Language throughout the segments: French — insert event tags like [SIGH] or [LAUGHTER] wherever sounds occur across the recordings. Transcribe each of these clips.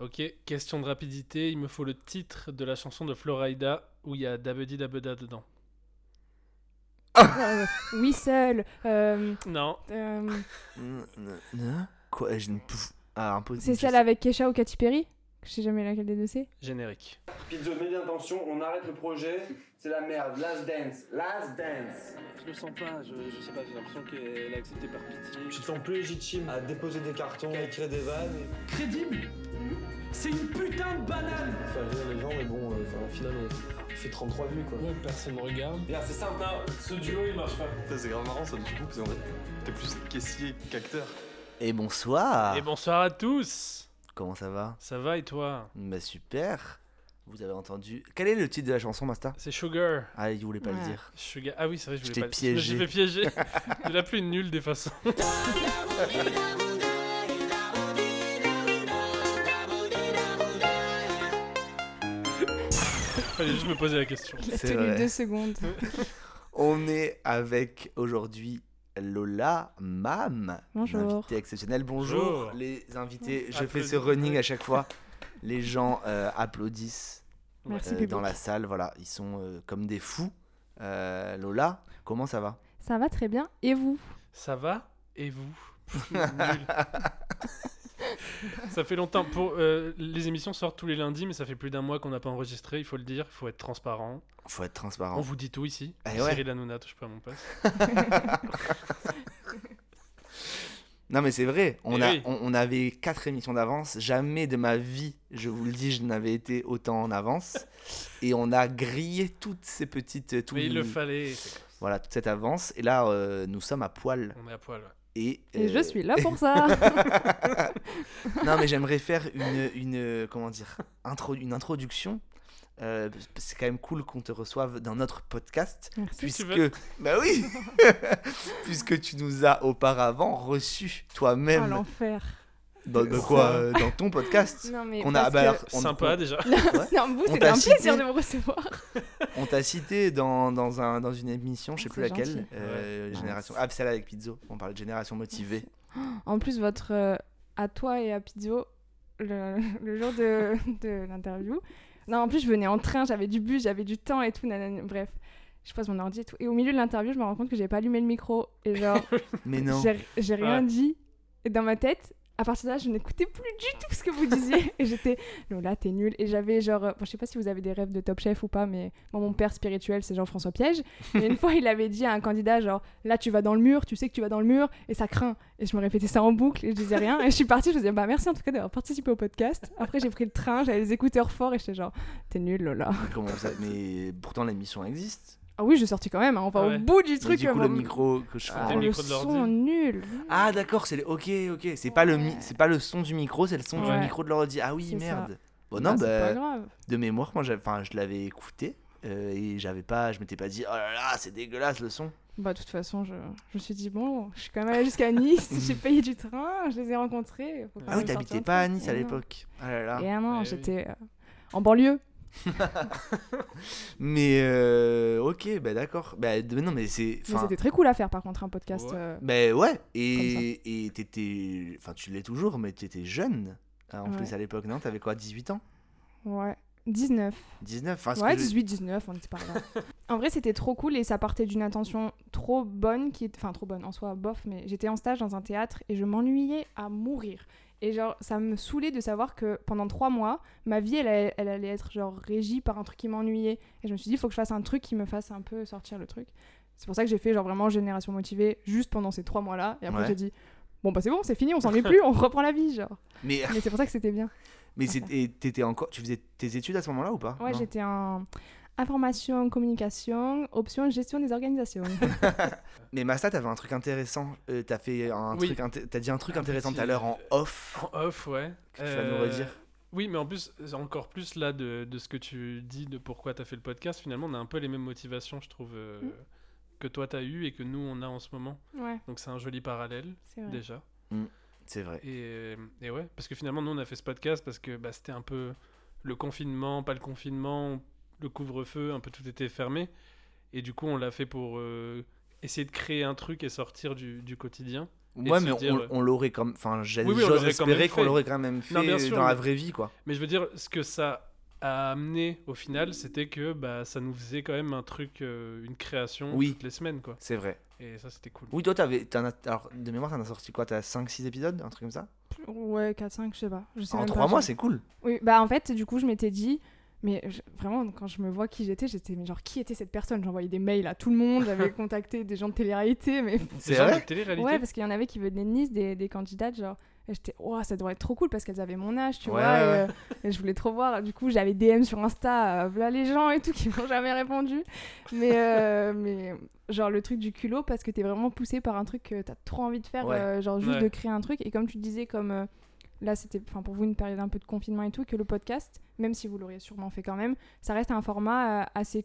Ok, question de rapidité. Il me faut le titre de la chanson de Florida où il y a Dabedi Dabeda dedans. Euh, Whistle. euh, Non, euh, N- n- n- Quoi Je ne peux. Ah, impossible. c'est je celle avec Kesha ou Katy Perry? Je sais jamais laquelle des deux c'est. générique. Pizzo, mets l'intention, on arrête le projet, c'est la merde. Last dance, last dance. Je le sens pas, je, je sais pas, j'ai l'impression qu'elle a accepté par pitié. Tu te sens plus légitime à déposer des cartons, à écrire des vannes. crédible. C'est une putain de banane. Faire rire les gens, mais bon, euh, enfin, au final, on fait 33 vues quoi. Ouais, personne ne regarde. Bien, c'est simple, hein. Ce duo il marche pas. C'est grave marrant ça du coup, parce qu'en fait, t'es plus caissier qu'acteur. Et bonsoir. Et bonsoir à tous. Comment ça va? Ça va et toi? Bah super. Vous avez entendu. Quel est le titre de la chanson, Masta? C'est Sugar. Ah, il voulait pas le dire. Sugar. Ah oui, c'est vrai, je Je voulais t'ai pas. [LAUGHS] piégé. Je me suis fait piéger. [LAUGHS] de la plus nulle des façons. [LAUGHS] Fallait juste me poser la question. Il a C'est tenu vrai. deux secondes. [LAUGHS] On est avec aujourd'hui Lola Mam. Bonjour. Une invitée exceptionnelle. Bonjour, Bonjour. les invités. Je fais ce running à chaque fois. Les gens euh, applaudissent Merci euh, public. dans la salle. Voilà, ils sont euh, comme des fous. Euh, Lola, comment ça va? Ça va très bien. Et vous? Ça va? Et vous? [LAUGHS] Nul. [LAUGHS] [LAUGHS] Ça fait longtemps. Pour, euh, les émissions sortent tous les lundis, mais ça fait plus d'un mois qu'on n'a pas enregistré, il faut le dire, il faut être transparent. Faut être transparent. On vous dit tout ici. Eh ouais. Cyril Hanouna, touche pas à mon poste. [LAUGHS] Non mais c'est vrai, on, Eh a, oui. on, on avait quatre émissions d'avance, jamais de ma vie, je vous le dis, je n'avais été autant en avance. Et on a grillé toutes ces petites... tout- Mais il le fallait. Voilà, toute cette avance. Et là, euh, nous sommes à poil. On est à poil. ouais. Et, Et je euh, suis là pour ça. [LAUGHS] non mais j'aimerais faire une, une, comment dire, intro, une introduction. Euh, c'est quand même cool qu'on te reçoive dans notre podcast. Merci. Puisque, [LAUGHS] bah oui, [LAUGHS] puisque tu nous as auparavant reçu Oh, toi-même l'enfer. Dans, de quoi, euh, dans ton podcast. Non, mais Qu'on a, bah, que- alors, on- Sympa on- déjà. [LAUGHS] Non, vous, c'était t'a un cité. plaisir de me recevoir. [LAUGHS] On t'a cité dans, dans, un, dans une émission, je sais Oh, plus laquelle. euh, Ouais. génération. Ah, celle avec Pizzo. On parlait de génération motivée. [GASPS] En plus, votre euh, à toi et à Pizzo, le, [LAUGHS] le jour de, de l'interview. Non, en plus, je venais en train, j'avais du bus, j'avais du temps et tout. nanana, bref, je pose mon ordi et tout. Et au milieu de l'interview, je me rends compte que j'avais pas allumé le micro. Et genre, Mais non. j'ai j'ai rien Ouais. dit. Et dans ma tête, à partir de là, je n'écoutais plus du tout ce que vous disiez. [LAUGHS] et j'étais, Lola, t'es nulle. Et j'avais genre, euh, bon, je sais pas si vous avez des rêves de Top Chef ou pas, mais bon, mon père spirituel, c'est Jean-François Piège. Et une [LAUGHS] fois, il avait dit à un candidat, genre, là, tu vas dans le mur, tu sais que tu vas dans le mur, et ça craint. Et je me répétais ça en boucle, et je disais rien. Et je suis partie, je disais, bah merci en tout cas d'avoir participé au podcast. Après, j'ai pris le train, j'avais les écouteurs forts, et j'étais genre, t'es nulle, Lola. Comment ça? Mais pourtant, l'émission existe. Ah oui, j'ai sorti quand même, hein, on va Ouais. au bout du truc. du coup, euh, le mon- micro que je Ah, le micro son nul. Ah d'accord, c'est le ok ok, c'est pas le mi- c'est pas le son du micro, c'est le son du micro de l'ordi. Ah oui, ça. merde. Bon Ah, non, c'est pas bah, grave. de mémoire, moi enfin je l'avais écouté euh, et j'avais pas je m'étais pas dit oh là là, c'est dégueulasse le son. Bah, de toute façon, je, je me suis dit, bon, je suis quand même allée jusqu'à Nice, [LAUGHS] j'ai payé du train, je les ai rencontrés. faut Ah oui, t'habitais pas à. Nice à Et l'époque. Ah là là. Et ah non, Eh j'étais euh, en banlieue. [LAUGHS] Mais euh, OK, bah d'accord. Bah de- non mais c'est Mais c'était très cool à faire, par contre, un podcast. Ouais. euh, bah ouais et et t'étais enfin tu l'es toujours mais t'étais jeune hein, en Ouais. plus à l'époque, non? T'avais quoi 18 ans? Ouais. 19. 19 enfin, ce ouais, je- 18, 19, on était par là. [LAUGHS] en vrai, c'était trop cool et ça partait d'une intention trop bonne, qui est... enfin trop bonne en soi, bof, mais j'étais en stage dans un théâtre et je m'ennuyais à mourir. Et genre, ça me saoulait de savoir que pendant trois mois, ma vie, elle, allait- elle allait être genre régie par un truc qui m'ennuyait. Et je me suis dit, il faut que je fasse un truc qui me fasse un peu sortir le truc. C'est pour ça que j'ai fait genre vraiment Génération Motivée juste pendant ces trois mois-là. Et après, Ouais. j'ai dit, bon bah c'est bon, c'est fini, on s'ennuie plus, on reprend la vie, genre. Mais Mais c'est pour ça que c'était bien. mais Enfin. c'était t'étais encore tu faisais tes études à ce moment-là ou pas? Ouais, j'étais en information, communication, option gestion des organisations. [LAUGHS] [LAUGHS] Mais Massa, t'avais un truc intéressant. Euh, t'as fait un Oui. truc, inté- t'as dit un truc Un intéressant tout à l'heure en off. En off, ouais. Que tu vas nous redire. Oui, mais en plus, encore plus là de, de ce que tu dis de pourquoi tu as fait le podcast, finalement, on a un peu les mêmes motivations, je trouve, euh, Mm. que toi tu as eu et que nous on a en ce moment. ouais, Donc c'est un joli parallèle, c'est vrai. déjà. C'est vrai. Et, euh, et ouais, parce que finalement, nous on a fait ce podcast parce que bah, c'était un peu le confinement, pas le confinement, le couvre-feu, un peu tout était fermé. Et du coup, on l'a fait pour euh, essayer de créer un truc et sortir du, du quotidien. Ouais, mais se dire, on, euh, on l'aurait comme. Enfin, j'ai- Oui, oui, on j'ose même espérer qu'on l'aurait quand même fait Non, bien sûr, dans la vraie vie, quoi. Mais je veux dire, ce que ça a amené au final, c'était que bah, ça nous faisait quand même un truc, euh, une création Oui. toutes les semaines, quoi. C'est vrai. Et ça, c'était cool. Oui, toi, t'avais. Alors, de mémoire, t'en as sorti quoi? T'as 5-6 épisodes? Un truc comme ça? Ouais, 4-5, je sais pas. Je sais En même 3 pas, mois, c'est cool. Oui, bah en fait, du coup, je m'étais dit, mais je- vraiment, quand je me vois qui j'étais, j'étais, mais genre, qui était cette personne? J'envoyais des mails à tout le monde, j'avais [LAUGHS] contacté des gens de télé-réalité, mais. C'est vrai? de télé-réalité? Ouais, parce qu'il y en avait qui venaient de Nice, des, des candidates, genre. Et j'étais, oh, ça devrait être trop cool parce qu'elles avaient mon âge, tu Ouais, vois. ouais, et, ouais. euh, et je voulais trop voir. Du coup, j'avais DM sur Insta, euh, voilà les gens et tout qui m'ont jamais répondu. Mais, euh, mais genre le truc du culot parce que t'es vraiment poussé par un truc que t'as trop envie de faire, Ouais. euh, genre juste Ouais. de créer un truc. Et comme tu disais, comme euh, là c'était enfin pour vous une période un peu de confinement et tout, que le podcast, même si vous l'auriez sûrement fait quand même, ça reste un format euh, assez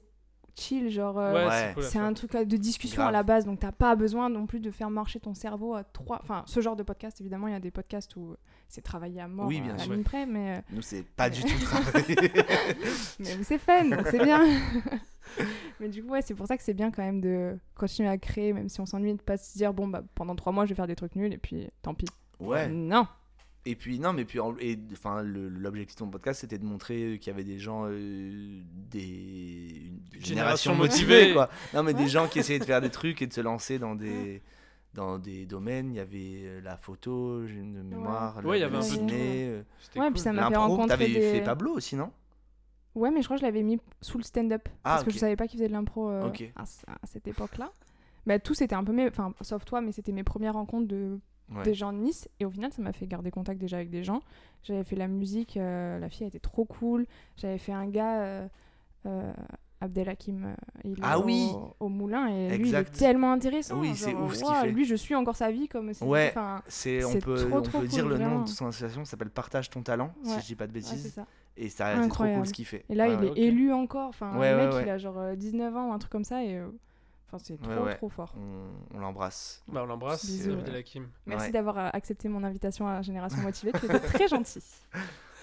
chill, genre. euh, Ouais, c'est cool un truc euh, de discussion Grave. à la base, donc t'as pas besoin non plus de faire marcher ton cerveau à trois. Enfin, ce genre de podcast, évidemment, il y a des podcasts où c'est travaillé à mort Oui, bien à la sûr. près, mais, Nous, c'est pas du tout [LAUGHS] travaillé. mais c'est fun, donc c'est bien. [LAUGHS] mais du coup, ouais, c'est pour ça que c'est bien quand même de continuer à créer, même si on s'ennuie, de pas se dire bon, bah pendant trois mois, je vais faire des trucs nuls et puis tant pis. ouais. Non. Et puis, non, mais puis, enfin, l'objectif de ton podcast, c'était de montrer qu'il y avait des gens, euh, des. Une Génération génération motivée. quoi. Non, mais Ouais. des gens qui essayaient de faire des trucs et de se lancer dans des. Dans des domaines, il y avait euh, la photo, j'ai une mémoire, Ouais, il y avait le un peu de tout. ciné, euh, Ouais, cool. puis ça m'a fait rencontrer T'avais des. fait Pablo aussi, non? Ouais, mais je crois que je l'avais mis sous le stand-up. Ah, parce que je savais pas qu'il faisait de l'impro euh, à, ce- à cette époque-là. Bah, tout, c'était un peu mes. Enfin, sauf toi, mais c'était mes premières rencontres de Ouais. des gens de Nice. Et au final, ça m'a fait garder contact déjà avec des gens. J'avais fait la musique, euh, la fille a été trop cool. J'avais fait un gars, euh, euh, Abdelhakim, euh, il est Ah au, oui au moulin. Et lui, il est tellement intéressant. Oui, c'est ouf ce qu'il ouah, fait. Lui, je suis encore sa vie comme si. Ouais. C'est, on peut, trop, on trop peut dire cool, le nom de son association, ça s'appelle Partage ton talent, si je dis pas de bêtises. ça. et ça, c'est trop cool ce qu'il fait. Et là, il est élu encore. Enfin, le mec, il a genre euh, 19 ans, un truc comme ça. Et euh, enfin, c'est trop, Ouais, ouais. trop fort. On, on l'embrasse. Bah, on l'embrasse. Abdelhakim. Merci Ouais. d'avoir euh, accepté mon invitation à Génération [LAUGHS] Motivée. Tu étais très gentil. [LAUGHS]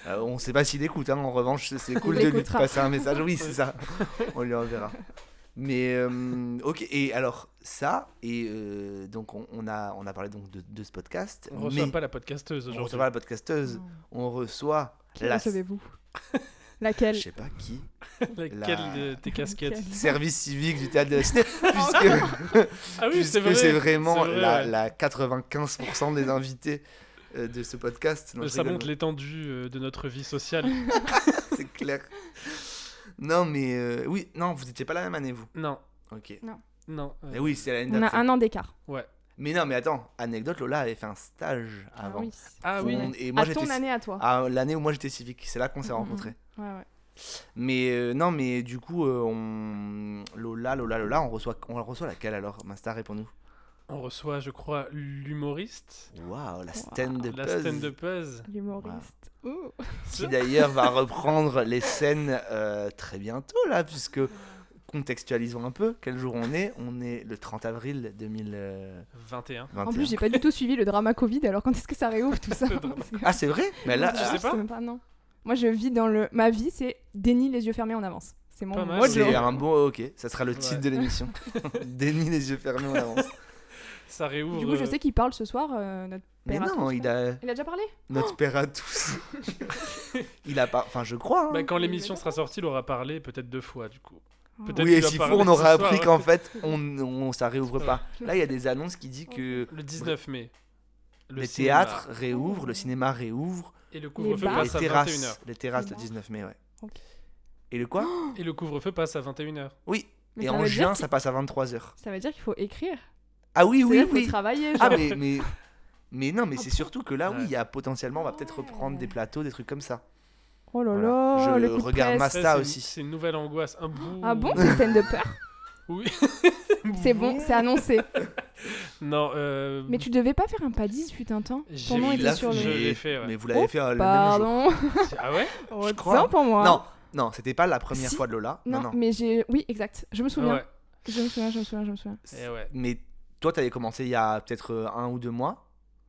Euh, on sait pas s'il écoute, hein, en revanche, c'est- cool de lui passer un message. Oui, c'est [LAUGHS] ça. on lui enverra. Mais euh, ok, et alors ça, et euh, donc on, on a, on a parlé donc de, de ce podcast, On reçoit mais pas la podcasteuse on aujourd'hui. reçoit pas la podcasteuse, on reçoit Qui la. recevez-vous? Laquelle Je sais pas qui. [LAUGHS] Laquelle La- de tes casquettes Laquelle Service civique du théâtre de la Cité, [LAUGHS] puisque, [LAUGHS] Ah oui, c'est puisque vrai. c'est vraiment c'est vrai, la, ouais. la 95% des invités euh, de ce podcast. Non, je Ça montre l'étendue euh, de notre vie sociale. c'est clair. Non, mais euh, oui, non, vous étiez pas la même année, vous. non, Ok. non. euh, Mais oui, c'est l'année On a un an d'écart. Ouais. Mais non, mais attends, anecdote, Lola avait fait un stage avant. oui. Ah oui. On- Et moi, à ton année à toi. Ah, l'année où moi j'étais civique, c'est là qu'on s'est Mhm, rencontrés. Ouais, ouais. Mais euh, non, mais du coup, euh, on... Lola, Lola, Lola, on reçoit, on reçoit laquelle alors Master, réponds-nous. On reçoit, je crois, l'humoriste, Waouh, la stand-up. la stand-upeuse. L'humoriste. Qui d'ailleurs va reprendre les scènes euh, très bientôt là, puisque contextualisons un peu, quel jour on est? On est le 30 avril 2021. 21. En plus, j'ai pas du tout suivi le drama Covid, alors quand est-ce que ça réouvre tout ça. [LAUGHS] Ah, c'est vrai? Mais là, Je sais Ah, pas. même pas, non. Moi, je vis dans le. Ma vie, c'est déni les yeux fermés en avance. C'est mon mojo. c'est un bon. Ok, ça sera le titre Ouais. de l'émission. [LAUGHS] Déni les yeux fermés en avance. Ça réouvre. Du coup, je euh, sais qu'il parle ce soir, euh, notre Mais père à non, tous, il a. Il a déjà parlé? Notre père à tous. [LAUGHS] il a pas. Enfin, je crois. hein. bah, quand mais l'émission sera sortie, il aura parlé peut-être deux fois du coup. Oh. Peut-être Oui, et s'il faut, on aura appris ouais. qu'en fait, on, on, ça réouvre pas. Là, il y a des annonces qui disent que Le 19 mai. Le les cinéma. théâtres réouvrent, le cinéma réouvre, Et le couvre-feu passe à terrasses, 21h. les terrasses le bars. 19 mai, ouais. Et le quoi? Et le couvre-feu passe à 21h. Oui. Mais Et en juin, ça passe à 23h. Ça veut dire qu'il faut écrire. Ah oui, oui, oui. faut travailler. Ah genre. mais mais mais non, mais c'est surtout que là, oui, il y a potentiellement, on va peut-être reprendre des plateaux, des trucs comme ça. Oh là Voilà. là, Je le coup de regarde presse. Masta Ça, aussi. C'est une nouvelle angoisse. Un bout. Ah bon C'est scène de peur [LAUGHS] Oui. [LAUGHS] C'est bon, c'est annoncé. [LAUGHS] Non, euh, Mais tu devais pas faire un pas 10 fut un temps? J'ai Ton nom était sur le. je mais, l'ai fait, ouais. mais vous l'avez Oh, fait euh, le même jour. Pardon. Ah ouais? Oh, Je crois. tiens pour moi. Non, non, c'était pas la première Si. fois de Lola. Non, Non, non. mais j'ai. Oui, exact. Je me souviens. Ouais. Je me souviens, je me souviens, je me souviens. Et ouais. Mais toi, t'avais commencé il y a peut-être euh, un ou deux mois.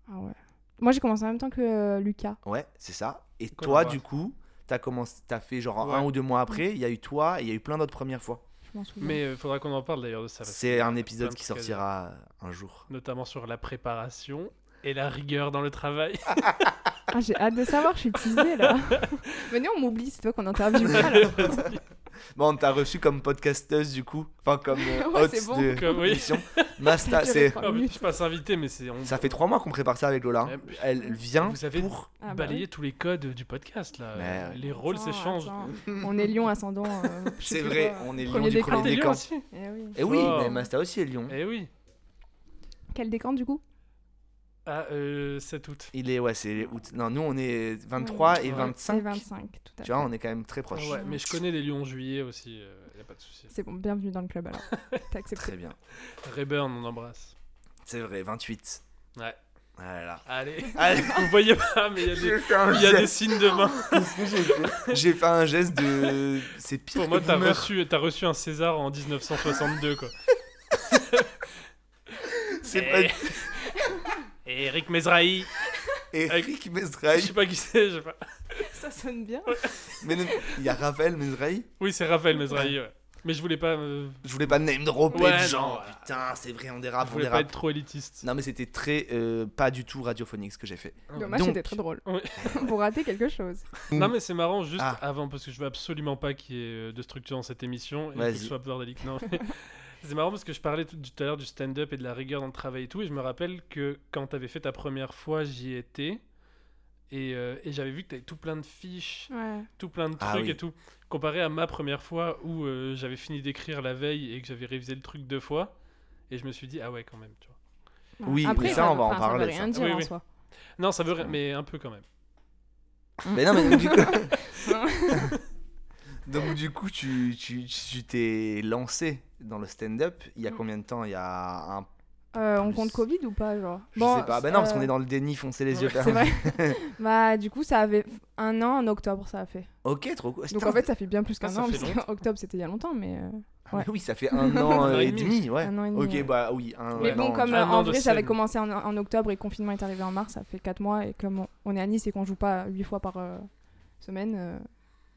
Ah ouais. Moi, j'ai commencé en même temps que euh, Lucas. Ouais, c'est ça. Et toi, du coup, t'as commencé, t'as fait genre Ouais. un ou deux mois après. Il y a eu toi et il y a eu plein d'autres premières fois. Mais il faudra qu'on en parle d'ailleurs de ça. C'est un épisode de qui sortira un jour. Notamment sur la préparation et la rigueur dans le travail. [LAUGHS] Ah, j'ai hâte de savoir, je suis teasée là. [LAUGHS] Venez, on m'oublie, c'est toi qu'on interviewe. [LAUGHS] Bon, on t'a reçu comme podcasteuse du coup, enfin comme euh, [LAUGHS] Ouais, hôte bon. de Comme- oui. l'émission. Masta, c'est Ah, je passe invité, mais c'est. on- ça fait trois mois qu'on prépare ça avec Lola. Ouais, Elle vient Vous avez pour. Ah, bah balayer tous les codes du podcast là. Mais. Les rôles s'échangent. On est Lion ascendant. euh, C'est vrai, quoi. on est Premier Lyon du décan. premier T'es Lyon décan. aussi Eh oui. Et oui, Fort. mais Masta aussi est Lyon. Eh oui. Quel décan du coup? Ah, euh, 7 août. Il est, ouais, c'est août. Non, nous on est 23 et Ouais. 25. Et 25, tout à Tu fait. vois, on est quand même très proches. Ouais, mais je connais les Lions juillet aussi, euh, y a pas de souci. C'est bon, bienvenue dans le club alors. [LAUGHS] T'as accepté. Très bien. Rayburn, on embrasse. C'est vrai, 28. Ouais. Ah là là. Allez. [LAUGHS] Allez, Vous voyez pas, mais il y a des, il y a signes de main. [LAUGHS] J'ai fait? Un geste de. C'est pire Pour moi, que t'as reçu, t'as reçu un César en 1962, quoi. C'est Eh. pas Et Eric Mezrahi. Eric Je Mezrahi. sais pas qui c'est, je sais pas. [LAUGHS] Ça sonne bien. Mais non, il y a Raphaël Mezrahi. Oui, c'est Raphaël Mezrahi, ouais. Mais je voulais pas, euh, Je voulais pas name dropper Ouais, de gens. Putain, c'est vrai, on je dérape, on voulais pas dérape. être trop élitiste. Non, mais c'était très. euh, pas du tout radiophonique ce que j'ai fait. Dommage, Donc- c'était très drôle. Ouais. [LAUGHS] Vous ratez quelque chose. Non, mais c'est marrant, juste Ah. avant, parce que je veux absolument pas qu'il y ait euh, de structure dans cette émission. et Il faut que Vas-y. ce soit bordélique. Non, mais c'est marrant parce que je parlais tout, tout à l'heure du stand-up et de la rigueur dans le travail et tout. Et je me rappelle que quand t'avais fait ta première fois, j'y étais. Et, euh, et j'avais vu que t'avais tout plein de fiches, Ouais. tout plein de Ah trucs oui. et tout. Comparé à ma première fois où euh, j'avais fini d'écrire la veille et que j'avais révisé le truc deux fois. Et je me suis dit, ah ouais, quand même, tu vois. Oui, Après, mais ça, on va en parler, Ça veut rien ça. dire Oui, en oui. soi. Non, ça veut rien, mais un peu quand même. Mais non, mais du coup. [LAUGHS] [LAUGHS] donc, du coup, tu tu- tu t'es lancé dans le stand-up il y a Mm. combien de temps? Il y a un. Euh, on compte Covid ou pas genre? Je sais pas. Bah non, parce qu'on euh, est dans le déni, foncer les yeux C'est fermés. vrai. [LAUGHS] bah du coup ça avait un an en octobre ça a fait. Ok, trop cool. Donc en fait ça fait bien plus Ah, qu'un an parce qu'octobre c'était il y a longtemps mais euh, ouais. Oui, ça fait un an [LAUGHS] et demi. ouais. un an et demi. Ok, ouais. bah oui. Un, Mais bon, an, comme tu- euh, en vrai, j'avais commencé en, en octobre et le confinement est arrivé en mars, ça fait 4 mois. Et comme on, on est à Nice et qu'on joue pas 8 fois par euh, semaine, euh,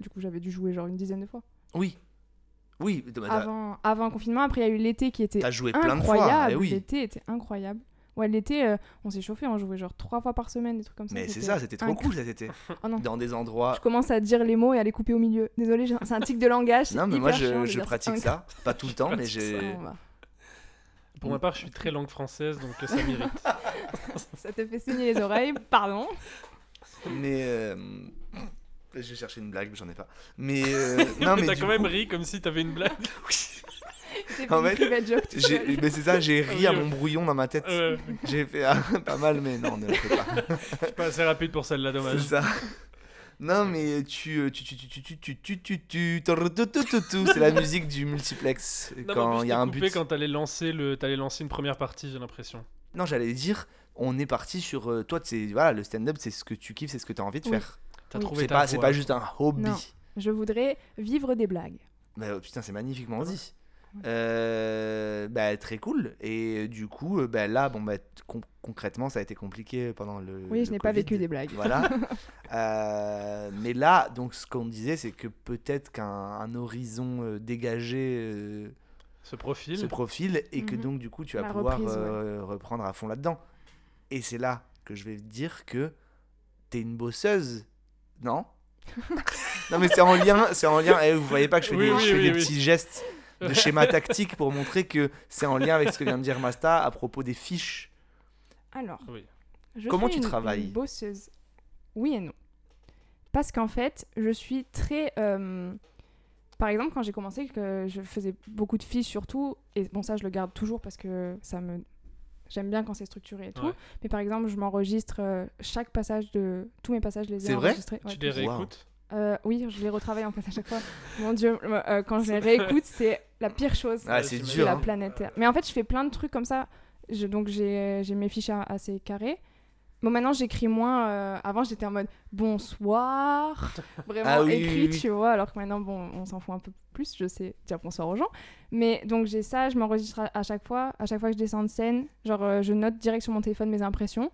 du coup, j'avais dû jouer genre une dizaine de fois. Oui. Oui, Avant, avant le confinement, après, il y a eu l'été qui était t'as joué plein de fois. incroyable. eh oui. L'été était incroyable. Ouais, l'été, euh, on s'est chauffé, on jouait genre 3 fois par semaine, des trucs comme ça. Mais c'est ça, c'était trop inc- cool cet été. Oh [LAUGHS] non. Dans des endroits. Je commence à dire les mots et à les couper au milieu. Désolé, c'est un tic de langage. Non, mais moi je, pratique inc- ça. Pas tout le temps, mais j'ai. Pour ma part, je suis très langue française, donc ça mérite. [LAUGHS] ça te fait saigner les oreilles, pardon. Mais. euh, Je vais chercher une blague, mais j'en ai pas. Mais. euh, Non, mais. t'as quand même coup- ri comme si t'avais une blague. C'est En fait. Mais c'est ça, j'ai ri à Oui, mon brouillon dans ma tête. Euh, J'ai fait ah, pas mal, mais non, ne le fais pas. je suis pas assez rapide pour celle-là, C'est dommage. ça. Non, mais tu. euh, Tu. Tu. Tu. Tu. Tu. Tu. Tu. Tu. Tu. tu- tu- tu- tu- tu- C'est la musique du multiplex. Non, Quand il y a un but. quand t'allais lancer, le... t'allais lancer une première partie, j'ai l'impression. Non, j'allais dire, on est parti sur. euh, toi, c'est voilà, le stand-up, c'est ce que tu kiffes, c'est ce que tu as envie de Oui. faire. T'as Oui. trouvé C'est ta pas, c'est voie. pas juste un hobby. Non. Je voudrais vivre des blagues. Bah, oh, putain, c'est magnifiquement dit. Ouais. Euh, bah, très cool. Et du coup, euh, bah, là, bon, bah, con- concrètement, ça a été compliqué pendant le. Oui, le je n'ai pas Covid. vécu des blagues. Voilà. [LAUGHS] Euh, mais là, donc, ce qu'on disait, c'est que peut-être qu'un un horizon euh, dégagé euh, Ce profil. se profile et que Mhm. donc, du coup, tu vas La pouvoir reprise, ouais. euh, reprendre à fond là-dedans. Et c'est là que je vais te dire que t'es une bosseuse, non [LAUGHS] Non, mais c'est en lien, c'est en lien. eh, vous voyez pas que je fais Oui, des, oui, je fais oui, des oui. petits gestes de schéma tactique pour montrer que c'est en lien avec ce que vient de dire Masta à propos des fiches. Alors, Oui. je Comment suis tu une- travailles une bosseuse. Oui et non. Parce qu'en fait, je suis très. euh, Par exemple, quand j'ai commencé, que je faisais beaucoup de fiches surtout, et bon, ça, je le garde toujours parce que ça me. J'aime bien quand c'est structuré et tout. Ouais. Mais par exemple, je m'enregistre euh, chaque passage de. Tous mes passages, je les ai C'est vrai enregistrés. Ouais, tu les. Wow. réécoutes? Euh, oui, je les retravaille en fait à chaque fois. [LAUGHS] Mon dieu, euh, quand je les réécoute, c'est la pire chose. Ah, c'est dur. la hein. planète Terre. Mais en fait, je fais plein de trucs comme ça. Je- donc, j'ai j'ai mes fiches a- assez carrées. Bon, maintenant, j'écris moins. euh, avant, j'étais en mode bonsoir. [LAUGHS] Vraiment Ah oui, écrit, oui, oui. tu vois. Alors que maintenant, bon, on s'en fout un peu plus. Je sais dire bonsoir aux gens. Mais donc, j'ai ça. Je m'enregistre à, à chaque fois. À chaque fois que je descends de scène, genre, euh, je note direct sur mon téléphone mes impressions.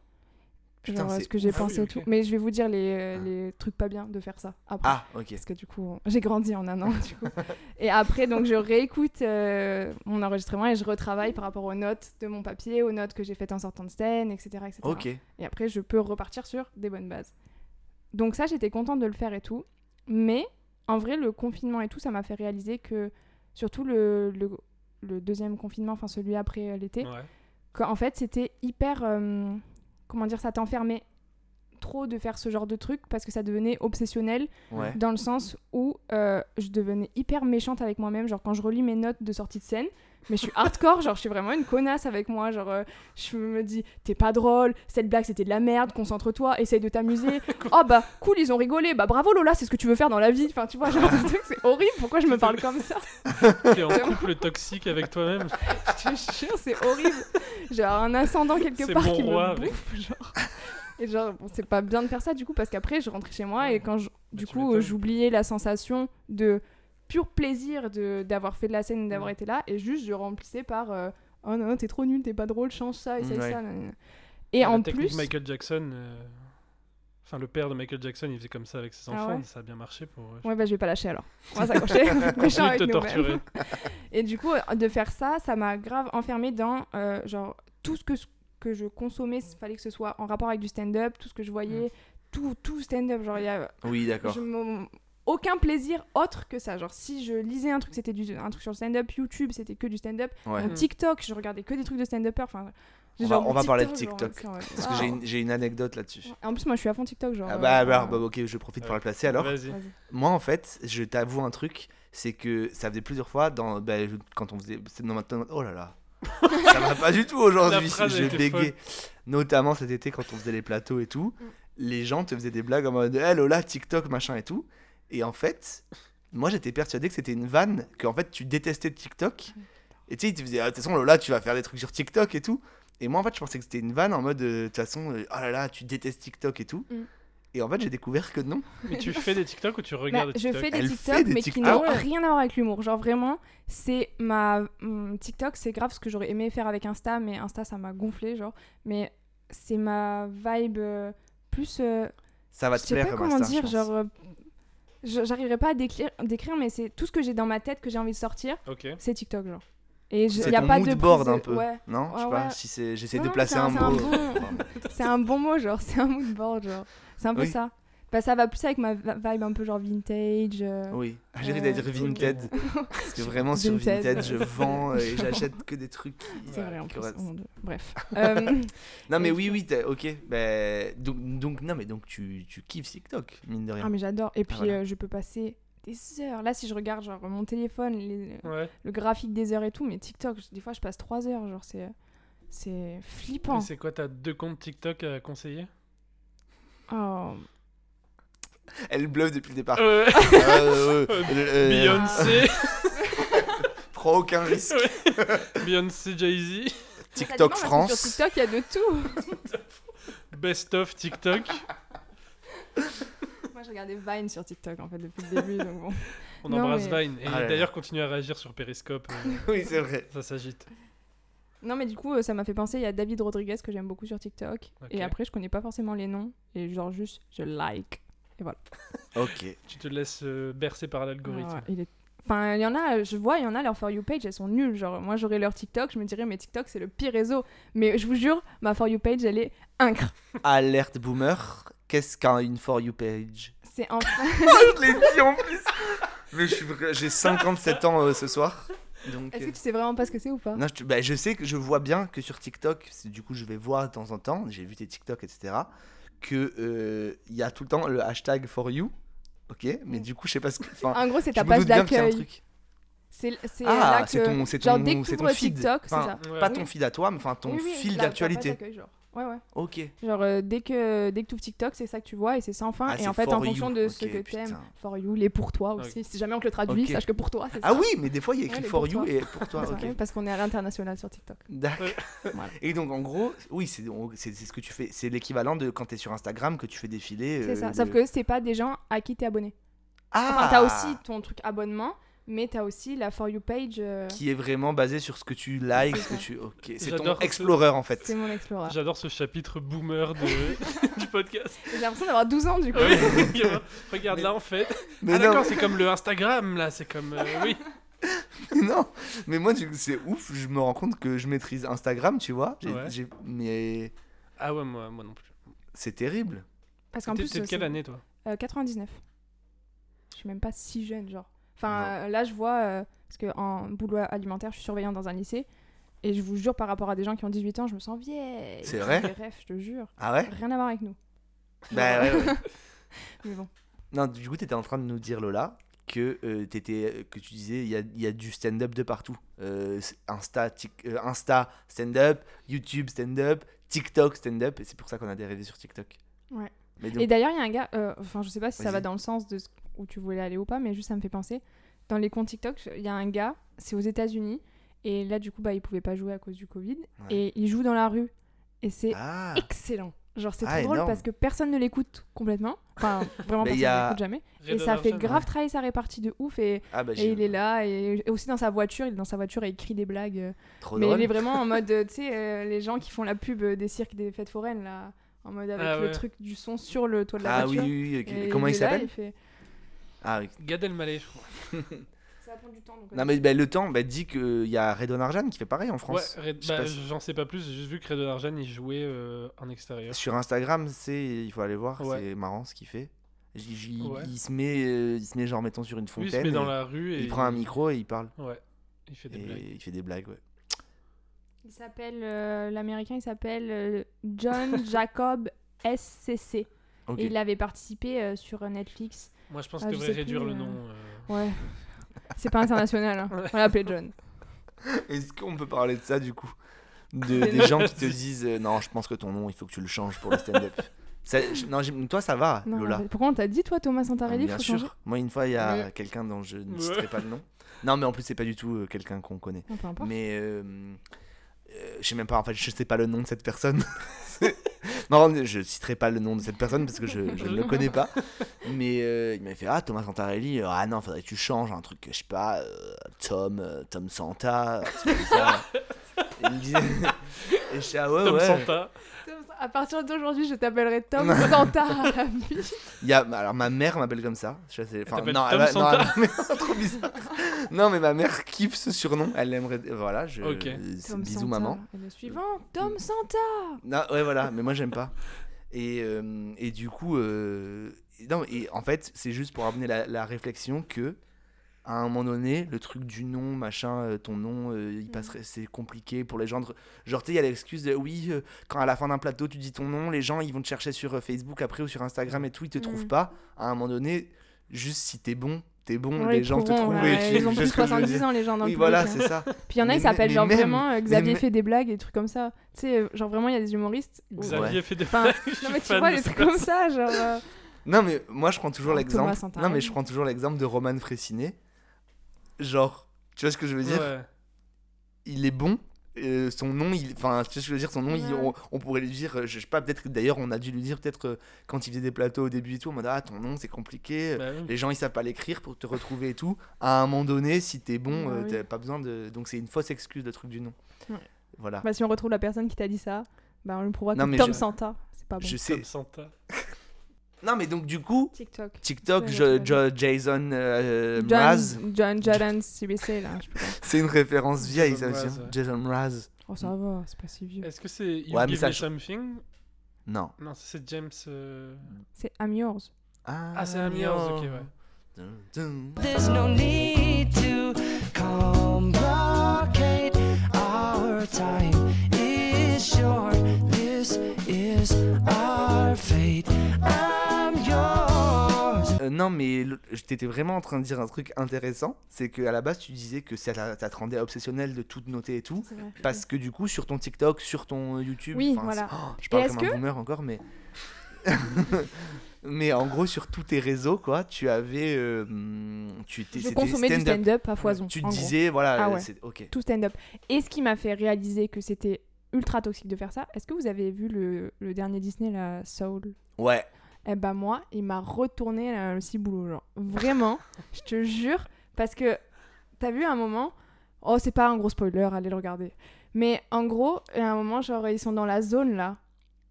Putain, genre ce que j'ai. Ah pensé et ok. tout. Mais je vais vous dire les, Ah. les trucs pas bien de faire ça après. Ah, ok. Parce que du coup, j'ai grandi en un an, du coup. Et après, donc, je réécoute euh, mon enregistrement et je retravaille par rapport aux notes de mon papier, aux notes que j'ai faites en sortant de scène, etc. etc. Ok. Et après, je peux repartir sur des bonnes bases. Donc ça, j'étais contente de le faire et tout. Mais en vrai, le confinement et tout, ça m'a fait réaliser que, surtout le, le, le deuxième confinement, enfin celui après euh, l'été, Ouais. qu'en fait, c'était hyper... euh, comment dire, ça t'enfermait trop de faire ce genre de truc parce que ça devenait obsessionnel Ouais. dans le sens où euh, je devenais hyper méchante avec moi-même. Genre, quand je relis mes notes de sortie de scène, mais je suis hardcore, genre, je suis vraiment une connasse avec moi. Genre, euh, je me dis, t'es pas drôle, cette blague c'était de la merde, concentre-toi, essaye de t'amuser. [LAUGHS] oh bah, cool, ils ont rigolé, bah bravo Lola, c'est ce que tu veux faire dans la vie. Enfin, tu vois, genre, [LAUGHS] ce truc, c'est horrible, pourquoi je me parle comme ça? T'es en couple toxique avec toi-même. [LAUGHS] Je te jure, c'est horrible. J'ai un ascendant quelque part mon qui roi, me bouffe, genre. Et genre, bon, c'est pas bien de faire ça du coup, parce qu'après, je rentrais chez moi et quand je- du tu coup, j'oubliais la sensation de pur plaisir d'avoir fait de la scène, d'avoir été là, et juste je remplissais par euh, Oh non, t'es trop nul, t'es pas drôle, change ça, essaye Ouais. ça. Et La en plus. Michael Jackson. euh, Enfin, le père de Michael Jackson, il faisait comme ça avec ses Ah enfants. ouais Ça a bien marché pour. Ouais, bah je vais pas lâcher alors. On va s'accrocher. [LAUGHS] Te torturer. Et du coup, de faire ça, ça m'a grave enfermée dans euh, genre tout ce que, que je consommais, il fallait que ce soit en rapport avec du stand-up, tout ce que je voyais, tout, tout stand-up. Genre, il y a Oui, d'accord. aucun plaisir autre que ça. Genre, si je lisais un truc, c'était du... un truc sur le stand-up, YouTube, c'était que du stand-up. Ouais. Mon TikTok, je regardais que des trucs de stand-upper. Enfin, On va- on parler de TikTok, Parce que waouh. j'ai une, anecdote là-dessus. En plus, moi, je suis à fond TikTok. Genre, Ah euh, bah, bah, euh, bah, ok, je profite pour la placer alors. Moi, en fait, je t'avoue un truc, c'est que ça faisait plusieurs fois dans, bah, quand on faisait. c'est dans maintenant. Oh là là. Ça va pas du tout aujourd'hui. était bégayais. Notamment cet été quand on faisait les plateaux et tout. Les gens te faisaient des blagues en mode Eh Lola, TikTok, machin et tout. Et en fait, moi j'étais persuadé que c'était une vanne, que en fait tu détestais TikTok. Et tu sais, ils te faisaient Ah, De toute façon, Lola, tu vas faire des trucs sur TikTok et tout. Et moi en fait, je pensais que c'était une vanne en mode euh, De toute façon, oh là là, tu détestes TikTok et tout. Mm. Et en fait, j'ai découvert que non. [LAUGHS] Mais tu fais des TikTok ou tu Bah, regardes des je TikTok fais des Elle TikTok, fait des mais qui TikTok. n'ont Ah ouais. rien à voir avec l'humour. Genre vraiment, c'est ma TikTok, c'est grave ce que j'aurais aimé faire avec Insta, mais Insta ça m'a gonflé, genre. Mais c'est ma vibe euh, plus. euh, Ça va je te sais plaire pas comme comment Insta, je dire, genre. euh, je- J'arriverai pas à décrire, décrire, mais c'est tout ce que j'ai dans ma tête que j'ai envie de sortir, Ok. c'est TikTok, genre. Et je- C'est y a ton pas mood de board prise un peu. Ouais. Non, je sais Ouais, pas si c'est j'essaie de placer un- un c'est un mot. bon- [LAUGHS] C'est un bon mot, genre, c'est un mood board, genre. C'est un peu Oui. ça. Bah, ça va plus avec ma vi- vibe un peu genre vintage. euh, Oui, ah, j'ai Euh, envie dire Vinted. Parce que [LAUGHS] vraiment sur. Vinted, je vends euh, et [LAUGHS] j'achète que des trucs. qui- C'est vrai en plus. [LAUGHS] Bref. Euh, Non mais Et oui, oui, ok. Bah, donc, donc, non mais donc tu, tu kiffes TikTok, mine de rien. Ah mais j'adore. Et puis voilà. euh, je peux passer des heures. Là si je regarde genre mon téléphone, les- Ouais. le graphique des heures et tout, mais TikTok, des fois je passe trois heures. Genre c'est c'est flippant. Mais c'est quoi, t'as deux comptes TikTok à conseiller? Oh. Elle bluffe depuis le départ. Euh, euh, euh, Beyoncé, [LAUGHS] Prends aucun risque. Beyoncé, Jay-Z, TikTok France. Sur TikTok il y a de tout. Best of TikTok. Moi je regardais Vine sur TikTok en fait depuis le début donc bon. On Non, embrasse mais- Vine. Et Ah d'ailleurs, continue à réagir sur Periscope. euh, [LAUGHS] oui, c'est vrai. ça s'agite. Non mais du coup euh, ça m'a fait penser il y a David Rodriguez que j'aime beaucoup sur TikTok Ok. et après je connais pas forcément les noms et genre juste je like. [LAUGHS] Ok. Tu te laisses euh, bercer par l'algorithme. Ah il est- Enfin, il y en a, je vois, il y en a, leur For You page, elles sont nulles. Genre, moi, j'aurais leur TikTok, je me dirais, mais TikTok, c'est le pire réseau. Mais je vous jure, ma For You page, elle est incre. [LAUGHS] Alerte boomer. Qu'est-ce qu'une For You page? C'est enfin. [LAUGHS] Je l'ai dit en plus. Mais j'ai 57 ans euh, ce soir. Est-ce euh, que tu sais vraiment pas ce que c'est ou pas? Non, je, bah, je sais que je vois bien que sur TikTok, c'est- du coup je vais voir de temps en temps, j'ai vu tes TikTok, etc., que euh, il y a tout le temps le hashtag for you, ok, mais du coup je sais pas ce que... En gros, c'est ta page qu'il d'accueil. truc. C'est c'est Ah, là que. c'est ton, c'est genre, ton, c'est ton feed. TikTok, c'est Enfin, ça. Ouais. Pas Oui. ton feed à toi, mais enfin ton Oui, oui, fil d'actualité. Ouais, ouais. Ok. Genre, euh, dès que, dès que tu ouvres TikTok, c'est ça que tu vois et c'est sans fin. Ah, et en fait, for en fonction you. de ce que putain. t'aimes, for you, les pour toi aussi. Si jamais on te le traduit, Ok. sache que pour toi, c'est ça. Ah oui, mais des fois il y a écrit Ouais, for you toi. et pour toi, [LAUGHS] C'est ok. ça, Parce qu'on est à l'international sur TikTok. D'accord. [LAUGHS] Voilà. Et donc en gros, oui, c'est on- c'est c'est ce que tu fais. C'est l'équivalent de quand tu es sur Instagram que tu fais défiler. C'est euh, ça. le- Sauf que c'est pas des gens à qui t'es abonné. Ah Enfin, t'as aussi ton truc abonnement, Mais t'as aussi la For You page. euh, Qui est vraiment basé sur ce que tu likes, C'est ce que tu. Ok, c'est ton ce- Explorer en fait. C'est mon Explorer. J'adore ce chapitre boomer de... [LAUGHS] du podcast. J'ai l'impression d'avoir 12 ans du coup. Oui, Regarde Mais- là en fait. [LAUGHS] Mais ah d'accord, c'est comme le Instagram là, c'est comme... euh, oui. [LAUGHS] non, mais moi c'est ouf, je me rends compte que je maîtrise Instagram, tu vois. J'ai- Ouais. Mais Ah ouais, moi, moi non plus. c'est terrible. Parce qu'en plus. t'es de euh, quelle année toi? Euh, 99. Je suis même pas si jeune, genre. Enfin, euh, là, je vois, euh, parce qu'en boulot alimentaire, je suis surveillante dans un lycée. Et je vous jure, par rapport à des gens qui ont 18 ans, je me sens vieille. C'est vrai refs, je te jure. Ah ouais Rien à voir avec nous. Bah ouais, ouais. [LAUGHS] Mais bon. Non, du coup, tu étais en train de nous dire, Lola, que, euh, t'étais- que tu disais il y a, y a du stand-up de partout. Euh, Insta, tic- euh, Insta stand-up, YouTube stand-up, TikTok stand-up, et c'est pour ça qu'on a dérivé sur TikTok. Ouais. Mais donc, Et d'ailleurs, il y a un gars, euh, enfin, je sais pas si ça va dans le sens de ce- où tu voulais aller ou pas, mais juste ça me fait penser. Dans les comptes TikTok, il y a un gars, c'est aux États-Unis, et là, du coup, bah, il pouvait pas jouer à cause du Covid, Ouais. et il joue dans la rue. Et c'est ah, excellent. Genre, c'est Ah, trop drôle énorme. parce que personne ne l'écoute complètement. Enfin, [LAUGHS] vraiment, personne a- ne l'écoute jamais. Et ça fait grave travailler sa répartie de ouf. Et, ah bah, et il est là. Et, et aussi dans sa voiture, il est dans sa voiture et il crie des blagues. euh. trop Mais drôle. il est vraiment en [LAUGHS] mode, tu sais, euh, les gens qui font la pub euh, des cirques des fêtes foraines, là. En mode avec Ah le ouais. truc du son sur le toit de la Ah oui, voiture. oui, oui. Et Comment il s'appelle Ah oui. Gad Elmaleh, je crois. Ça va prendre du temps. donc, Non mais bah, le temps bah, dit qu'il y a Redon Arjan qui fait pareil en Ouais, France. Red- sais bah, j'en sais pas plus, j'ai juste vu que Redon Arjan il jouait euh, en extérieur. Sur Instagram, c'est il faut aller voir, Ouais. c'est marrant ce qu'il fait. J- j- Il, Ouais. il se met, euh, il se met genre mettons sur une Lui fontaine. il se met dans la rue et il prend un micro et il parle. Ouais, il fait des et blagues. il fait des blagues. Ouais. Il s'appelle, euh, l'américain, il s'appelle John [LAUGHS] Jacob SCC. Ok. Et il avait participé euh, sur Netflix. Moi je pense Ah, qu'il je réduire plus, le nom. euh. Ouais. [LAUGHS] C'est pas international. hein. Ouais. On l'a appelé John. [LAUGHS] Est-ce qu'on peut parler de ça du coup? De, [LAUGHS] Des gens qui te disent euh, non, je pense que ton nom, il faut que tu le changes pour le stand-up. Ça- je- non, toi ça va, Non, Lola. mais Pourquoi on t'a dit, toi, Thomas Ah, Santarelli bien faut sûr. changer Moi, une fois, il y a Ouais. quelqu'un dont je ne Ouais. citerai pas le nom. Non, mais en plus, c'est pas du tout euh, quelqu'un qu'on connaît. Non. Mais euh, euh, je sais même pas, en fait, je sais pas le nom de cette personne. Non, je citerai pas le nom de cette personne parce que je, je ne le connais pas. Mais euh, il m'a fait Ah, Thomas Santarelli, euh, ah non, faudrait que tu changes un truc, je sais pas, euh, Tom, Tom Santa, un truc comme ça. Et il me disait. [LAUGHS] Et je suis ah ouais, Tom ouais. Santa. À partir d'aujourd'hui, je t'appellerai Tom [LAUGHS] Santa à la vie. Il y a, alors ma mère m'appelle comme ça. Je sais, enfin, non, Tom elle va- Santa non, elle- mais [LAUGHS] trop bizarre. Non, mais ma mère kiffe ce surnom. Elle aimerait. Voilà, je. Ok. c'est- Tom Bisous, Santa. maman. Et le suivant, Tom Santa. Non, ouais, voilà, mais moi j'aime pas. Et, euh, et du coup, euh, non, et en fait, c'est juste pour amener la, la réflexion que, à un moment donné, le truc du nom, machin, euh, ton nom, euh, il passerait, c'est compliqué pour les gens. de- Genre, tu sais, il y a l'excuse de oui, euh, quand à la fin d'un plateau tu dis ton nom, les gens ils vont te chercher sur Facebook après ou sur Instagram et tout, ils te trouvent Mm. pas. À un moment donné, juste si t'es bon, t'es bon, Ouais, les gens te trouvent. ouais, et Ils ont [LAUGHS] plus veux 70 dire ans, les gens dans Oui, le voilà, public, hein. c'est ça. Puis il y en a, ils s'appellent genre même- vraiment euh, Xavier fait des blagues et des trucs comme ça. Tu sais, genre vraiment, il y a des humoristes. où- Xavier fait des blagues. non, mais tu vois, de des trucs comme ça, genre. Non, mais moi je prends toujours l'exemple. Thomas Santarelli. Non, mais je prends toujours l'exemple de Roman Frécinet. Genre, tu vois ce que je veux dire Ouais. Il est bon. euh, son nom, il, enfin, tu vois ce que je veux dire, son nom, il- on, on pourrait lui dire, euh, je sais pas, peut-être que d'ailleurs, on a dû lui dire, peut-être euh, quand il faisait des plateaux au début et tout, en mode, ah, ton nom, c'est compliqué, Bah oui. les gens, ils savent pas l'écrire pour te retrouver et tout. À un moment donné, si t'es bon, Bah euh, oui. t'as pas besoin de. Donc, c'est une fausse excuse, le truc du nom. Ouais. Voilà. Bah, si on retrouve la personne qui t'a dit ça, bah, on lui prouvera que Tom je- Santa, c'est pas bon. Je sais. Tom Santa. [LAUGHS] Non, mais donc, du coup, TikTok. TikTok, Jo- Jo- Jason euh, Mraz. John, John Jordan CBC, là. [LAUGHS] C'est une référence vieille, ça Jason aussi. Hein. Jason Mraz. Oh, ça va, c'est pas si vieux. Est-ce que c'est You Ouais, Give ça Me Something? Non. Non, c'est James. euh, C'est I'm yours. Ah, c'est I'm yours, ok, ouais. Dun, dun. There's no need to complicate. Our time non, mais t'étais vraiment en train de dire un truc intéressant. C'est qu'à la base, tu disais que ça, ça te rendait obsessionnel de tout noter et tout. Parce que du coup, sur ton TikTok, sur ton YouTube. Oui, voilà. oh, je parle comme un que- boomer encore, mais. [LAUGHS] mais en gros, sur tous tes réseaux, quoi, tu avais. euh, tu étais, Je consommais du stand-up. à foison. Tu te gros. disais, voilà, Ah euh, ouais. c'est ok. Tout stand-up. Et ce qui m'a fait réaliser que c'était ultra toxique de faire ça, est-ce que vous avez vu le, le dernier Disney, la Soul? Ouais. Eh ben moi, il m'a retourné euh, le ciboulot, genre. Vraiment, [LAUGHS] je te jure, parce que t'as vu un moment Oh, c'est pas un gros spoiler, allez le regarder. Mais en gros, a un moment, genre, ils sont dans la zone là.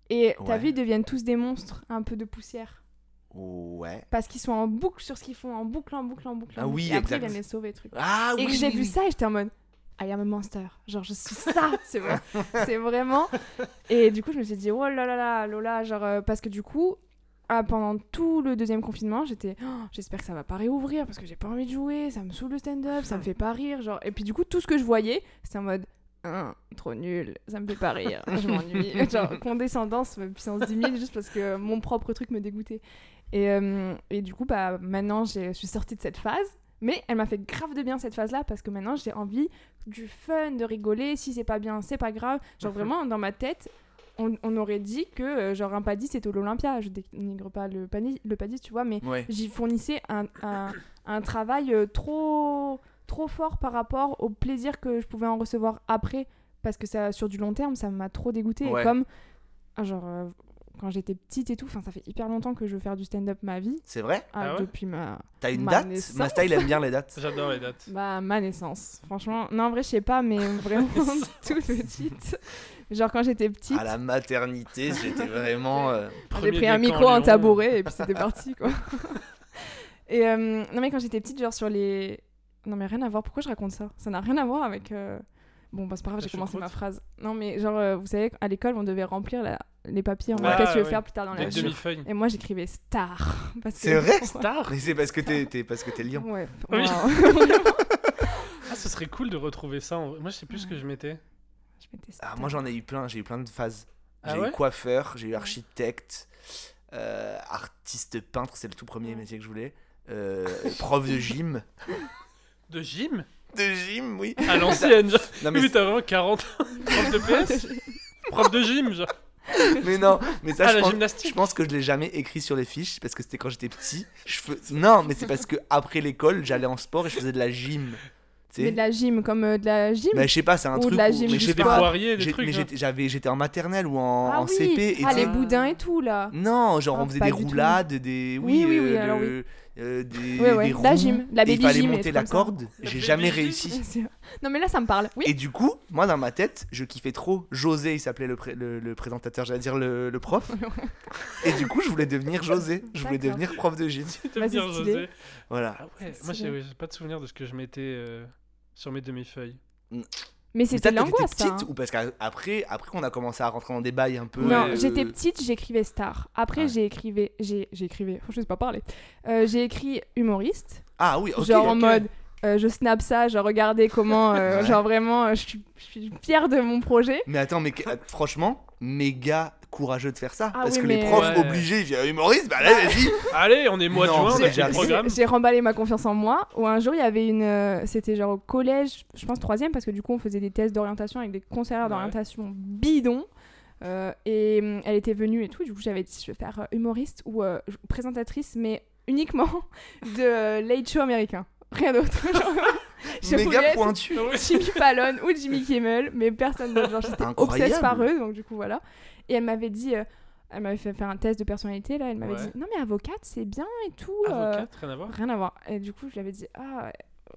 Et Ouais. vu, ils deviennent tous des monstres, un peu de poussière. Ouais. Parce qu'ils sont en boucle sur ce qu'ils font, en boucle, en boucle, en boucle. en Ah boucle. oui, et après, exact. ils viennent les sauver, truc. Ah et oui. que j'ai oui, vu oui. ça et j'étais en mode I am a monster. Genre, je suis ça, [LAUGHS] c'est vrai. c'est vraiment. Et du coup, je me suis dit, oh là là là, Lola, genre, euh, parce que du coup, ah, pendant tout le deuxième confinement, j'étais, Oh, j'espère que ça va pas réouvrir parce que j'ai pas envie de jouer, ça me saoule le stand-up, ça me fait pas rire. Genre, et puis du coup, tout ce que je voyais, c'était en mode. Hein, trop nul, ça me fait pas rire, je m'ennuie. [LAUGHS] Genre, condescendance, puissance 10 000, juste parce que mon propre truc me dégoûtait. Et, euh, et du coup, bah, maintenant, je suis sortie de cette phase. Mais elle m'a fait grave de bien cette phase-là parce que maintenant j'ai envie du fun, de rigoler. Si c'est pas bien, c'est pas grave. Genre vraiment, dans ma tête, on, on aurait dit que euh, genre un paddy c'était l'Olympia. Je dénigre pas le, le paddy, tu vois, mais Ouais. j'y fournissais un, un, un travail euh, trop, trop fort par rapport au plaisir que je pouvais en recevoir après. Parce que ça, sur du long terme, ça m'a trop dégoûté. Ouais. Et comme, ah, genre, euh, quand j'étais petite et tout, enfin, ça fait hyper longtemps que je veux faire du stand-up ma vie. C'est vrai? Ah, Ah ouais? depuis ma, T'as une Ma date? naissance. Masta, il aime bien les dates. [LAUGHS] J'adore les dates. bah, ma naissance. Franchement, non, en vrai, je sais pas, mais [LAUGHS] vraiment [LAUGHS] toute petite. Genre, quand j'étais petite, À la maternité, j'étais vraiment. euh, [LAUGHS] j'ai pris un micro, un tabouret, et puis c'était [LAUGHS] parti, quoi. [LAUGHS] et euh, non, mais quand j'étais petite, genre sur les. Non, mais rien à voir. Pourquoi je raconte ça? Ça n'a rien à voir avec. euh, Bon, bah, c'est pas grave, j'ai commencé ma phrase. Non, mais genre, euh, vous savez, à l'école, on devait remplir la- les papiers en mode Ah, qu'est-ce que tu veux ouais. faire plus tard dans la vie. Et moi, j'écrivais star. que- C'est vrai? Star? Mais c'est parce que t'es parce que t'es lion. Ouais. Oui. Ah, ce serait cool de retrouver ça. en. Moi, je sais plus ce que je mettais. Je Ah, moi j'en ai eu plein, j'ai eu plein de phases. Ah J'ai ouais eu coiffeur, j'ai eu architecte, euh, artiste peintre, c'est le tout premier métier que je voulais. euh, [LAUGHS] prof de gym. De gym? De gym, oui. À l'ancienne. genre. Non mais, Oui, t'as vraiment 40 ans. [LAUGHS] Prof de PS? Prof de gym, genre. mais non, mais ça Ah, je, la pense, gymnastique je pense que je l'ai jamais écrit sur les fiches parce que c'était quand j'étais petit. Je fais... Non, mais c'est parce que après l'école, j'allais en sport et je faisais de la gym. Mais de la gym, comme euh, de la gym. Mais je sais pas, c'est un Ou de truc la où- gym mais je sais pas. des trucs. mais genre. j'étais j'avais j'étais en maternelle ou en, ah en oui. CP et Ah, les boudins et tout, là. Non, genre Ah, on faisait pas des roulades, des Oui, oui, oui, euh, alors le- euh, des, Ouais, ouais, des la roues, gym, la et il baby fallait gym monter la corde. La J'ai baby jamais réussi. [LAUGHS] Non, mais là, ça me parle. Oui. Et du coup, moi dans ma tête, je kiffais trop José, il s'appelait le, pré- le, le présentateur, j'allais dire le, le prof. [LAUGHS] et du coup, je voulais devenir José, je voulais devenir prof de gym. [LAUGHS] Devenir. José. Voilà. Ah ouais, moi j'ai pas de souvenir de ce que je mettais euh, sur mes demi-feuilles. Mais Mais c'était l'angoisse, petite hein. ou parce qu'après, après qu'on a commencé à rentrer dans des bails un peu. Non, euh, j'étais petite, j'écrivais star. Après, Ouais. j'ai écrivé, j'ai, j'ai écrivé, je sais pas parler. Euh, j'ai écrit humoriste, Ah oui, ok. genre en mode, euh, je snap ça, genre regardez comment, euh, [LAUGHS] Ouais. genre vraiment, je suis, je suis fière de mon projet. Mais attends, mais franchement, méga courageux de faire ça. Ah parce oui, que les profs Ouais. obligés, ils viennent humoriste, bah là, vas-y. [LAUGHS] Allez, on est mois de juin, c'est on a déjà programme. J'ai remballé ma confiance en moi. Où un jour, il y avait une. euh, C'était genre au collège, je pense troisième, parce que du coup, on faisait des tests d'orientation avec des conseillères Ouais. d'orientation bidons. Euh, et hum, elle était venue et tout. Du coup, j'avais dit, je vais faire euh, humoriste ou euh, présentatrice, mais uniquement [LAUGHS] de euh, late show américain. Rien d'autre. [LAUGHS] Je Méga pointu. Jimmy Fallon ou Jimmy Kimmel, mais personne d'autre. J'étais obsesse par eux, donc du coup, voilà. Et elle m'avait dit. euh, elle m'avait fait faire un test de personnalité, là. Elle m'avait Ouais. dit Non, mais avocate, c'est bien et tout. euh, Avocate, rien à voir. Rien à voir. Et du coup, je lui avais dit, ah,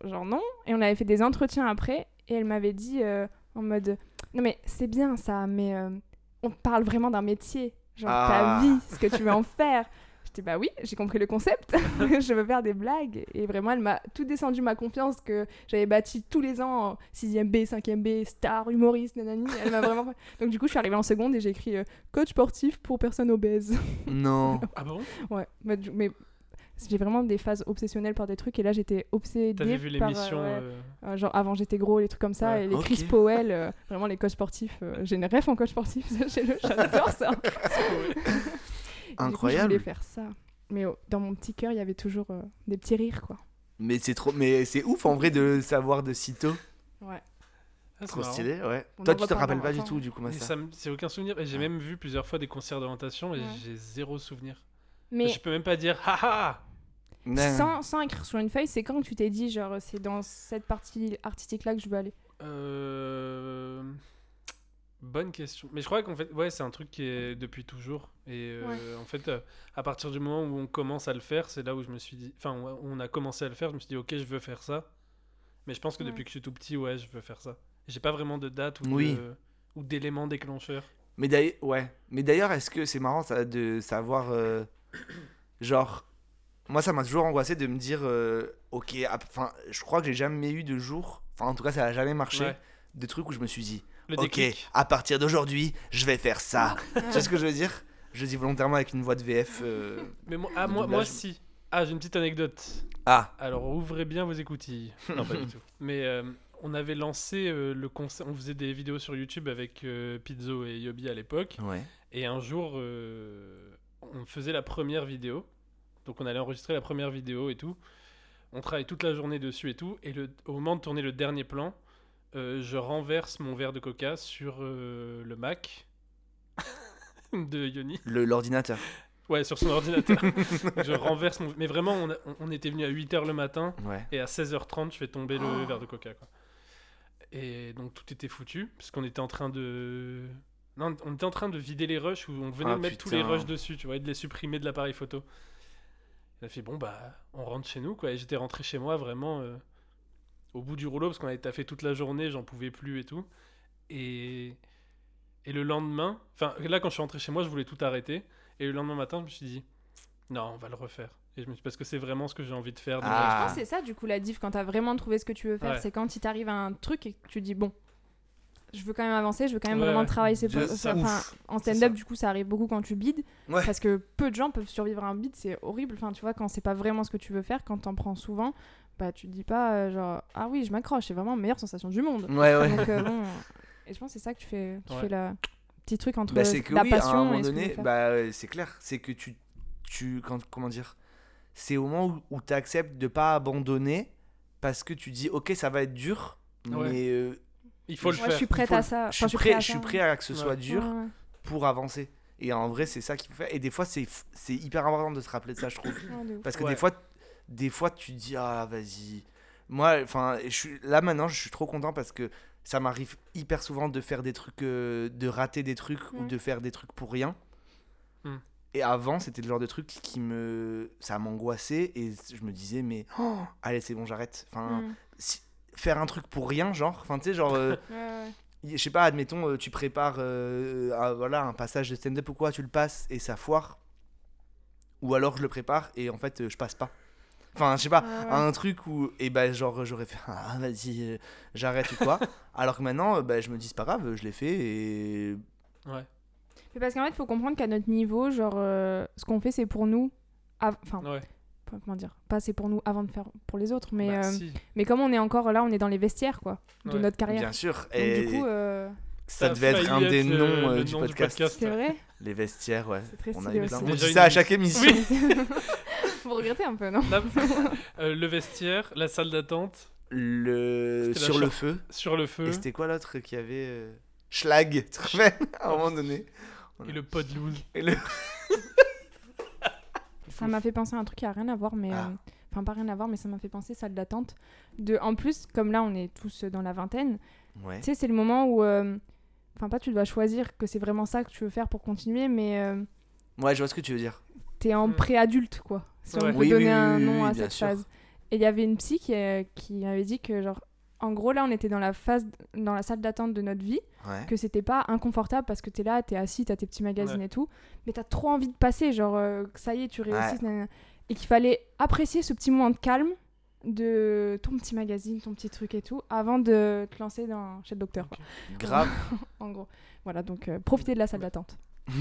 genre non. Et on avait fait des entretiens après. Et elle m'avait dit euh, en mode, non, mais c'est bien ça, mais euh, on parle vraiment d'un métier. Genre Ah. ta vie, ce que tu veux en faire. [LAUGHS] J'étais, bah oui, j'ai compris le concept. [LAUGHS] je veux faire des blagues. Et vraiment, elle m'a tout descendu ma confiance que j'avais bâti tous les ans en 6ème B, 5ème B, star, humoriste, nanani. Elle m'a vraiment. [LAUGHS] Donc, du coup, je suis arrivée en seconde et j'ai écrit euh, coach sportif pour personnes obèses. [LAUGHS] Non. Ah bon? Ouais, mais, j'ai vraiment des phases obsessionnelles par des trucs et là j'étais obsédée T'avais vu par, euh, l'émission ouais, euh, euh, genre avant j'étais gros les trucs comme ça Ouais. et les. Chris Powell euh, vraiment les coachs sportifs euh, j'ai une ref en coach sportif j'adore ça Coup, je Incroyable. voulais faire ça mais oh, dans mon petit cœur il y avait toujours euh, des petits rires quoi Mais c'est trop, mais c'est ouf en vrai de savoir de sitôt. ouais ah, c'est Trop marrant. stylé, ouais. On Toi, tu te rappelles pas du tout du coup, ça. c'est aucun souvenir. Et j'ai Ouais. même vu plusieurs fois des concerts d'orientation et Ouais. j'ai zéro souvenir. mais Je peux même pas dire haha Non. sans, sans écrire sur une feuille c'est quand tu t'es dit genre c'est dans cette partie artistique là que je veux aller? Euh, Bonne question. Mais je crois qu'en fait, ouais, c'est un truc qui est depuis toujours. Et euh, en fait, euh, à partir du moment où on commence à le faire, c'est là où je me suis dit. Enfin, on a commencé à le faire, je me suis dit, ok, je veux faire ça. Mais je pense que Ouais. depuis que je suis tout petit, ouais, je veux faire ça. J'ai pas vraiment de date ou Oui. de- ou d'éléments déclencheurs. Mais d'ailleurs, ouais. Mais d'ailleurs, est-ce que c'est marrant ça, de savoir, euh, genre, moi ça m'a toujours angoissé de me dire, euh, ok, enfin, je crois que j'ai jamais eu de jour, enfin en tout cas ça a jamais marché, Ouais. de trucs où je me suis dit, Le ok, déclic. à partir d'aujourd'hui, je vais faire ça. tu sais ce que je veux dire? Je dis volontairement avec une voix de VF. euh, Mais moi, ah, moi, moi si. Ah, j'ai une petite anecdote. Ah, Alors ouvrez bien vos écoutilles. Non, pas du [LAUGHS] tout. Mais euh, on avait lancé euh, le concept. On faisait des vidéos sur YouTube avec Pizzo et Yobi à l'époque. ouais. Et un jour, on faisait la première vidéo. Donc on allait enregistrer la première vidéo et tout. On travaille toute la journée dessus et tout. Et le, au moment de tourner le dernier plan, euh, je renverse mon verre de coca sur euh, le Mac [LAUGHS] de Yoni. Le- L'ordinateur. Ouais, sur son ordinateur. [LAUGHS] je renverse mon... Mais vraiment, on, a- on- on était venu à 8h le matin. Ouais. Et à 16h30, je fais tomber le verre de coca. Quoi. Et donc tout était foutu, puisqu'on était en train de. Non, on était en train de vider les rushs où on venait Ah, de mettre tous les rushs dessus, tu vois, et de les supprimer de l'appareil photo. Il a fait bon, bah, on rentre chez nous, quoi. Et j'étais rentré chez moi vraiment euh, au bout du rouleau, parce qu'on avait taffé toute la journée, j'en pouvais plus et tout. Et. Et le lendemain, enfin là quand je suis rentré chez moi, je voulais tout arrêter. Et le lendemain matin, je me suis dit, non, on va le refaire. Et je me suis parce que c'est vraiment ce que j'ai envie de faire. Ah. Je pense que c'est ça, du coup, la diff, quand t'as vraiment trouvé ce que tu veux faire, Ouais. c'est quand il t'arrive à un truc et que tu dis, bon, je veux quand même avancer, je veux quand même Ouais, vraiment ouais. travailler. ça, enfin, en stand-up, du coup, ça arrive beaucoup quand tu bides, Ouais. parce que peu de gens peuvent survivre à un bide, c'est horrible. Enfin, tu vois, quand c'est pas vraiment ce que tu veux faire, quand t'en prends souvent, bah, tu te dis pas, euh, genre, ah oui, je m'accroche, c'est vraiment la meilleure sensation du monde. Ouais, ouais. Donc, euh, bon, [LAUGHS] et je pense que c'est ça que tu fais, tu Ouais. fais le petit truc entre Bah, c'est que la oui, à passion un moment et ce que tu donné, faire. bah, c'est clair. C'est que tu. tu quand, comment dire C'est au moment où, tu acceptes de pas abandonner parce que tu dis, ok, ça va être dur, Ouais. mais. euh, Il faut le Moi, je faire. suis prête faut à ça. je suis Enfin, prêt, à je suis prêt à que ce Ouais. soit dur Ouais, ouais. pour avancer. Et en vrai, c'est ça qu'il faut faire. Et des fois, c'est c'est hyper important de se rappeler de ça, je trouve. Parce que Ouais. des fois, des fois, tu te dis ah vas-y. Moi, enfin, je suis là maintenant, je suis trop content parce que ça m'arrive hyper souvent de faire des trucs, euh, de rater des trucs ou de faire des trucs pour rien. Hmm. Et avant, c'était le genre de truc qui me, ça m'angoissait et je me disais mais oh, allez c'est bon j'arrête. Enfin, Mm. si- faire un truc pour rien, genre, enfin tu sais genre. euh, [LAUGHS] je sais pas, admettons, euh, tu prépares euh, un, voilà, un passage de stand-up ou quoi, tu le passes et ça foire. Ou alors je le prépare et en fait je passe pas. Enfin, je sais pas, un truc où, et ben genre j'aurais fait, ah vas-y, euh, j'arrête ou quoi. [LAUGHS] alors que maintenant, bah, je me dis, c'est pas grave, je l'ai fait et. Ouais. Mais parce qu'en fait, il faut comprendre qu'à notre niveau, genre, euh, ce qu'on fait, c'est pour nous. Enfin, Ouais. comment dire Pas c'est pour nous avant de faire pour les autres. Mais, Bah, euh, si. mais comme on est encore là, on est dans les vestiaires, quoi, de Ouais. notre carrière. Bien sûr, Donc, et du coup, euh, ça, devait être un des noms euh, du, nom podcast. c'est vrai. Les vestiaires, ouais. Très On, stylé a eu aussi. plein- on dit ça à chaque émission. [LAUGHS] [LAUGHS] [LAUGHS] Vous regrettez un peu, non [LAUGHS] Euh, le vestiaire, la salle d'attente, Le... Sur le feu. sur le feu Et c'était quoi l'autre qui avait. euh, Schlag, [LAUGHS] rappelles À un moment donné? et le pod loose. Et le... Ça m'a fait penser à un truc qui a rien à voir, mais. Ah. euh, Enfin, pas rien à voir, mais ça m'a fait penser salle d'attente. De... En plus, comme là, on est tous dans la vingtaine, Ouais. tu sais, c'est le moment où. euh, Enfin, pas tu dois choisir que c'est vraiment ça que tu veux faire pour continuer, mais. euh, Ouais, je vois ce que tu veux dire. t'es en Mm. préadulte, quoi. Si Ouais. on peut Oui, donner oui, un nom oui, à cette sûr. phase. Et il y avait une psy qui, euh, qui avait dit que, genre, en gros, là, on était dans la phase, dans la salle d'attente de notre vie, Ouais. que c'était pas inconfortable parce que t'es là, t'es assis, t'as tes petits magazines et tout, mais t'as trop envie de passer, genre, euh, ça y est, tu réussis, et qu'il fallait apprécier ce petit moment de calme de ton petit magazine, ton petit truc et tout, avant de te lancer dans, chez le docteur, quoi. Grave. [LAUGHS] en gros. Voilà, donc euh, profitez de la salle d'attente. [LAUGHS]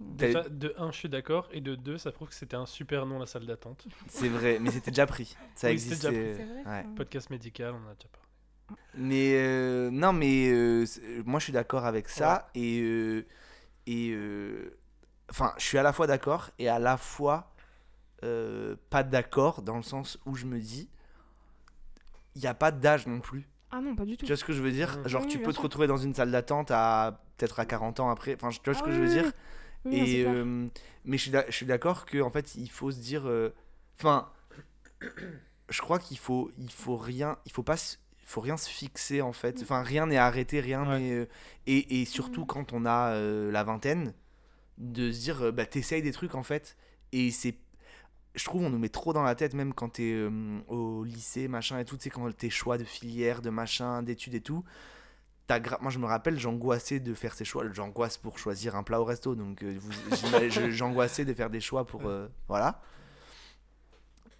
Déjà, de 1, je suis d'accord, et de 2, ça prouve que c'était un super nom, la salle d'attente. C'est vrai, mais c'était déjà pris. Ça Oui, c'était déjà existait. Vrai ouais. ça. Podcast médical, on en a déjà parlé. Mais euh, non, mais euh, c'est- moi je suis d'accord avec ça et euh, et euh, enfin je suis à la fois d'accord et à la fois euh, pas d'accord dans le sens où je me dis il n'y a pas d'âge non plus. Ah non, pas du tout. Tu vois ce que je veux dire? Mhm. Genre Oui, tu peux te retrouver dans une salle d'attente à peut-être à 40 ans après. Enfin tu vois ce Ah que oui, je veux oui, dire? Oui. Non, Et clair. euh, mais je suis d'accord que en fait il faut se dire euh, enfin [COUGHS] je crois qu'il faut il faut rien il faut pas faut rien se fixer en fait enfin rien n'est arrêté rien Ouais. n'est euh, et, et surtout Mm. quand on a euh, la vingtaine de se dire euh, bah t'essayes des trucs en fait et c'est je trouve on nous met trop dans la tête, même quand t'es euh, au lycée, machin et tout, tu sais, quand tes choix de filière, de machin, d'études et tout. Gra- Moi, je me rappelle, j'angoissais de faire ces choix. J'angoisse pour choisir un plat au resto, donc euh, vous- [LAUGHS] je- j'angoissais de faire des choix pour. euh, voilà.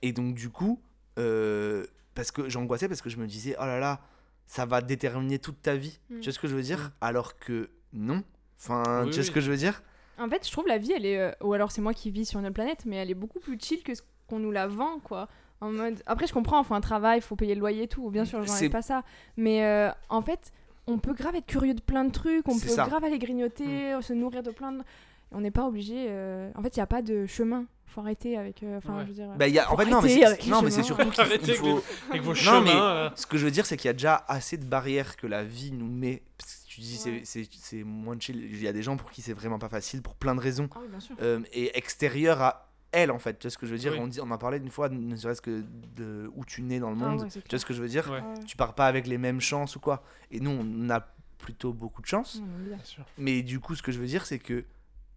Et donc, du coup, euh, parce que j'angoissais parce que je me disais, oh là là, ça va déterminer toute ta vie. Mm. Tu vois ce que je veux dire? Alors que non. Enfin, Oui, tu vois ce que je veux dire? En fait, je trouve la vie, elle est. Ou alors c'est moi qui vis sur une autre planète, mais elle est beaucoup plus chill que ce qu'on nous la vend, quoi. En mode. Après, je comprends, faut un travail, faut payer le loyer et tout. Bien sûr, C'est- j'enlève pas ça. Mais euh, en fait, on peut grave être curieux de plein de trucs, on peut ça. grave aller grignoter, se nourrir de plein de. On n'est pas obligé. euh, En fait, il n'y a pas de chemin. Faut arrêter avec. euh, Enfin, Ouais. je veux dire. bah, y a, En fait, non, mais c'est non, mais c'est surtout qu'il Arrêtez il avec faut. Avec vos Non, chemins. mais- euh, Ce que je veux dire, c'est qu'il y a déjà assez de barrières que la vie nous met. Parce que tu dis, c'est- Ouais. c'est c'est moins chill. Il y a des gens pour qui c'est vraiment pas facile, pour plein de raisons. Ah oui, bien sûr. euh, et extérieures à elle, en fait. Tu vois ce que je veux dire? Oui. on, dit, on en parlait une fois, ne serait-ce que de où tu nais dans le Ah monde. ouais, tu vois ce que je veux dire? Ouais. Tu pars pas avec les mêmes chances ou quoi. Et nous, on a plutôt beaucoup de chance. Sûr. Mais du coup, ce que je veux dire, c'est que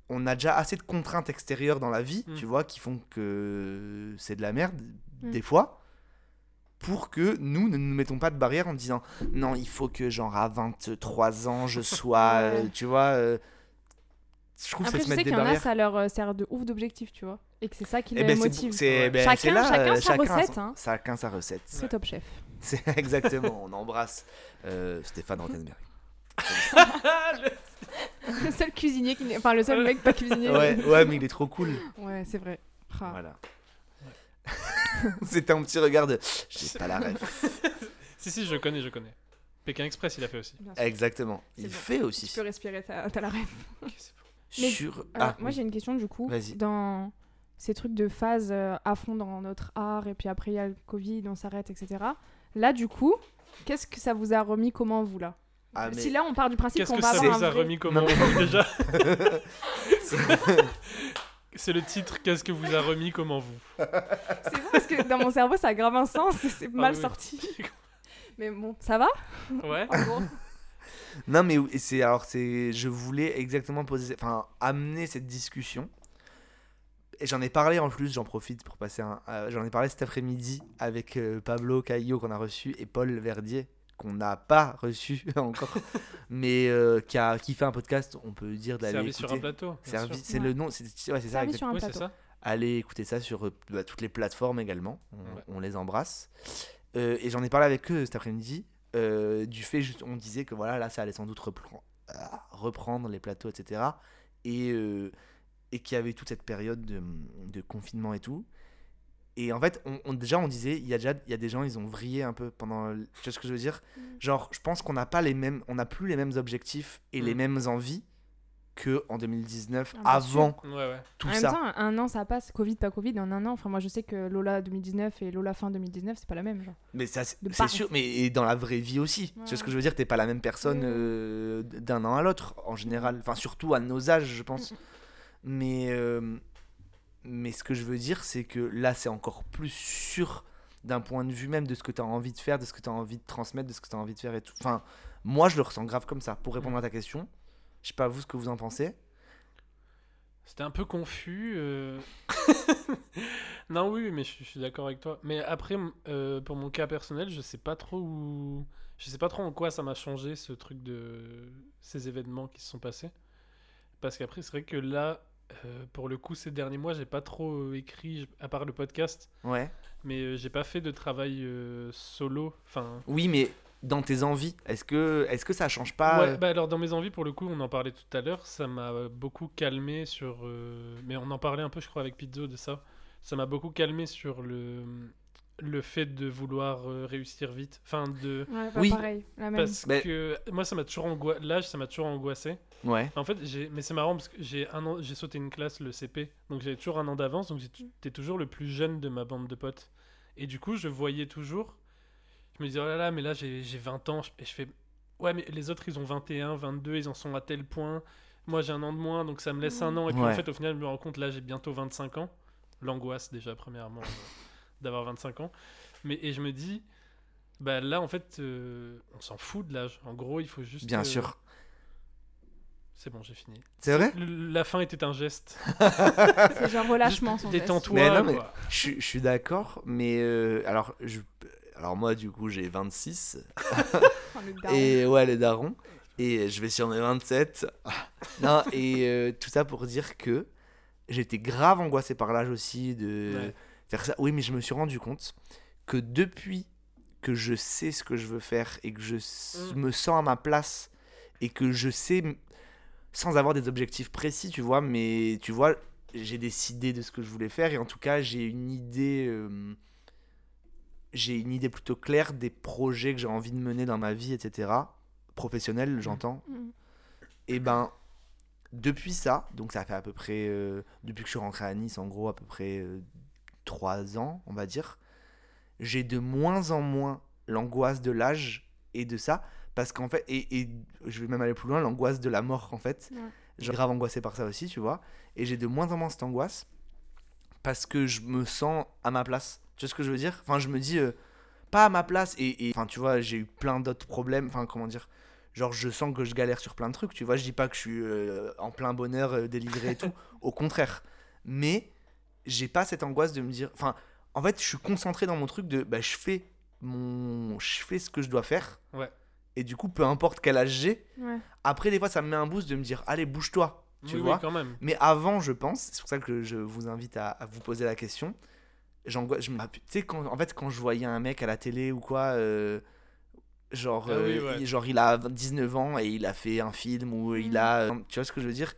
on a déjà assez de contraintes extérieures dans la vie, Mm. tu vois, qui font que c'est de la merde, Mm. des fois, pour que nous ne nous mettons pas de barrière en disant non, il faut que, genre, à 23 ans, je sois, [LAUGHS] euh, tu vois. euh, je trouve que Après, c'est je se sais qu'il y en a, ça leur euh, sert de ouf d'objectif, tu vois. Et que c'est ça qui Eh les ben, motive. ben, Chacun- là, chacun sa chacun recette, son- hein. Chacun sa recette. C'est top chef. [LAUGHS] C'est exactement, on embrasse euh, Stéphane Rottenberg. [LAUGHS] le seul cuisinier qui n'est. Enfin, le seul mec pas cuisinier. Ouais, ouais, mais il est trop cool. Ouais, c'est vrai. Ah. Voilà. [LAUGHS] C'était un petit regard de. J'ai pas la ref. Si, si, je connais, je connais. Pékin Express, il a fait aussi. Exactement. Il fait Tu aussi. peux respirer, t'as la rêve. Ok, c'est bon. Mais- Sur. Euh, Ah, moi, oui. j'ai une question du coup. Dans ces trucs de phase euh, à fond dans notre art, et puis après il y a le Covid, on s'arrête, etc. Là, du coup, qu'est-ce que ça vous a remis comment vous là? Ah, mais- Si là on part du principe Qu'est-ce qu'on que va ça avoir vous un a vrai... remis comment Non, vous, [LAUGHS] déjà? [LAUGHS] C'est le titre Qu'est-ce que vous a remis comment vous? C'est bon parce que dans mon cerveau ça a grave un sens et c'est mal Ah oui. sorti. [LAUGHS] Mais bon, ça va? Ouais. en gros Non, mais c'est. Alors, c'est. Je voulais exactement poser. Enfin, amener cette discussion. Et j'en ai parlé en plus, j'en profite pour passer un. euh, j'en ai parlé cet après-midi avec euh, Pablo Caillo qu'on a reçu et Paul Verdier qu'on n'a pas reçu [LAUGHS] encore, mais euh, qui, a, qui fait un podcast, on peut dire d'aller Servi sur un plateau. Servi-. C'est Ouais. le nom, c'est ouais, ça. Sur un Oui, ça. Allez écouter ça sur bah, toutes les plateformes également. On, Ouais. on les embrasse. Euh, et j'en ai parlé avec eux cet après-midi. Euh, du fait, juste, on disait que voilà, là, ça allait sans doute repren- ah, reprendre les plateaux, etc. Et, euh, et qu'il y avait toute cette période de, de confinement et tout. Et en fait, on, on- déjà, on disait, il y a déjà il y a des gens, ils ont vrillé un peu pendant. Tu vois ce que je veux dire? Mm. Genre, je pense qu'on n'a pas les mêmes, on n'a plus les mêmes objectifs et les Mm. mêmes envies que en 2019, Ah, bien avant Ouais, ouais. tout en ça. même temps, un an ça passe, Covid pas Covid, en un an. Enfin, moi je sais que Lola 2019 et Lola fin 2019, c'est pas la même. Genre. Mais ça, c'est c'est sûr, mais et dans la vraie vie aussi. Tu vois ce Ouais. que je veux dire? T'es pas la même personne Ouais. euh, d'un an à l'autre, en général. Enfin, surtout à nos âges, je Mm, pense. Mais, euh, mais ce que je veux dire, c'est que là, c'est encore plus sûr d'un point de vue même de ce que tu as envie de faire, de ce que tu as envie de transmettre, de ce que tu as envie de faire et tout. Enfin, moi, je le ressens grave comme ça. Pour répondre à ta question, je sais pas vous ce que vous en pensez. C'était un peu confus. euh. [LAUGHS] non, oui, mais je, suis- je suis d'accord avec toi. Mais après, m- euh, pour mon cas personnel, je sais pas trop où. Je sais pas trop en quoi ça m'a changé ce truc de ces événements qui se sont passés. Parce qu'après, c'est vrai que là, euh, pour le coup, ces derniers mois, j'ai pas trop euh, écrit, à part le podcast, Ouais. mais euh, j'ai pas fait de travail euh, solo. Enfin. Oui, mais dans tes envies, est-ce que, est que ça change pas Ouais, euh, bah alors dans mes envies, pour le coup, on en parlait tout à l'heure, ça m'a beaucoup calmé sur... euh, Mais on en parlait un peu, je crois, avec Pizzo de ça. Ça m'a beaucoup calmé sur le, le fait de vouloir euh, réussir vite. Enfin, de... Ouais, bah, Oui. pareil, la même. Parce Mais- que moi, ça m'a toujours angoissé. L'âge, ça m'a toujours angoissé. Ouais. En fait, j'ai... mais c'est marrant parce que j'ai un an... j'ai sauté une classe, le CP, donc j'avais toujours un an d'avance, donc j'étais toujours le plus jeune de ma bande de potes. Et du coup, je voyais toujours, me disais, oh là là, mais là j'ai j'ai 20 ans, et je fais, ouais, mais les autres ils ont 21, 22, ils en sont à tel point. Moi j'ai un an de moins, donc ça me laisse un an. Et puis en fait, au final, je me rends compte, là j'ai bientôt 25 ans. L'angoisse, déjà, premièrement, euh, [LAUGHS] d'avoir 25 ans. Mais, et je me dis, bah là en fait, euh, on s'en fout de l'âge. En gros, il faut juste. Bien euh, sûr. C'est bon, j'ai fini. C'est vrai? La fin était un geste. [LAUGHS] C'est genre relâchement Détends-toi. Mais non, mais-. Je je suis d'accord, mais euh, alors, je, alors moi, du coup, j'ai 26. [LAUGHS] Et ouais, les darons. Et je vais sur mes 27. non, et euh, tout ça pour dire que j'étais grave angoissé par l'âge aussi de Ouais. faire ça. Oui, mais je me suis rendu compte que depuis que je sais ce que je veux faire et que je Mm. me sens à ma place et que je sais, sans avoir des objectifs précis, tu vois, mais tu vois, j'ai décidé de ce que je voulais faire et en tout cas, j'ai une idée. euh, j'ai une idée plutôt claire des projets que j'ai envie de mener dans ma vie, etc. Professionnel, j'entends. Mm. Et ben, depuis ça, donc ça fait à peu près, euh, depuis que je suis rentré à Nice, en gros, à peu près euh, trois ans, on va dire, j'ai de moins en moins l'angoisse de l'âge et de ça, parce qu'en fait, et, et je vais même aller plus loin, l'angoisse de la mort, en fait. Ouais. J'ai grave angoissé par ça aussi, tu vois, et j'ai de moins en moins cette angoisse, parce que je me sens à ma place. Tu vois ce que je veux dire? Enfin, je me dis, euh, pas à ma place, et, et- enfin, tu vois, j'ai eu plein d'autres problèmes, enfin, comment dire? Genre, je sens que je galère sur plein de trucs, tu vois. Je dis pas que je suis euh, en plein bonheur, euh, délivré et tout. [LAUGHS] Au contraire. Mais j'ai pas cette angoisse de me dire. Enfin, en fait, je suis concentré dans mon truc de. Bah, je fais mon. Je fais ce que je dois faire. Ouais. Et du coup, peu importe quel âge j'ai. Ouais. Après, des fois, ça me met un boost de me dire Allez, bouge-toi. Tu oui, vois oui, quand même. mais avant, je pense, c'est pour ça que je vous invite à, à vous poser la question. J'angoisse, je me- tu sais, quand, en fait, quand je voyais un mec à la télé ou quoi, euh, genre, Ah oui, euh, ouais. il, genre, il a 19 ans et il a fait un film ou il Mm. a. euh, tu vois ce que je veux dire?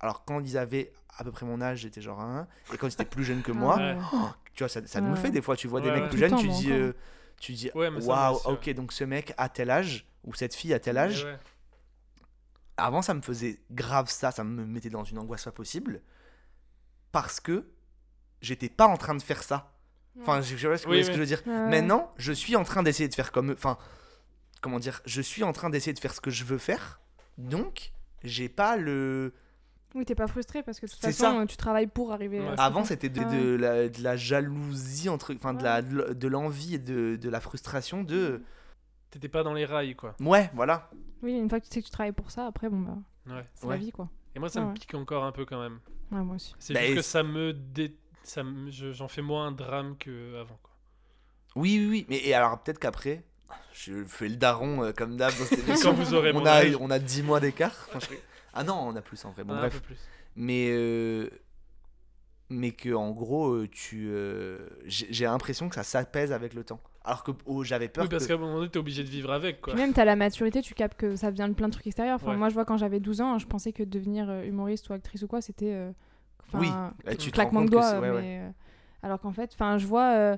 Alors, quand ils avaient à peu près mon âge, j'étais genre un, et quand ils étaient plus jeunes que moi, Ouais. oh, [GASPS] tu vois, ça, ça nous le fait des fois. Tu vois des mecs plus jeunes, tu moi, dis, euh, tu dis, moi waouh, ok, donc ce mec à tel âge ou cette fille à tel âge avant ça me faisait grave ça, ça me mettait dans une angoisse pas possible parce que j'étais pas en train de faire ça. Enfin, je, je vois ce que, Oui, ce que je veux dire. Ouais. Maintenant, je suis en train d'essayer de faire comme eux. Enfin, comment dire Je suis en train d'essayer de faire ce que je veux faire. Donc, j'ai pas le. Oui, t'es pas frustré parce que de toute C'est façon, ça. tu travailles pour arriver. Ouais. à Avant, c'était de, Ah de la, de la jalousie entre, enfin, de la, de l'envie et de, de la frustration de. T'étais pas dans les rails, quoi. Ouais, voilà. Oui, une fois que tu sais que tu travailles pour ça, après, bon, bah, Ouais. c'est Ouais. la vie, quoi. Et moi, ça me ouais. pique encore un peu quand même. Ouais, moi aussi. C'est Bah, juste et que ça me dé... ça j'en fais moins un drame qu'avant, quoi. Oui, oui, oui. Mais et alors, peut-être qu'après, je fais le daron euh, comme d'hab dans cette [LAUGHS] Quand vous aurez on a, on a 10 mois d'écart. [LAUGHS] Enfin, je- Ah non, on a plus en vrai. Bon, Ah, un bref. peu plus. Mais, euh, mais que en gros, euh, tu, euh, j'ai l'impression que ça s'apaise avec le temps. Alors que oh, j'avais peur Oui, parce qu'à un moment donné, t'es obligé de vivre avec, quoi. Puis même, t'as la maturité, tu captes que ça vient de plein de trucs extérieurs. Enfin, Ouais. Moi, je vois quand j'avais 12 ans, je pensais que devenir humoriste ou actrice ou quoi, c'était. Oui, là, tu te claquement de doigts. c'est- ouais, mais, ouais. euh, alors qu'en fait, enfin, je vois. euh,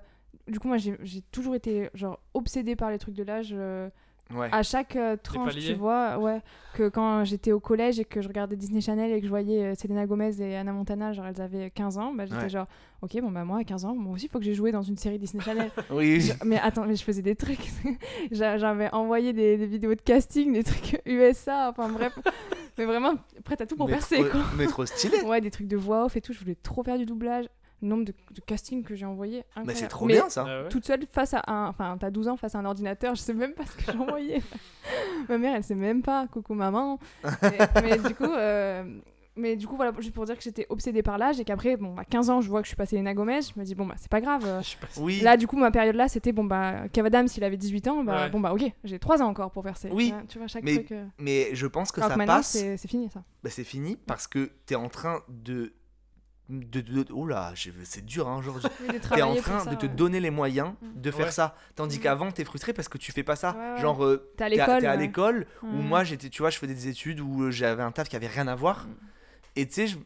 du coup, moi, j'ai toujours été genre obsédée par les trucs de l'âge. euh, Ouais. à chaque euh, tranche, tu vois, ouais, que quand j'étais au collège et que je regardais Disney Channel et que je voyais euh, Selena Gomez et Anna Montana, genre elles avaient 15 ans, bah, j'étais Ouais. genre, ok, bon bah moi à 15 ans, moi aussi il faut que j'ai joué dans une série Disney Channel. [LAUGHS] Oui, Je- mais attends, mais je faisais des trucs, [LAUGHS] J'a- j'avais envoyé des, des vidéos de casting, des trucs [LAUGHS] USA, enfin bref, mais vraiment prête à tout pour mais percer trop- quoi. Mais trop stylé. Ouais, des trucs de voix off et tout, je voulais trop faire du doublage. Le nombre de, de castings que j'ai envoyé, Mais c'est trop Mais bien ça. Ah ouais toute seule face à un. Enfin, t'as 12 ans face à un ordinateur, je sais même pas ce que j'ai envoyé. [LAUGHS] Ma mère, elle sait même pas. Coucou maman. [LAUGHS] mais, mais du coup. euh, Mais du coup, voilà, juste pour dire que j'étais obsédée par l'âge et qu'après, bon, à 15 ans, je vois que je suis passée Lena Gomez, je me dis, bon, bah, c'est pas grave. euh, Oui. Là, du coup, ma période là, c'était, bon, bah, Kev Adams, il avait 18 ans, bah, Ouais. bon, bah, ok, j'ai 3 ans encore pour percer. Oui, Ouais, Tu vois, chaque mais truc. euh, Mais je pense que alors ça que passe. c'est fini, ça. Bah, c'est fini parce que t'es en train de. de, de, de- Oula, j'ai- c'est dur hein, aujourd'hui. Oui, T'es en train ça, de te ouais. donner les moyens Mm. de faire Ouais. ça. Tandis Mm. qu'avant, t'es frustré parce que tu fais pas ça. Ouais, ouais. Genre, euh, T'es à l'école. t'es à ouais. l'école, ou Ouais. moi, j'étais, tu vois, je faisais des études où euh, j'avais un taf qui avait rien à voir. Mm. Et tu sais, je-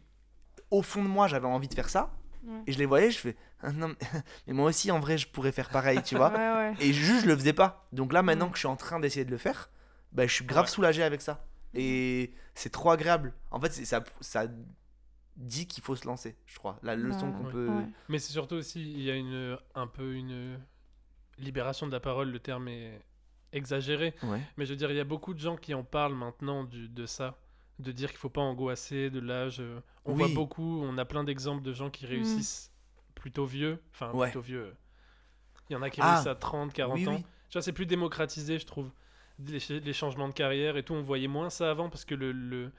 au fond de moi, j'avais envie de faire ça. Ouais. Et je les voyais, je fais, Ah, non, mais, [LAUGHS] mais moi aussi, en vrai, je pourrais faire pareil, tu vois. [LAUGHS] Ouais, ouais. Et juste, je le faisais pas. Donc là, maintenant Mm. que je suis en train d'essayer de le faire, bah, je suis grave Ouais. soulagé avec ça. Et c'est trop agréable. En fait, c'est- ça, ça dit qu'il faut se lancer, je crois. La leçon Bah, qu'on ouais. peut. Ouais. Mais c'est surtout aussi, il y a une, un peu une libération de la parole, le terme est exagéré. Ouais. Mais je veux dire, il y a beaucoup de gens qui en parlent maintenant du, de ça, de dire qu'il faut pas angoisser de l'âge. euh, On voit beaucoup, on a plein d'exemples de gens qui réussissent plutôt vieux. Enfin, Ouais. plutôt vieux. Il y en a qui Ah. réussissent à 30, 40 Oui, ans. oui. Tu vois, c'est plus démocratisé, je trouve. Les, ch- les changements de carrière et tout, on voyait moins ça avant parce que le, le,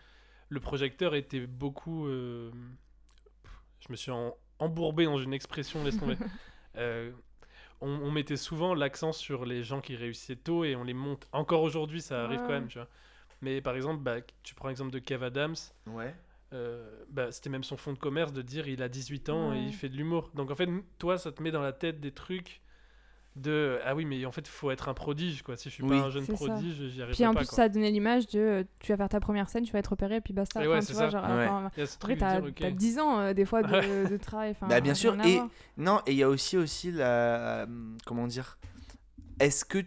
le projecteur était beaucoup. euh, Je me suis en- embourbé dans une expression, laisse tomber. [LAUGHS] Euh, on, on mettait souvent l'accent sur les gens qui réussissaient tôt et on les monte. Encore aujourd'hui, ça arrive Ouais. quand même, tu vois. Mais par exemple, bah, tu prends l'exemple de Kev Adams, Ouais. euh, bah, c'était même son fond de commerce de dire il a 18 ans et Ouais. il fait de l'humour. Donc en fait, toi, ça te met dans la tête des trucs de ah oui, mais en fait, faut être un prodige quoi. Si je suis Oui. pas un jeune prodige, j'y arriverai Puis en pas. plus, quoi. ça a donné l'image de euh, tu vas faire ta première scène, tu vas être repéré, et puis basta. Et Enfin, ouais, tu vois, ça. genre, Ouais. enfin, Il y a ce après, t'as dire, ok. t'as 10 ans euh, des fois de, Ouais. de travail. enfin, Bah, bien sûr, et-. Non, et il y a aussi, aussi la. euh, Comment dire Est-ce que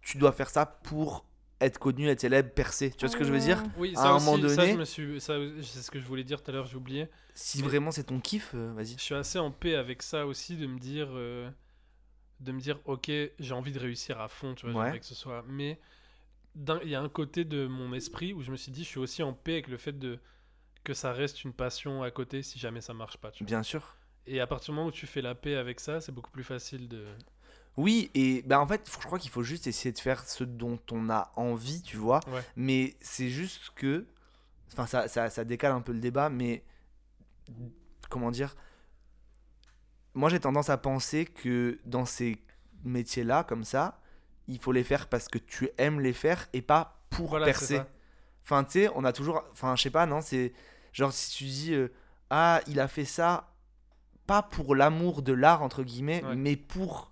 tu dois faire ça pour être connu, être célèbre, percer Tu vois ce que je veux dire. Oui, à un aussi, moment donné- suis, ça, c'est ce que je voulais dire tout à l'heure, j'ai oublié. Si Mais- vraiment c'est ton kiff, euh, vas-y. Je suis assez en paix avec ça aussi de me dire, euh, de me dire, ok, j'ai envie de réussir à fond, tu vois, Ouais. que ce soit. Mais il y a un côté de mon esprit où je me suis dit, je suis aussi en paix avec le fait de que ça reste une passion à côté si jamais ça marche pas. Tu vois. Bien sûr. Et à partir du moment où tu fais la paix avec ça, c'est beaucoup plus facile de. Oui, et bah en fait, je crois qu'il faut juste essayer de faire ce dont on a envie, tu vois. Ouais. Mais c'est juste que. Enfin, ça, ça, ça décale un peu le débat, mais. Comment dire Moi, j'ai tendance à penser que dans ces métiers-là, comme ça, il faut les faire parce que tu aimes les faire et pas pour Voilà, percer. Enfin, tu sais, on a toujours. Enfin, je sais pas, non, c'est. Genre, si tu dis. euh, ah, il a fait ça, pas pour l'amour de l'art, entre guillemets, Ouais. mais pour.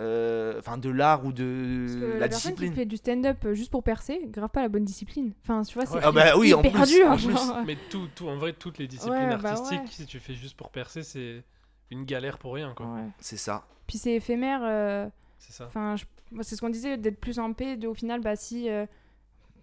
Euh, Enfin, de l'art ou de Parce que la, la, personne discipline. qui fait du stand-up euh, juste pour percer, grave pas la bonne discipline. Enfin, tu vois, c'est Ouais. Ah, bah oui, en plus. dur. en plus. genre. Mais tout, tout, en vrai, toutes les disciplines Ouais, bah artistiques, ouais. si tu fais juste pour percer, c'est une galère pour rien, quoi. Ouais. C'est ça. Puis c'est éphémère. euh, C'est ça. Enfin, je- c'est ce qu'on disait, d'être plus en paix. De, au final, bah, si euh,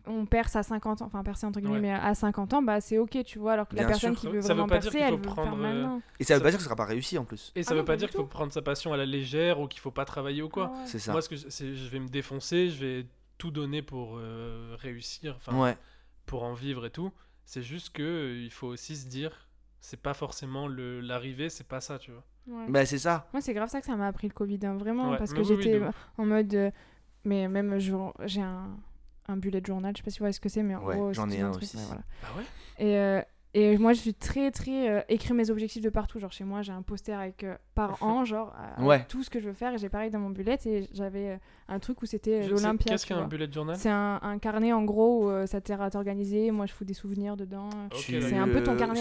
on perce à 50 ans, enfin, percer entre guillemets, Ouais. mais à 50 ans, bah, c'est ok, tu vois. Alors que la personne sûr. qui veut Ça veut vraiment dire percer, elle faut veut le prendre, faire euh, maintenant. Et ça veut Ça- pas dire que ce sera pas réussi en plus. Et ça Ah veut non, pas dire qu'il faut prendre sa passion à la légère ou qu'il faut pas travailler ou quoi. Ah ouais. C'est ça. Moi, ce que je, je vais me défoncer, je vais tout donner pour euh, réussir, enfin, ouais. pour en vivre et tout. C'est juste que euh, il faut aussi se dire, c'est pas forcément le l'arrivée, c'est pas ça, tu vois. Ouais. Bah, c'est ça. Moi, c'est grave ça que ça m'a appris le Covid, hein, vraiment, Ouais, parce mais que j'étais en mode. euh, mais même, je- j'ai un, un bullet journal, je sais pas si vous voyez ce que c'est, mais en Ouais, gros, j'en ai un un truc, aussi. voilà. Ah ouais? Et, euh, et moi, je suis très, très. euh, écrire mes objectifs de partout. Genre, chez moi, j'ai un poster avec euh, par [LAUGHS] an, genre, Ouais. tout ce que je veux faire. Et j'ai pareil dans mon bullet. Et j'avais euh, un truc où c'était l'Olympia. Qu'est-ce qu'un bullet journal? C'est un, un carnet, en gros, où euh, ça t'est à t'organiser. Moi, je fous des souvenirs dedans. C'est un peu ton euh, carnet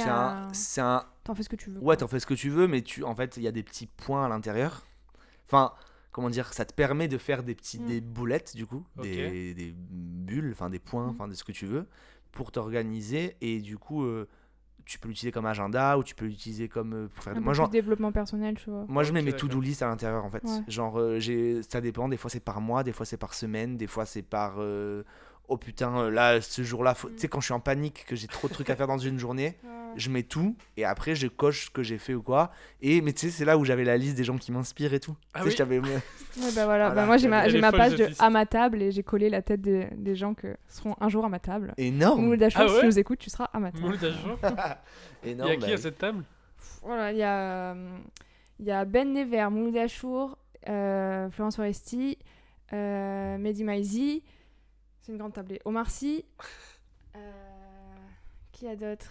c'est à- un- T'en fais ce que tu veux. Ouais, t'en fais ce que tu veux, mais tu, en fait, il y a des petits points à l'intérieur. Enfin, comment dire, ça te permet de faire des petits, Mm. des boulettes du coup, des, des bulles, enfin des points, Mm. enfin de ce que tu veux, pour t'organiser et du coup, euh, tu peux l'utiliser comme agenda ou tu peux l'utiliser comme euh, pour faire. Un Moi, genre, développement personnel, tu vois. moi, je mets mes d'accord. to-do list à l'intérieur en fait. Ouais. Genre, euh, j'ai, ça dépend. Des fois, c'est par mois, des fois, c'est par semaine, des fois, c'est par. Oh putain, euh, là, ce jour-là, faut- tu sais, quand je suis en panique, que j'ai trop de trucs à faire dans une journée, [LAUGHS] je mets tout et après je coche ce que j'ai fait ou quoi et mais tu sais c'est là où j'avais la liste des gens qui m'inspirent et tout Ah Tu sais, oui [LAUGHS] Ouais, bah voilà. Voilà. Bah, moi, j'ai ma, ma page de à ma table et j'ai collé la tête des, des gens que seront un jour à ma table. énorme Mouloud Ah si tu nous écoutes, tu seras à ma table. Mouloud Achour [LAUGHS] Il y énorme a qui bah à oui. cette table? Voilà, il y a, euh, il y a Ben Never, Mouloud Achour, euh, Florence Foresti, euh, Mehdi Maizi. C'est une grande tablée. Omar Sy. [LAUGHS] euh, qui a d'autres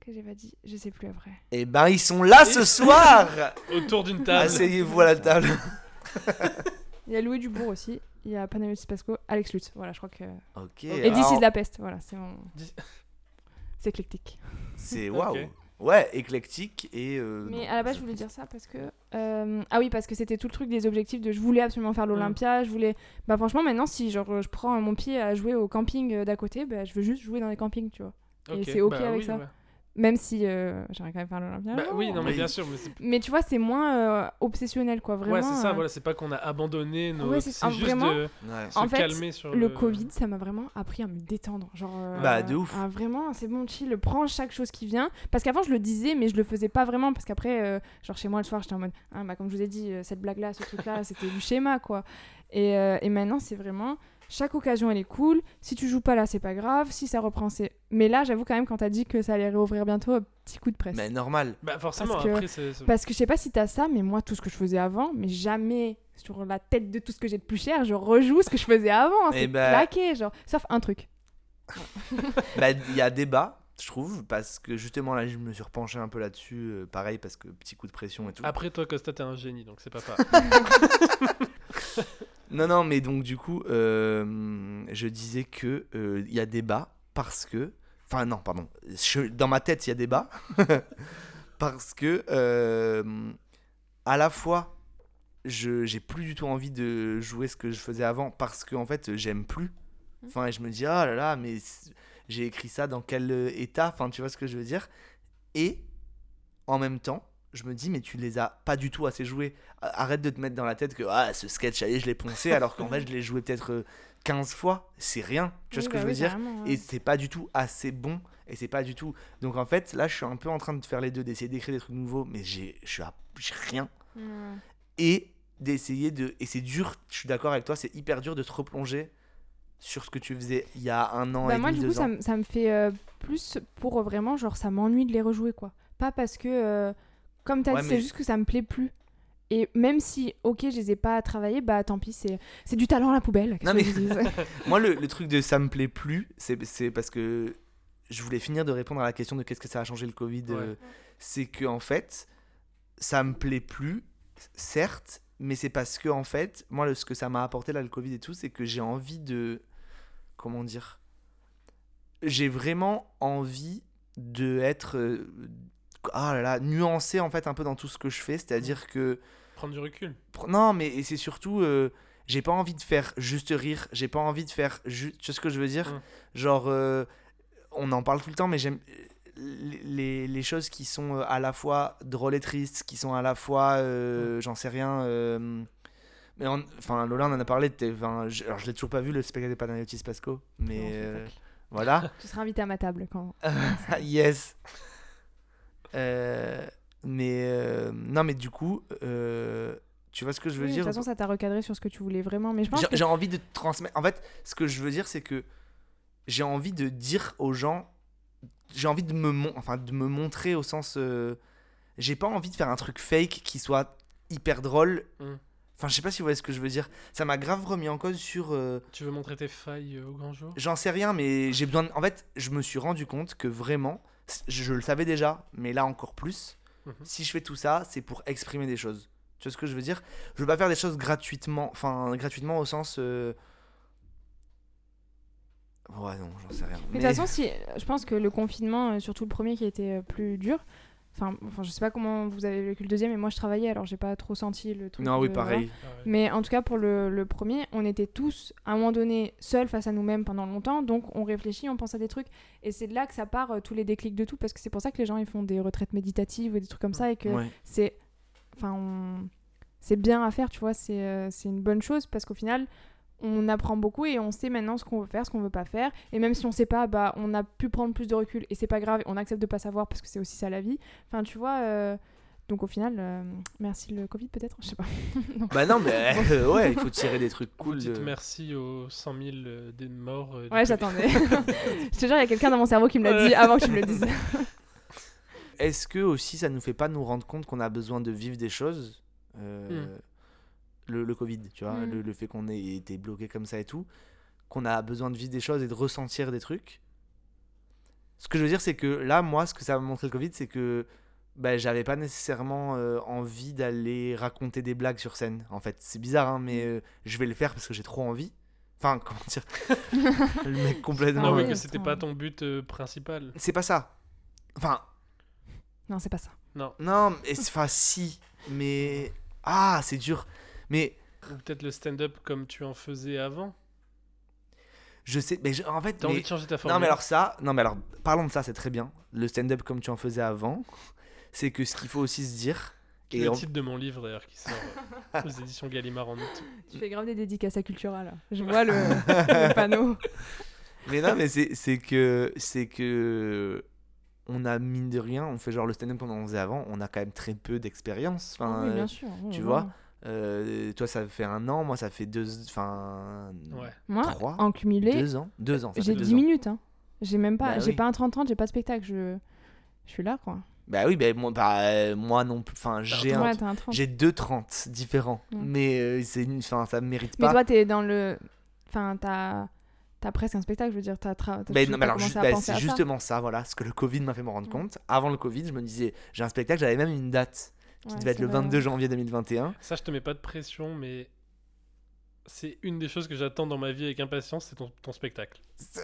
que j'ai pas dit? Je sais plus après. et ben ils sont là ce [LAUGHS] soir Autour d'une table. asseyez-vous à la table [LAUGHS] Il y a Louis Dubourg aussi. Il y a Panayotis Pasco, Alex Lutz. Voilà, je crois que. ok Et alors, This is la peste. Voilà, c'est mon. C'est éclectique. c'est waouh. Ouais éclectique et euh, Mais non, à la base, je voulais dire ça parce que. euh, Ah oui, parce que c'était tout le truc des objectifs de je voulais absolument faire l'Olympia. Je voulais. Bah, franchement, maintenant, si genre, je prends mon pied à jouer au camping euh, d'à côté, bah, je veux juste jouer dans les campings, tu vois. Et c'est ok avec ça. ouais. Même si euh, j'aimerais quand même faire l'Olympia. Bah oui, non mais bien sûr, mais c'est Mais tu vois, c'est moins euh, obsessionnel, quoi. Vraiment. ouais, c'est ça, euh, voilà, c'est pas qu'on a abandonné nos. Ouais, c'est- c'est ah, juste vraiment de ouais. se En fait, calmer sur Le Covid, ça m'a vraiment appris à me détendre. Genre, euh, Bah, de ouf. ah, vraiment, c'est bon, chill, prends chaque chose qui vient. Parce qu'avant, je le disais, mais je le faisais pas vraiment. Parce qu'après, euh, genre chez moi le soir, j'étais en mode, ah, bah, comme je vous ai dit, cette blague-là, ce truc-là, [LAUGHS] c'était du schéma, quoi. Et, euh, et maintenant, c'est vraiment, chaque occasion, elle est cool. Si tu joues pas là, c'est pas grave. Si ça reprend, c'est. Mais là, j'avoue quand même, quand t'as dit que ça allait réouvrir bientôt, un petit coup de presse. mais normal Bah forcément, Parce que- après c'est. c'est- Parce que je sais pas si t'as ça, mais moi, tout ce que je faisais avant, mais jamais sur la tête de tout ce que j'ai de plus cher, je rejoue ce que je faisais avant. Eh C'est bah- claqué, genre. Sauf un truc. [LAUGHS] Bah, il y a débat, je trouve, parce que justement là, je me suis repenché un peu là-dessus. euh, pareil, parce que petit coup de pression et tout. Après, toi, Costa, t'es un génie, donc c'est pas [LAUGHS] pas. Non, non, mais donc du coup, euh, je disais que euh, il y a débat parce que. Enfin, non, pardon. Je- dans ma tête, il y a débat. [LAUGHS] parce que, euh, à la fois, je j'ai plus du tout envie de jouer ce que je faisais avant parce que, en fait, j'aime plus. Enfin, et je me dis, ah là là, mais j'ai écrit ça dans quel euh, état? Enfin, tu vois ce que je veux dire? Et en même temps, je me dis, mais tu les as pas du tout assez joués. Arrête de te mettre dans la tête que ah, ce sketch, allez, je l'ai poncé, alors qu'en fait, je l'ai joué peut-être euh, 15 fois. C'est rien. Tu vois Oui, ce que bah je veux oui, dire? ouais. Et c'est pas du tout assez bon. Et c'est pas du tout. Donc en fait, là, je suis un peu en train de faire les deux, d'essayer d'écrire des trucs nouveaux, mais j'ai à- rien. Ouais. Et d'essayer de. Et c'est dur, je suis d'accord avec toi, c'est hyper dur de se replonger sur ce que tu faisais il y a un an Bah et moi demi, du coup deux ça, ans. me- ça me fait euh, plus pour euh, vraiment genre ça m'ennuie de les rejouer quoi. Pas parce que euh, comme t'as Ouais, dit mais- c'est juste que ça me plaît plus. Et même si ok je les ai pas travaillés bah tant pis c'est c'est du talent à la poubelle. Non, mais- [LAUGHS] [LAUGHS] Moi, le, le truc de ça me plaît plus, c'est c'est parce que je voulais finir de répondre à la question de qu'est-ce que ça a changé le Covid. euh, c'est que en fait, ça me plaît plus, certes, mais c'est parce que en fait, moi, le- ce que ça m'a apporté là, le Covid et tout, c'est que j'ai envie de. Comment dire J'ai vraiment envie de être. Euh, ah là là, nuancé en fait un peu dans tout ce que je fais, c'est-à-dire que. Prendre du recul. Non, mais c'est surtout, euh, j'ai pas envie de faire juste rire, j'ai pas envie de faire juste. Tu vois ce que je veux dire? Mm. Genre, euh, on en parle tout le temps, mais j'aime les, les- les choses qui sont euh, à la fois drôles et tristes, qui sont à la fois, euh, j'en sais rien. euh, mais on- enfin, Lola, on en a parlé. t'es- enfin, je- alors, je l'ai toujours pas vu le spectacle de Panayotis Pasco, mais euh, voilà. [LAUGHS] Tu seras invité à ma table quand. [LAUGHS] yes. Euh, mais euh, non, mais du coup, euh, tu vois ce que je veux Oui, de dire toute façon ça t'a recadré sur ce que tu voulais vraiment mais je pense J'ai que j'ai envie de transmettre. En fait, ce que je veux dire, c'est que j'ai envie de dire aux gens. J'ai envie de me, mon- enfin, de me montrer au sens. euh, j'ai pas envie de faire un truc fake qui soit hyper drôle. Mm. Enfin, je sais pas si vous voyez ce que je veux dire. Ça m'a grave remis en cause sur. euh, Tu veux montrer tes failles euh, au grand jour? J'en sais rien, mais j'ai besoin. de- En fait, je me suis rendu compte que vraiment, je le savais déjà, mais là encore plus. Mhm. Si je fais tout ça, c'est pour exprimer des choses. Tu vois ce que je veux dire? Je veux pas faire des choses gratuitement, enfin gratuitement au sens. euh, Ouais, non, j'en sais rien. Mais de toute façon, si, je pense que le confinement, euh, surtout le premier qui a été euh, plus dur, enfin, enfin, je sais pas comment vous avez vécu le deuxième, mais moi je travaillais alors j'ai pas trop senti le truc. non, oui, de- pareil. Ah ouais. Mais en tout cas, pour le, le premier, on était tous, à un moment donné, seuls face à nous-mêmes pendant longtemps, donc on réfléchit, on pense à des trucs, et c'est de là que ça part euh, tous les déclics de tout, parce que c'est pour ça que les gens ils font des retraites méditatives ou des trucs comme ça, et que Ouais. c'est enfin on- c'est bien à faire tu vois c'est euh, c'est une bonne chose parce qu'au final on apprend beaucoup et on sait maintenant ce qu'on veut faire ce qu'on veut pas faire et même si on sait pas bah on a pu prendre plus de recul et c'est pas grave on accepte de pas savoir parce que c'est aussi ça la vie enfin tu vois euh, donc au final euh, merci le covid peut-être je sais pas [LAUGHS] Non. Bah non, mais [LAUGHS] euh, ouais, il faut tirer des trucs cool. De- merci aux 100 000 euh, des morts. euh, ouais j'attendais [LAUGHS] je te jure il y a quelqu'un dans mon cerveau qui me l'a dit avant que tu me le dises Est-ce que aussi ça nous fait pas nous rendre compte qu'on a besoin de vivre des choses euh, Hmm. Le, le Covid, tu vois, Hmm. le, le fait qu'on ait été bloqué comme ça et tout, qu'on a besoin de vivre des choses et de ressentir des trucs. Ce que je veux dire, c'est que là, moi, ce que ça m'a montré le Covid, c'est que bah, j'avais pas nécessairement euh, envie d'aller raconter des blagues sur scène. En fait, c'est bizarre, hein, mais euh, je vais le faire parce que j'ai trop envie. Enfin, [LAUGHS] comment dire? [LAUGHS] Le mec complètement. Non, Ah mais oui, que c'était pas ton but euh, principal. C'est pas ça. Enfin, non c'est pas ça Non. Non, mais c'est- enfin si, mais ah, c'est dur. Mais Ou peut-être le stand-up comme tu en faisais avant. je sais, mais je- en fait, T'as mais- envie de changer ta formule. non mais alors ça, non mais alors parlons de ça, c'est très bien. Le stand-up comme tu en faisais avant, c'est que ce qu'il faut aussi se dire. C'est Et le on- titre de mon livre d'ailleurs qui sort euh, aux éditions Gallimard en août? tu fais grave des dédicaces à Cultura là je vois le, le [LAUGHS] panneau Mais non, mais c'est c'est que c'est que on a mine de rien, on fait genre le stand-up comme on faisait avant, on a quand même très peu d'expérience. Enfin, Ah oui euh, bien sûr oui, tu voilà. vois, euh, toi ça fait un an, moi ça fait deux, enfin Ouais. moi trois, en cumulé deux ans, deux ans. ça J'ai fait deux 10 ans. minutes, hein. J'ai même pas, Bah j'ai oui. pas un 30-30, j'ai pas de spectacle, je, je suis là quoi. Bah oui, bah, moi, bah, euh, moi non plus. Enfin, j'ai un ouais, t'as un 30. J'ai deux 30 différents, mais euh, c'est une, enfin, ça me mérite Mais pas. toi, t'es dans le. Enfin, t'as. t'as presque un spectacle, je veux dire, t'as mais ben, penser c'est ça. justement ça. voilà, ce que le Covid m'a fait me rendre compte. Avant le Covid, je me disais, j'ai un spectacle, j'avais même une date qui Ouais, devait être le vrai, 22 ouais. janvier 2021. Ça, je te mets pas de pression, mais c'est une des choses que j'attends dans ma vie avec impatience, c'est ton, ton spectacle. [LAUGHS]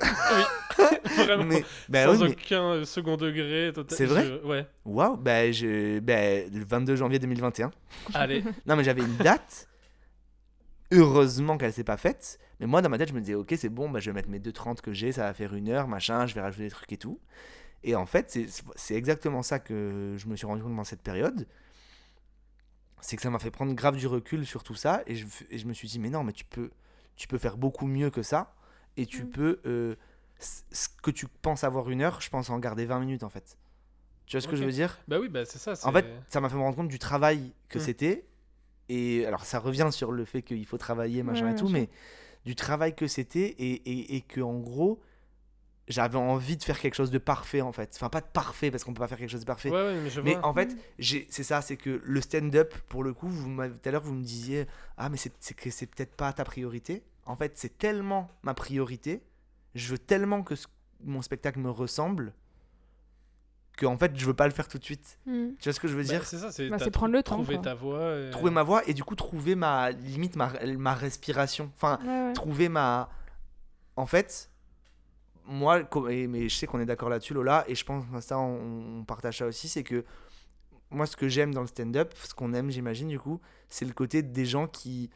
oui, [LAUGHS] vraiment. Mais, ben Sans oui, aucun euh, second degré. total- C'est vrai je- Ouais. Waouh, ben, je, ben, le 22 janvier 2021. Allez. [LAUGHS] Non, mais j'avais une date. Heureusement qu'elle s'est pas faite. Mais moi, dans ma tête, je me disais, ok, c'est bon, bah, je vais mettre mes 2.30 que j'ai, ça va faire une heure, machin, je vais rajouter des trucs et tout. Et en fait, c'est- c'est exactement ça que je me suis rendu compte dans cette période. C'est que ça m'a fait prendre grave du recul sur tout ça. Et je, et je me suis dit, mais non, mais tu peux, tu peux faire beaucoup mieux que ça. Et tu Mm. peux. euh, ce que tu penses avoir une heure, je pense en garder 20 minutes en fait. Tu vois ce que je veux dire? Bah oui, bah c'est ça. en fait, ça m'a fait me rendre compte du travail que Mm. c'était. Et alors, ça revient sur le fait qu'il faut travailler, machin Ouais, et tout, mais du travail que c'était et, et, et que, en gros, j'avais envie de faire quelque chose de parfait, en fait. Enfin, pas de parfait, parce qu'on peut pas faire quelque chose de parfait. Ouais, ouais, mais je mais vois. en fait, j'ai- c'est ça, c'est que le stand-up, pour le coup, vous tout à l'heure, vous me disiez, ah, mais c'est c'est que c'est peut-être pas ta priorité. En fait, c'est tellement ma priorité, je veux tellement que ce- mon spectacle me ressemble, que en fait, je veux pas le faire tout de suite. Mm. Tu vois ce que je veux Bah, dire? c'est ça, c'est Bah, prendre le temps, Trouver quoi. ta voix. et- trouver ma voix et du coup trouver ma limite ma, ma respiration enfin Ouais, ouais. trouver ma en fait moi mais je sais qu'on est d'accord là-dessus Lola et je pense que ça on, on partage ça aussi c'est que moi ce que j'aime dans le stand-up ce qu'on aime j'imagine du coup c'est le côté des gens qui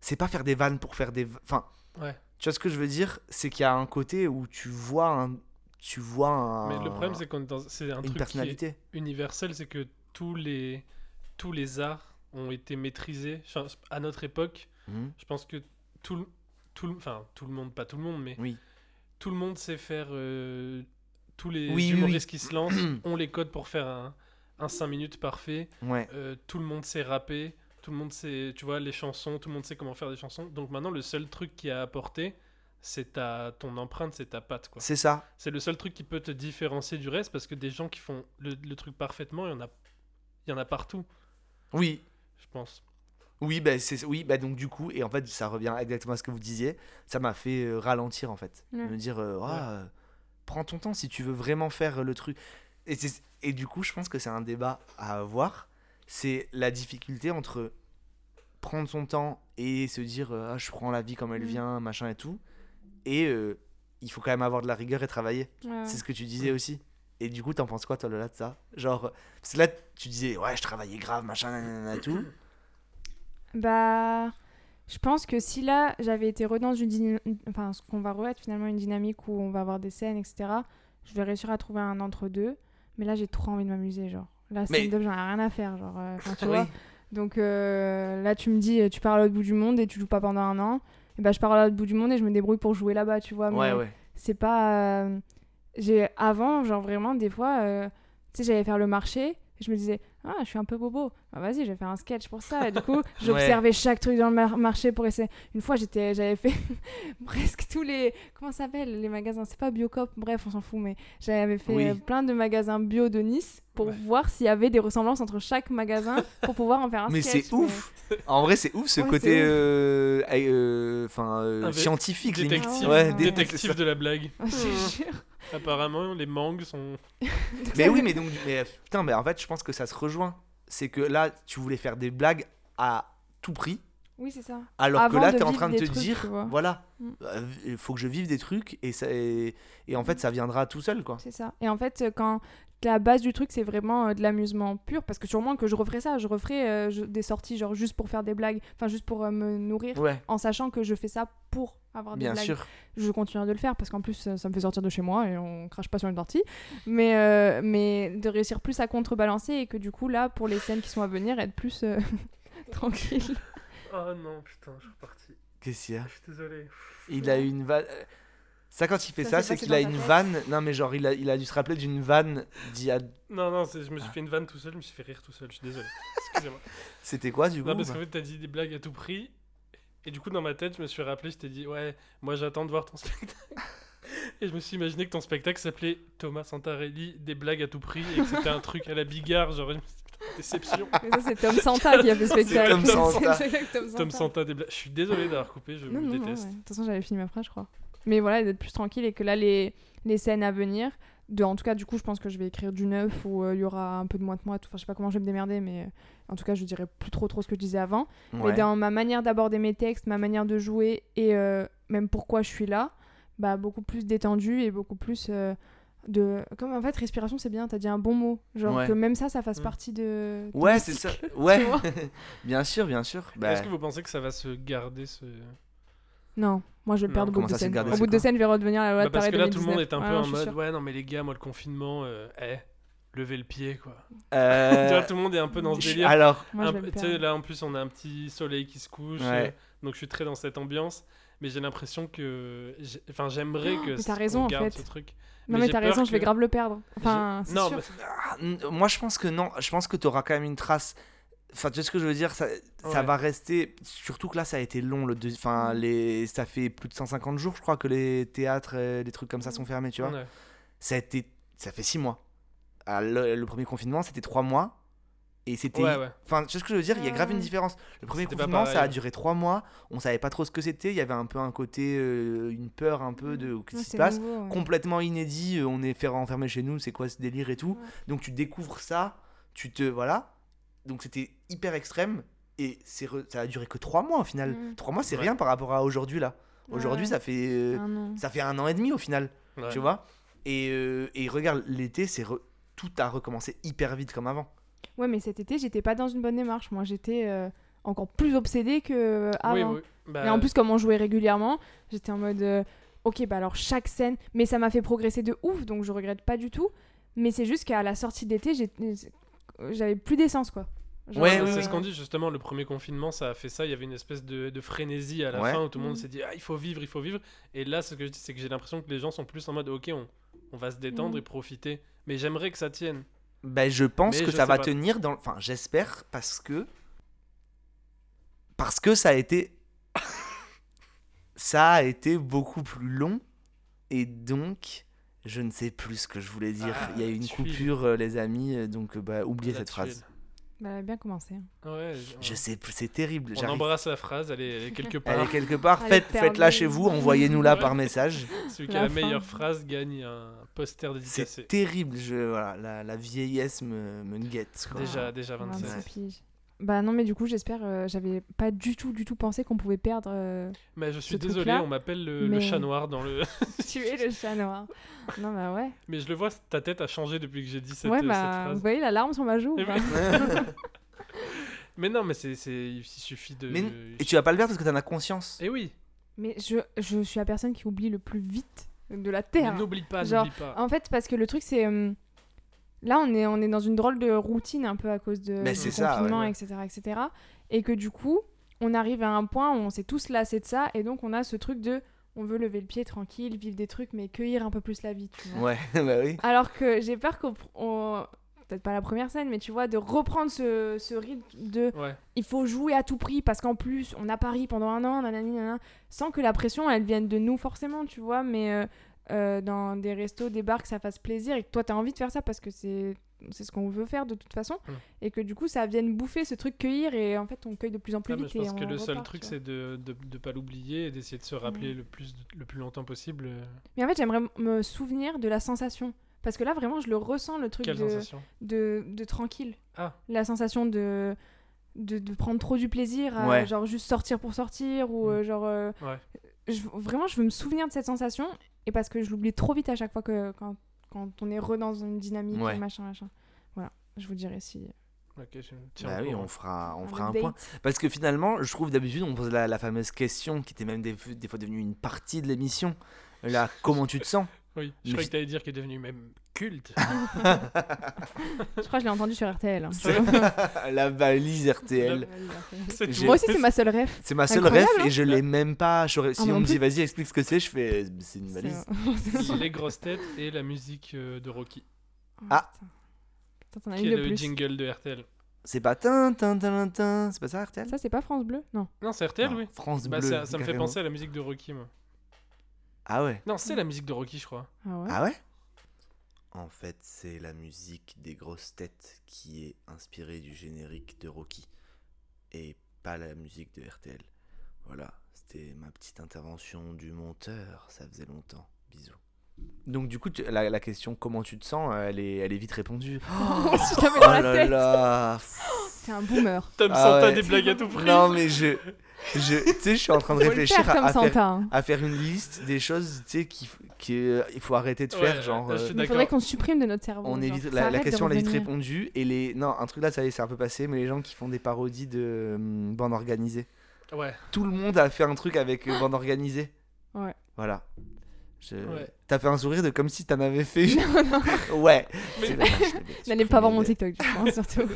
c'est pas faire des vannes pour faire des enfin Ouais. tu vois ce que je veux dire? C'est qu'il y a un côté où tu vois un tu vois un, Mais le problème, c'est qu'on est dans- c'est un une truc qui est personnalité universel, c'est que tous les tous les arts ont été maîtrisés. Enfin, à notre époque, Mhm. je pense que tout le tout le- enfin tout le monde, pas tout le monde, mais oui tout le monde sait faire. euh, tous les Oui, humoristes oui. qui se lancent [CLEARS THROAT] ont les codes pour faire un, un 5 minutes parfait. ouais Euh, tout le monde sait rapper, tout le monde sait, tu vois, les chansons, tout le monde sait comment faire des chansons. Donc maintenant, le seul truc qui a apporté, c'est ta ton empreinte, c'est ta patte, quoi. c'est ça C'est le seul truc qui peut te différencier du reste parce que des gens qui font le, le truc parfaitement, il y en a, il y en a partout, oui je pense. Oui, bah, c'est oui, bah, donc du coup, et en fait, ça revient exactement à ce que vous disiez, ça m'a fait euh, ralentir en fait. Ouais. Me dire, euh, Ah, Ouais. euh, prends ton temps si tu veux vraiment faire le truc. Et, et du coup, je pense que c'est un débat à avoir. C'est la difficulté entre prendre son temps et se dire, ah, je prends la vie comme elle Mhm. vient, machin et tout. Et il faut quand même avoir de la rigueur et travailler. Ouais. C'est ce que tu disais aussi. Et du coup, t'en penses quoi, toi, Lola, de ça? Genre, parce que là, tu disais, ouais, je travaillais grave, machin, nanana tout. Bah, je pense que si là j'avais été re dans une enfin ce qu'on va re-être finalement une dynamique où on va avoir des scènes, etc. Je vais réussir à trouver un entre deux. Mais là j'ai trop envie de m'amuser, genre. Là Mais- stand-up j'en ai rien à faire, genre. euh, tu [LAUGHS] Oui. vois. Donc euh, là tu me dis tu pars à l'autre bout du monde et tu joues pas pendant un an. Et bah je pars à l'autre bout du monde et je me débrouille pour jouer là-bas, tu vois. Ouais, mais ouais. c'est pas euh, j'ai avant genre vraiment des fois tu sais j'allais faire le marché et je me disais ah je suis un peu bobo bah, vas-y je vais faire un sketch pour ça et du coup [LAUGHS] j'observais chaque truc dans le mar- marché pour essayer une fois j'étais j'avais fait [LAUGHS] presque tous les comment ça s'appelle les magasins c'est pas Biocop bref on s'en fout mais j'avais fait Oui. euh, plein de magasins bio de Nice pour Ouais. voir s'il y avait des ressemblances entre chaque magasin [LAUGHS] pour pouvoir en faire un Mais sketch c'est ouf En vrai, c'est ouf ce Ouais, côté euh, euh, enfin, euh, scientifique. Détective, Ouais, Ah dé- détective de la blague. je jure. Apparemment, les mangues sont. Mais oui, mais donc, mais, putain, mais en fait, je pense que ça se rejoint. C'est que là, tu voulais faire des blagues à tout prix, oui c'est ça alors que là, de t'es en train de te trucs, dire, tu voilà, Mm. euh, il faut que je vive des trucs et, ça, et, et en fait, ça viendra tout seul, quoi. C'est ça. Et en fait, quand la base du truc, c'est vraiment euh, de l'amusement pur, parce que sûrement que je referais ça, je referais euh, je- des sorties genre juste pour faire des blagues, enfin juste pour euh, me nourrir, Ouais, en sachant que je fais ça pour avoir des bien blagues. sûr. Je continuerai de le faire parce qu'en plus ça me fait sortir de chez moi et on crache pas sur une sortie. Mais, euh, mais de réussir plus à contrebalancer et que du coup là, pour les scènes qui sont à venir, être plus euh, [LAUGHS] tranquille. Oh non, putain, je suis reparti. Qu'est-ce qu'il y a? Je suis désolé. Il a eu une vanne. Ça, quand il fait Ça c'est qu'il a une vanne. Non, mais genre, il a, il a dû se rappeler d'une vanne d'il y a. Non, non, c'est- je me suis fait une vanne tout seul, je me suis fait rire tout seul, je suis désolé. [LAUGHS] Excusez-moi. C'était quoi, du coup Non, parce qu'en fait, t'as dit des blagues à tout prix. Et du coup, dans ma tête, je me suis rappelé, je t'ai dit, ouais, moi j'attends de voir ton spectacle. [LAUGHS] Et je me suis imaginé que ton spectacle s'appelait Thomas Santarelli, des blagues à tout prix, et que c'était un truc à la bigard, genre une déception. Mais ça, c'est Tom Santa qui a fait [LAUGHS] ce spectacle. Tom Santa. Tom Santa. Tom Santa, des blagues. Je suis désolé d'avoir coupé, je Non, me non, déteste. ouais. De toute façon, j'avais fini ma phrase, je crois. Mais voilà, d'être plus tranquille et que là, les, les scènes à venir, de, en tout cas, du coup, je pense que je vais écrire du neuf où euh, il y aura un peu de moi de moi. Enfin, je sais pas comment je vais me démerder, mais euh, en tout cas, je dirais plus trop trop ce que je disais avant. Mais dans ma manière d'aborder mes textes, ma manière de jouer et euh, même pourquoi je suis là, bah beaucoup plus détendu et beaucoup plus euh, de. Comme en fait, respiration, c'est bien, t'as dit un bon mot. Genre Ouais. que même ça, ça fasse Mm. partie de. de Ouais, c'est ça. [LAUGHS] Ouais, [LAUGHS] bien sûr, bien sûr. Bah, Est-ce que vous pensez que ça va se garder ce. Non, moi je vais le perdre au bout de gardé, Au bout de scènes, je vais redevenir la loi Bah, de parce Paris que là, tout le monde 2019. est un peu en mode ouais, non, mais les gars, moi, le confinement, euh, eh, levez le pied, quoi. euh, [LAUGHS] Tu vois, tout le monde est un peu dans ce délire. Alors, Moi, Un je vais peu- le tu sais, perdre. là, en plus, on a un petit soleil qui se couche. Ouais. euh, donc, je suis très dans cette ambiance. Mais j'ai l'impression que. Enfin, j'aimerais que. mais t'as raison, en fait. ce truc. Non, mais t'as raison, je vais grave le perdre. Enfin, c'est non, sûr. mais- ah, moi je pense que non. Je pense que tu auras quand même une trace. Enfin, tu sais ce que je veux dire ça, ça va rester. Surtout que là, ça a été long. Le deux- Enfin, les... ça fait plus de 150 jours, je crois, que les théâtres, les trucs comme ça sont fermés, tu vois. Ouais. Ça a été. Ça fait 6 mois. Ah, le, le premier confinement, c'était 3 mois. Et c'était. Ouais, ouais. Enfin, tu sais ce que je veux dire Il y a grave une Ouais. différence. Le premier confinement, ça a duré 3 mois. On savait pas trop ce que c'était. Il y avait un peu un côté. euh, une peur un peu de. Qu'est-ce Ouais, qui se passe nouveau, ouais. complètement inédit, euh, on est fait enfermer chez nous, c'est quoi ce délire et tout. Ouais. Donc tu découvres ça, tu te voilà. Donc c'était hyper extrême et c'est re- ça a duré que trois mois au final. Mm. Trois mois c'est Ouais. rien par rapport à aujourd'hui là. Aujourd'hui Ouais. ça fait euh, Un an. ça fait un an et demi au final, Ouais. tu vois. Et, euh, et regarde l'été c'est re- tout a recommencé hyper vite comme avant. Ouais, mais cet été, j'étais pas dans une bonne démarche. Moi, j'étais euh, encore plus obsédée que Oui, avant. oui. Bah, Et en plus, comme on jouait régulièrement, j'étais en mode euh, ok, bah alors chaque scène, mais ça m'a fait progresser de ouf, donc je regrette pas du tout. Mais c'est juste qu'à la sortie d'été, j'ai- j'avais plus d'essence quoi. Genre, Ouais, euh, c'est ce qu'on dit justement, le premier confinement, ça a fait ça. Il y avait une espèce de, de frénésie à la Ouais. fin où tout le monde Mm. s'est dit ah, il faut vivre, il faut vivre. Et là, ce que je dis, c'est que j'ai l'impression que les gens sont plus en mode ok, on, on va se détendre Mm. et profiter. Mais j'aimerais que ça tienne. Ben, je pense Mais que je ça va pas. tenir dans. Enfin, j'espère parce que. Parce que ça a été. [LAUGHS] ça a été beaucoup plus long. Et donc, je ne sais plus ce que je voulais dire. Ah, Il y a eu une coupure, euh, les amis. euh, Donc, euh, bah, oubliez cette phrase. Bah, bien commencé. hein. Ouais, Je sais plus, c'est terrible. On embrasse la phrase, elle est, elle est quelque part. Elle est quelque part. Faites, faites-la chez vous. Envoyez-nous-la Ouais. par message. Celui qui a la meilleure phrase gagne un poster C'est dédicacé. terrible. Je, voilà, la, la vieillesse me, me guette. quoi. Déjà, déjà 26 27. Bah non, mais du coup, j'espère. euh, J'avais pas du tout, du tout pensé qu'on pouvait perdre. euh, Mais je suis Ce désolé, truc-là, on m'appelle le, le mais- chat noir dans le. [LAUGHS] tuer le chat noir. non, bah ouais. Mais je le vois, ta tête a changé depuis que j'ai dit cette, ouais, euh, cette bah, vous phrase. voyez la larme sur ma joue. ou pas [LAUGHS] [LAUGHS] Mais non, mais c'est, c'est, il suffit de. Mais, et tu vas pas le faire parce que t'en as conscience. Eh oui. Mais je, je suis la personne qui oublie le plus vite de la Mais Terre. n'oublie pas, Genre, n'oublie pas. En fait, parce que le truc, c'est. euh, là, on est, on est dans une drôle de routine un peu à cause de, Mais ça, confinement, ouais. etc., etc. Et que du coup, on arrive à un point où on s'est tous lassés de ça. Et donc, on a ce truc de. On veut lever le pied tranquille, vivre des trucs, mais cueillir un peu plus la vie, tu vois. Ouais, [LAUGHS] bah oui. Alors que j'ai peur qu'on. on- Peut-être pas la première scène, mais tu vois, de reprendre ce, ce rythme de Ouais. il faut jouer à tout prix parce qu'en plus on a Paris pendant un an, nanani, nanana, sans que la pression elle vienne de nous forcément, tu vois, mais euh, euh, dans des restos, des bars, que ça fasse plaisir et que toi t'as envie de faire ça parce que c'est c'est ce qu'on veut faire de toute façon et que du coup ça vienne bouffer ce truc cueillir et en fait on cueille de plus en plus Ah, vite. je pense et que on le seul repart, truc, tu c'est de de, de pas l'oublier et d'essayer de se rappeler Mm. le, plus, le plus longtemps possible. euh, Mais en fait j'aimerais me souvenir de la sensation parce que là vraiment je le ressens le truc Quelle de, sensation? de, de tranquille. Ah. La sensation de, de, de prendre trop du plaisir à Ouais. genre juste sortir pour sortir ou Mm. euh, genre. euh, Ouais. je- vraiment, je veux me souvenir de cette sensation et parce que je l'oublie trop vite à chaque fois que quand, quand on est re dans une dynamique Ouais. machin machin. Voilà, je vous dirai si. Ok, je tiens Bah oui, on fera, on un fera un point. Parce que finalement, je trouve d'habitude, on pose la, la fameuse question qui était même des, des fois devenue une partie de l'émission. Là, [LAUGHS] comment tu te sens? Oui, je Mais croyais que t'allais dire qu'il est devenu même culte. [LAUGHS] Je crois que je l'ai entendu sur RTL. hein. La valise RTL. C'est J'ai- tout. Moi aussi, c'est ma seule ref. C'est ma seule Incroyable, ref et je l'ai même pas. j'aurais- Si on me dit plus. vas-y, explique ce que c'est, je fais euh, c'est une valise. [LAUGHS] C'est- les grosses têtes et la musique euh, de Rocky, Ah. Putain. Putain, t'en as qui une est de le plus. jingle de RTL. C'est pas tin, tin, tin, tin, c'est pas ça RTL Ça, c'est pas France Bleu? Non. Non, c'est RTL, Non, oui. France Bah, Bleu. ça, ça me fait carrément. penser à la musique de Rocky, moi. Ah ouais. Non, c'est la musique de Rocky, je crois. Ah ouais? Ah ouais? En fait, c'est la musique des grosses têtes qui est inspirée du générique de Rocky et pas la musique de RTL. Voilà, c'était ma petite intervention du monteur. Ça faisait longtemps. Bisous. Donc du coup, tu- la, la question comment tu te sens, elle est, elle est vite répondue. [LAUGHS] Oh dans la là tête. là. C'est un boomer. Tom Ah Santa ouais. des blagues à tout prix. Non mais je, je, tu sais, je suis en train de [LAUGHS] réfléchir faire à, à faire, à faire une liste des choses, tu sais, qu'il qu'il faut arrêter de faire, ouais, genre. euh, Il faudrait qu'on supprime de notre cerveau. on est genre, vite- ça la, question elle est vite répondue et les non un truc là ça y est c'est un peu passé mais les gens qui font des parodies de hum, bande organisée Ouais. tout le monde a fait un truc avec euh, bande organisée Ouais. voilà Je- Ouais. t'as fait un sourire de comme si t'en avais fait [LAUGHS] ouais je l'ai bien N'allez pas voir mon. TikTok, hein, surtout.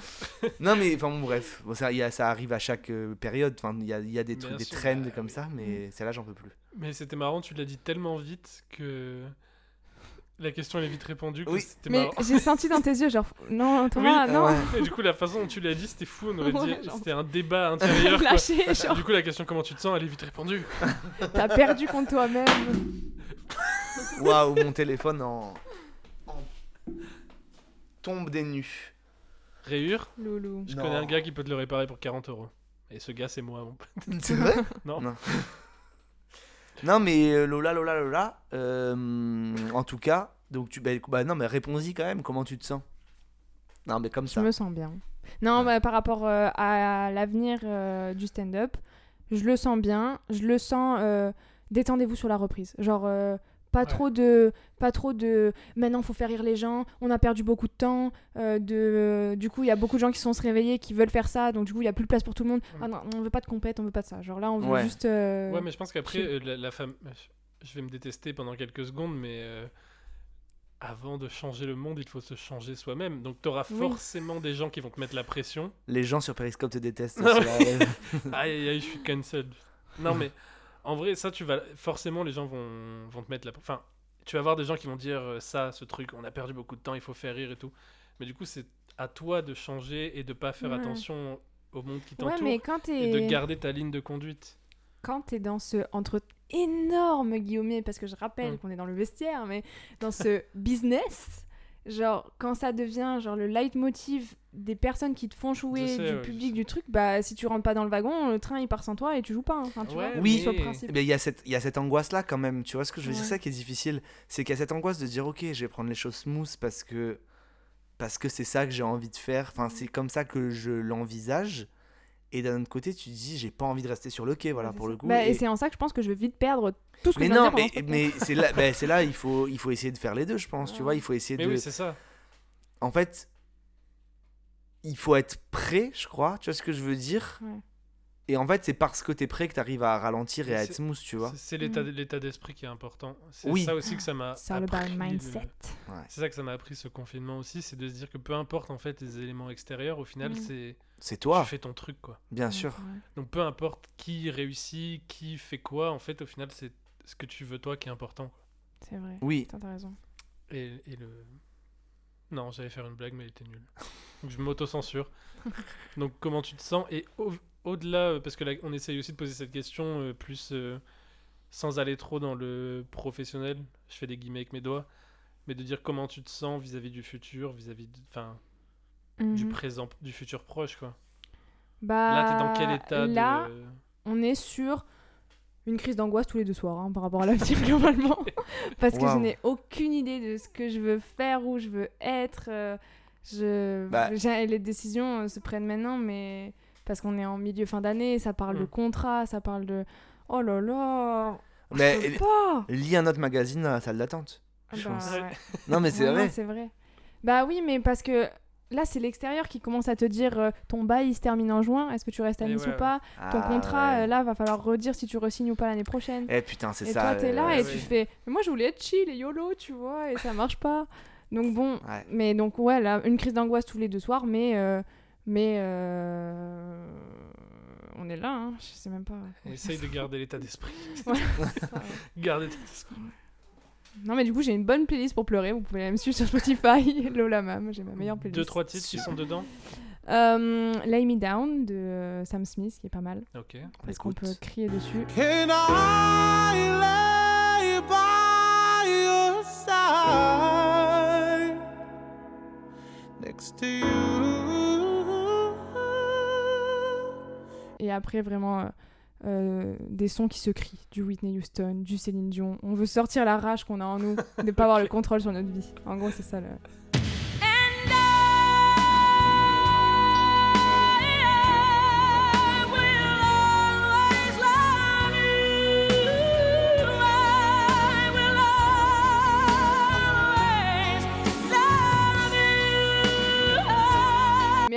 [LAUGHS] non mais enfin bon bref bon, ça, y a- ça arrive à chaque euh, période enfin il y a, il y a des trucs des sûr, trends bah, comme oui. ça mais celle-là j'en peux plus Mais c'était marrant, tu l'as dit tellement vite que la question elle est vite répondue. Oui. C'était Mais marrant. j'ai senti dans [LAUGHS] tes yeux, genre, non, Thomas, Oui, non, ouais. [LAUGHS] Et du coup, la façon dont tu l'as dit, c'était fou. On aurait dit genre- c'était un débat [LAUGHS] intérieur. quoi. lâché, genre, Du coup, la question comment tu te sens, elle est vite répondue. t'as perdu contre toi-même. waouh mon téléphone en... en tombe des nues Rayure, Loulou. je Non. connais un gars qui peut te le réparer pour 40 euros. Et ce gars, c'est moi, mon pote. c'est vrai? Non. Non. Non, mais euh, Lola, Lola, Lola, euh, en tout cas, donc tu, bah, bah non, mais réponds-y quand même, comment tu te sens? Non, mais comme Je ça. me sens bien. Non, bah, par rapport euh, à l'avenir euh, du stand-up, je le sens bien. Je le sens. Détendez-vous sur la reprise. Genre, pas Ouais. trop de. Pas trop de. Maintenant, faut faire rire les gens. On a perdu beaucoup de temps. euh, de... Du coup, il y a beaucoup de gens qui sont se réveiller, qui veulent faire ça. Donc, du coup, il y a plus de place pour tout le monde. Ah non, on veut pas de compète, on veut pas de ça. Genre là, on veut Ouais. juste. euh, Ouais, mais je pense qu'après, euh, la, la femme. Je vais me détester pendant quelques secondes, mais. euh, Avant de changer le monde, il faut se changer soi-même. Donc, tu auras Oui. forcément des gens qui vont te mettre la pression. Les gens sur Periscope te détestent. [LAUGHS] Ah aïe aïe je suis cancelled. Non, mais en vrai, ça, tu vas. Forcément, les gens vont, vont te mettre la. Enfin, tu vas avoir des gens qui vont dire euh, ça, ce truc, on a perdu beaucoup de temps, il faut faire rire et tout. Mais du coup, c'est à toi de changer et de pas faire Ouais. attention au monde qui t'entoure et de garder ta ligne de conduite. quand t'es dans ce entre énorme guillemets parce que je rappelle Mm. qu'on est dans le vestiaire mais dans ce [LAUGHS] business genre quand ça devient genre le leitmotiv des personnes qui te font jouer sais, du ouais, public du truc bah si tu rentres pas dans le wagon le train il part sans toi et tu joues pas hein. Enfin, tu Ouais, vois, Oui. mais- Il y a cette, il y a cette angoisse-là quand même, tu vois ce que je veux dire? Ouais. C'est ça qui est difficile. C'est qu'il y a cette angoisse de dire, ok, je vais prendre les choses smooth parce que parce que c'est ça que j'ai envie de faire. Enfin, c'est comme ça que je l'envisage. Et d'un autre côté, tu te dis, j'ai pas envie de rester sur le quai, voilà, Ouais, pour le coup. Bah, et Et- c'est en ça que je pense que je vais vite perdre tout ce que mais je non, dire mais, mais c'est là, ben, [LAUGHS] c'est là, il faut, il faut essayer de faire les deux, je pense. Tu Ouais. vois, il faut essayer Mais de. oui, c'est ça. en fait, il faut être prêt, je crois. Tu vois ce que je veux dire? Ouais. Et en fait, c'est parce que t'es prêt que t'arrives à ralentir et à être smooth, tu vois. C'est- l'état Mm. l'état d'esprit qui est important. C'est Oui. ça aussi que ça m'a C'est C'est ça que ça m'a appris ce confinement aussi, c'est de se dire que peu importe en fait les éléments extérieurs, au final Mm. c'est C'est toi, tu fais ton truc quoi. bien sûr. Donc peu importe qui réussit, qui fait quoi, en fait au final c'est ce que tu veux toi qui est important. c'est vrai Oui, t'as raison Et, et le non j'allais faire une blague mais elle était nulle. Donc je m'auto-censure. [LAUGHS] Donc comment tu te sens? Et au- au-delà euh, parce que là, on essaye aussi de poser cette question euh, plus euh, sans aller trop dans le professionnel. Je fais des guillemets avec mes doigts. Mais de dire comment tu te sens vis-à-vis du futur, vis-à-vis de- enfin, du Mhm. présent, du futur proche, quoi. bah Là, t'es dans quel état là de... on est sur une crise d'angoisse tous les deux soirs hein, par rapport à l'avenir [LAUGHS] globalement [LAUGHS] parce que je n'ai aucune idée de ce que je veux faire où je veux être euh, je Bah. les décisions euh, se prennent maintenant mais parce qu'on est en milieu fin d'année ça parle de Mm. contrat ça parle de oh là là mais je pas lis un autre magazine dans la salle d'attente. Ah je bah, ouais. Non, mais c'est vrai. c'est vrai bah oui mais parce que Là, c'est l'extérieur qui commence à te dire euh, ton bail il se termine en juin, est-ce que tu restes à Et Nice ouais, ou ouais. pas? Ton Ah, contrat, ouais. euh, là, va falloir redire si tu resignes ou pas l'année prochaine. Eh putain, c'est Et ça. toi, t'es là euh, et ouais. tu fais. Mais moi, je voulais être chill et YOLO, tu vois, et ça marche pas. Donc bon, Ouais. mais donc ouais, là, une crise d'angoisse tous les deux soirs, mais euh, mais euh, on est là, hein, je sais même pas. Essaye de garder l'état d'esprit. [LAUGHS] Garder l'état d'esprit. Non mais du coup, j'ai une bonne playlist pour pleurer. Vous pouvez aller me suivre sur Spotify, [LAUGHS] [LAUGHS] Lola Mam. J'ai ma meilleure playlist. Deux, trois titres qui sont dedans Euh, Lay Me Down de euh, Sam Smith, qui est pas mal, Ok. parce qu'on peut crier dessus. Can I lay by your side next to you? Et après, vraiment, euh, euh, des sons qui se crient, du Whitney Houston, du Céline Dion. On veut sortir la rage qu'on a en nous, de pas avoir le [LAUGHS] contrôle sur notre vie. En gros, c'est ça le.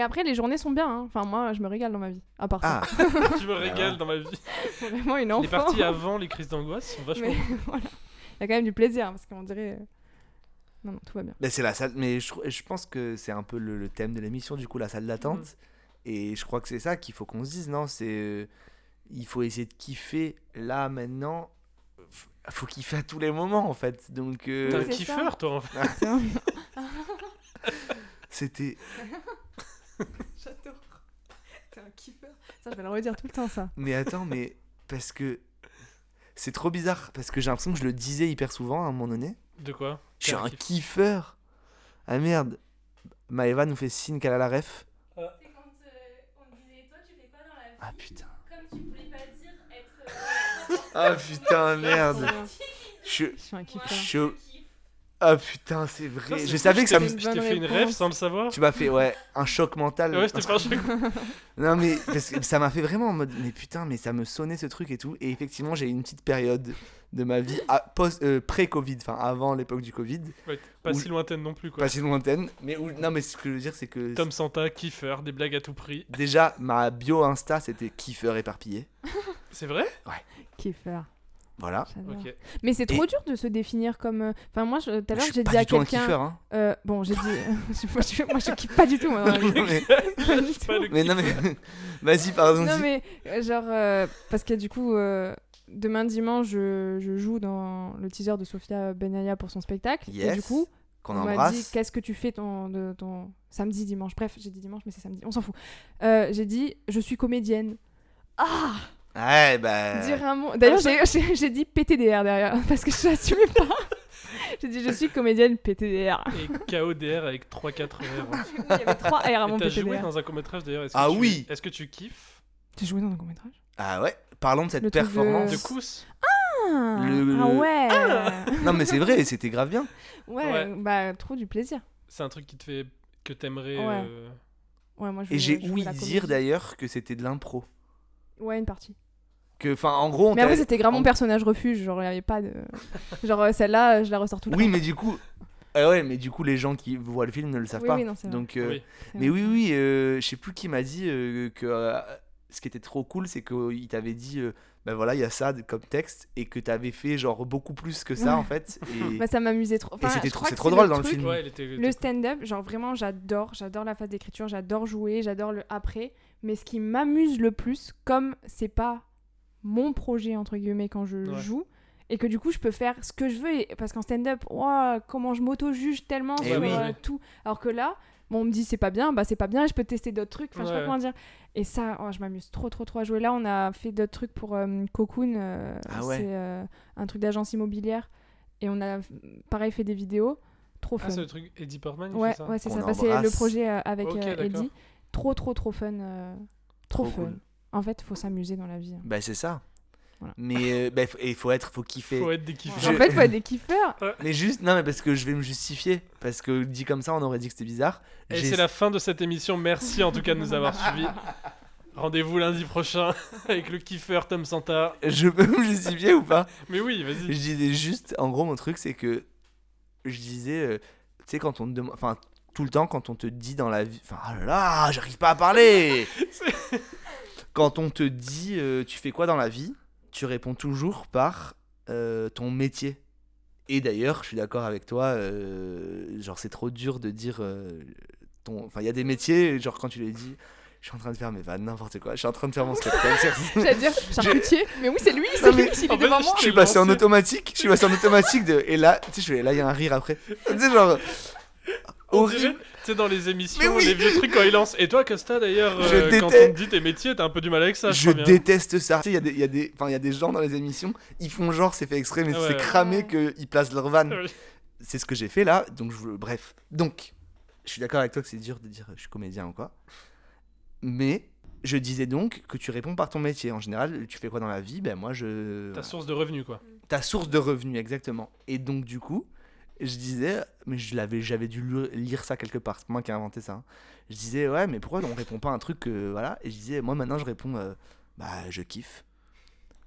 Après, les journées sont bien. hein. Enfin, moi, je me régale dans ma vie. À part Ah, [LAUGHS] ça. Je me régale dans ma vie. Vraiment une enfant. Les parties [LAUGHS] avant les crises d'angoisse sont vachement. Mais voilà. Il y a quand même du plaisir parce qu'on dirait. euh, Non, non, tout va bien. mais c'est la salle. Mais je, pense que c'est un peu le, le thème de l'émission, du coup, la salle d'attente. Mm. Et je crois que c'est ça qu'il faut qu'on se dise, non? C'est. euh, il faut essayer de kiffer là, maintenant. F- faut kiffer à tous les moments, en fait. Donc. euh, T'es un kiffeur, toi. en fait. Un- [LAUGHS] C'était. [LAUGHS] J'adore. T'es un kiffeur. Ça, je vais le redire tout le temps, ça. Mais attends, mais. Parce que. C'est trop bizarre. Parce que j'ai l'impression que je le disais hyper souvent à un moment donné. De quoi? Je suis un kiff- kiffeur. Ah merde. Maëva nous fait signe qu'elle a la ref. C'est quand euh, on disait toi tu fais quoi dans la vie? Ah putain. Comme tu voulais pas dire être. euh, Ah putain, merde. [LAUGHS] Je suis un kiffeur. je- Ah putain, c'est vrai. Je savais que ça t'ai- me. Je t'ai fait une rêve sans le savoir. Tu m'as fait, ouais, un choc mental. Ouais, c'était pas un choc. [LAUGHS] Non, mais parce que ça m'a fait vraiment en mode, mais putain, mais ça me sonnait ce truc et tout. Et effectivement, j'ai eu une petite période de ma vie à- post, euh, pré-Covid, enfin avant l'époque du Covid, Ouais, pas si lointaine non plus, quoi. pas si lointaine. Mais où- non, mais ce que je veux dire, c'est que Tom Santa, kiffeur, des blagues à tout prix. déjà, ma bio Insta, c'était kiffeur éparpillé. C'est vrai? Kiffeur. Voilà. Mais c'est trop Et- dur de se définir comme. euh, Enfin, moi, tout à l'heure, j'ai dit à quelqu'un. kiffeur, hein. euh, bon, j'ai dit. moi, [LAUGHS] je, moi, je kiffe pas du tout, moi. Non, mais, [LAUGHS] Pas du tout. mais non, mais. [LAUGHS] Vas-y, pardon. Non, mais euh, genre, euh, parce que du coup, euh, demain dimanche, je, je joue dans le teaser de Sofia Benaya pour son spectacle. Et Yes. du coup, Qu'on on m'a dit embrasse. qu'est-ce que tu fais ton, de, ton samedi, dimanche? Bref, j'ai dit dimanche, mais c'est samedi, on s'en fout. Euh, j'ai dit, je suis comédienne. Ah Ouais, bah. Dire un mot. D'ailleurs, Ah, j'ai- j'ai j'ai dit PTDR derrière, [LAUGHS] parce que je n'assumais pas. [LAUGHS] j'ai dit, je suis comédienne PTDR. Et KODR avec 3-4 R. Il y avait trois R à mon t'as joué PTDR. dans un court-métrage d'ailleurs. est-ce que Ah tu- oui. Est-ce que tu kiffes? J'ai joué dans un court-métrage? Ah ouais, parlons de cette Le de- performance. De Kous Ah, Le- ah ouais Non, mais c'est vrai, c'était grave bien. ouais, Ouais. bah, trop du plaisir. C'est un truc qui te fait. que t'aimerais. Ouais. euh, Ouais, moi, je Et j'ai ouï dire d'ailleurs que c'était de l'impro. Ouais, une partie. Que, enfin, en gros, on Mais après, t'a- c'était grave mon en- personnage refuge. Genre, il n'y avait pas de. [LAUGHS] Genre, euh, celle-là, euh, je la ressors tout le Oui, temps. mais du coup. Ah ouais, mais du coup, les gens qui voient le film ne le savent Oui, pas. oui, non. Donc, euh, Oui. Mais oui, oui, euh, je sais plus qui m'a dit euh, que euh, ce qui était trop cool, c'est qu'il t'avait dit, euh, ben voilà, il y a ça comme texte, et que t'avais fait genre beaucoup plus que ça Ouais. en fait. Et, [LAUGHS] Bah, ça m'amusait trop. Enfin, c'était trop- c'est trop drôle dans le film. Ouais, était. Le stand-up, genre vraiment, j'adore. J'adore la phase d'écriture, j'adore jouer, j'adore le après. Mais ce qui m'amuse le plus, comme c'est pas mon projet, entre guillemets, quand je Ouais. joue, et que du coup, je peux faire ce que je veux. et- Parce qu'en stand-up, ouah, comment je m'auto-juge tellement Eh sur oui. euh, tout. Alors que là, bon, on me dit c'est pas bien, bah c'est pas bien, et je peux tester d'autres trucs. Enfin, je sais pas comment dire. Et ça, oh, je m'amuse trop, trop, trop à jouer. Là, on a fait d'autres trucs pour euh, Cocoon. euh, Ah ouais. C'est euh, un truc d'agence immobilière. Et on a, pareil, fait des vidéos. Trop fun. Ah, c'est le truc Eddie Portman Ouais, fait ça? ouais c'est ça. Bah, c'est le projet avec euh. Eddie. Trop, trop, trop fun. euh, trop, Trop fun. cool. En fait, faut s'amuser dans la vie. hein. Bah, c'est ça. Voilà. Mais il faut, et faut être, faut kiffer. Faut être des kiffeurs. Je- En fait, faut être des kiffeurs. Mais juste, non, mais parce que je vais me justifier. Parce que dit comme ça, on aurait dit que c'était bizarre. Et c'est la fin de cette émission. Merci en tout cas de nous avoir suivis. Rendez-vous lundi prochain [LAUGHS] avec le kiffeur Tom Santa. Je peux me justifier ou pas? Mais oui, Je vas-y. disais juste, en gros, mon truc, c'est que je disais, euh, tu sais, quand on te demande, enfin, tout le temps, quand on te dit dans la vie, enfin, ah là là, j'arrive pas à parler. [LAUGHS] quand on te dit, euh, tu fais quoi dans la vie, tu réponds toujours par euh, ton métier. Et d'ailleurs, je suis d'accord avec toi, euh, genre, c'est trop dur de dire ton. Enfin, il y a des métiers, genre, quand tu les dis. Je suis en train de faire mes vannes, n'importe quoi. Je suis en train de faire mon spectacle. J'allais dire charcutier. Mais oui, c'est lui, c'est lui, il est devant je moi. Je suis passé en automatique. Je suis passé en automatique de. Et là, tu sais, je là, il y a un rire après. [LAUGHS] Tu sais, genre. Horrible. Sais, dans les émissions, oui. les vieux trucs quand ils lancent. Et toi, Costa, d'ailleurs, euh, quand on te dit tes métiers, t'as un peu du mal avec ça, je, déteste ça. Tu sais, il y a des- il y, y a des gens dans les émissions, ils font genre, c'est fait exprès, mais ouais. c'est cramé qu'ils placent leur vanne. Ouais. C'est ce que j'ai fait là. Donc, je. Bref. Donc, je suis d'accord avec toi que c'est dur de dire je suis comédien ou quoi. Mais je disais donc que tu réponds par ton métier. En général, tu fais quoi dans la vie? Ben moi, je. Ta source de revenus, quoi. ta source de revenus exactement. Et donc du coup, je disais, mais je l'avais, j'avais dû lire ça quelque part, c'est moi qui ai inventé ça. hein. Je disais ouais, mais pourquoi on répond pas à un truc que voilà Et je disais moi maintenant je réponds euh, bah je kiffe.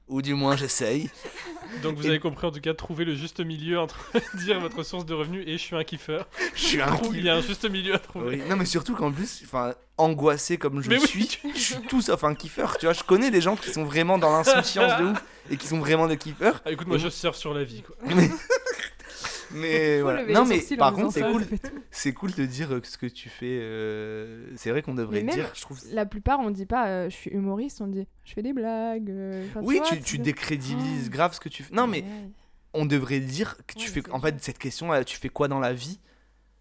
Ou du moins j'essaye. [LAUGHS] Donc vous Et- avez compris en tout cas, trouver le juste milieu entre [LAUGHS] dire votre source de revenus et je suis un kiffeur. Je suis un Il y a un juste milieu à trouver. Oui. Non mais surtout qu'en plus, enfin angoissé comme je Mais oui, suis, je suis tout sauf un kiffeur. Tu vois, je connais des gens qui sont vraiment dans l'insouciance [LAUGHS] de ouf et qui sont vraiment des kiffeurs. Ah, écoute, moi Et je surfe sur la vie, quoi. Mais, mais voilà. Non mais par contre c'est cool. C'est cool de dire ce que tu fais. euh, C'est vrai qu'on devrait même dire, je trouve. La plupart, on dit pas euh, je suis humoriste, on dit je fais des blagues. euh, enfin, Oui, tu, décrédibilises Oh. grave ce que tu fais. Non, mais Ouais. on devrait dire que tu Ouais, fais. En fait, cette question, euh, tu fais quoi dans la vie?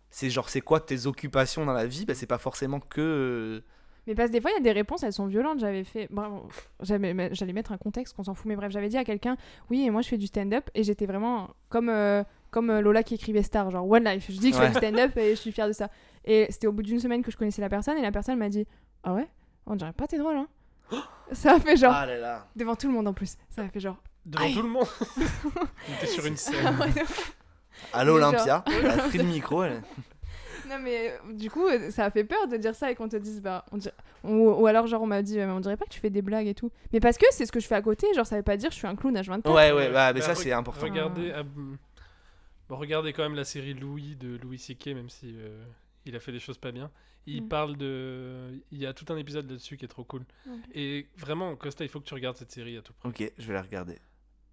C'est genre, c'est quoi tes occupations dans la vie? Bah, C'est pas forcément que. Mais parce que des fois, il y a des réponses, elles sont violentes. J'avais fait. Bravo. J'allais me- j'allais mettre un contexte qu'on s'en fout, mais bref, j'avais dit à quelqu'un Oui, et moi je fais du stand-up, et j'étais vraiment comme, euh, comme euh, Lola qui écrivait Star, genre One Life. Je dis que je fais du stand-up et je suis fière de ça. Et c'était au bout d'une semaine que je connaissais la personne, et la personne m'a dit Ah ouais? On dirait pas, t'es drôle, hein Ça a fait genre. Ah là là. Devant tout le monde en plus. Ça a fait genre. Devant Aïe. tout le monde. [LAUGHS] On était sur une scène. Allô, Mais genre- [LAUGHS] Olympia Elle a pris le micro. elle- Non mais euh, du coup euh, ça a fait peur de dire ça et qu'on te dise bah on dirait- ou, ou alors genre on m'a dit euh, on dirait pas que tu fais des blagues et tout mais parce que c'est ce que je fais à côté genre ça veut pas dire je suis un clown H24 Ouais, ouais, bah, mais Bah, ça, c'est important. Regardez, ah, mm. Bon, regardez quand même la série Louis de Louis C.K. même si euh, il a fait des choses pas bien. Il Mm. parle de, il y a tout un épisode là-dessus qui est trop cool. Et vraiment, Costa, il faut que tu regardes cette série à tout prix. Ok, je vais la regarder.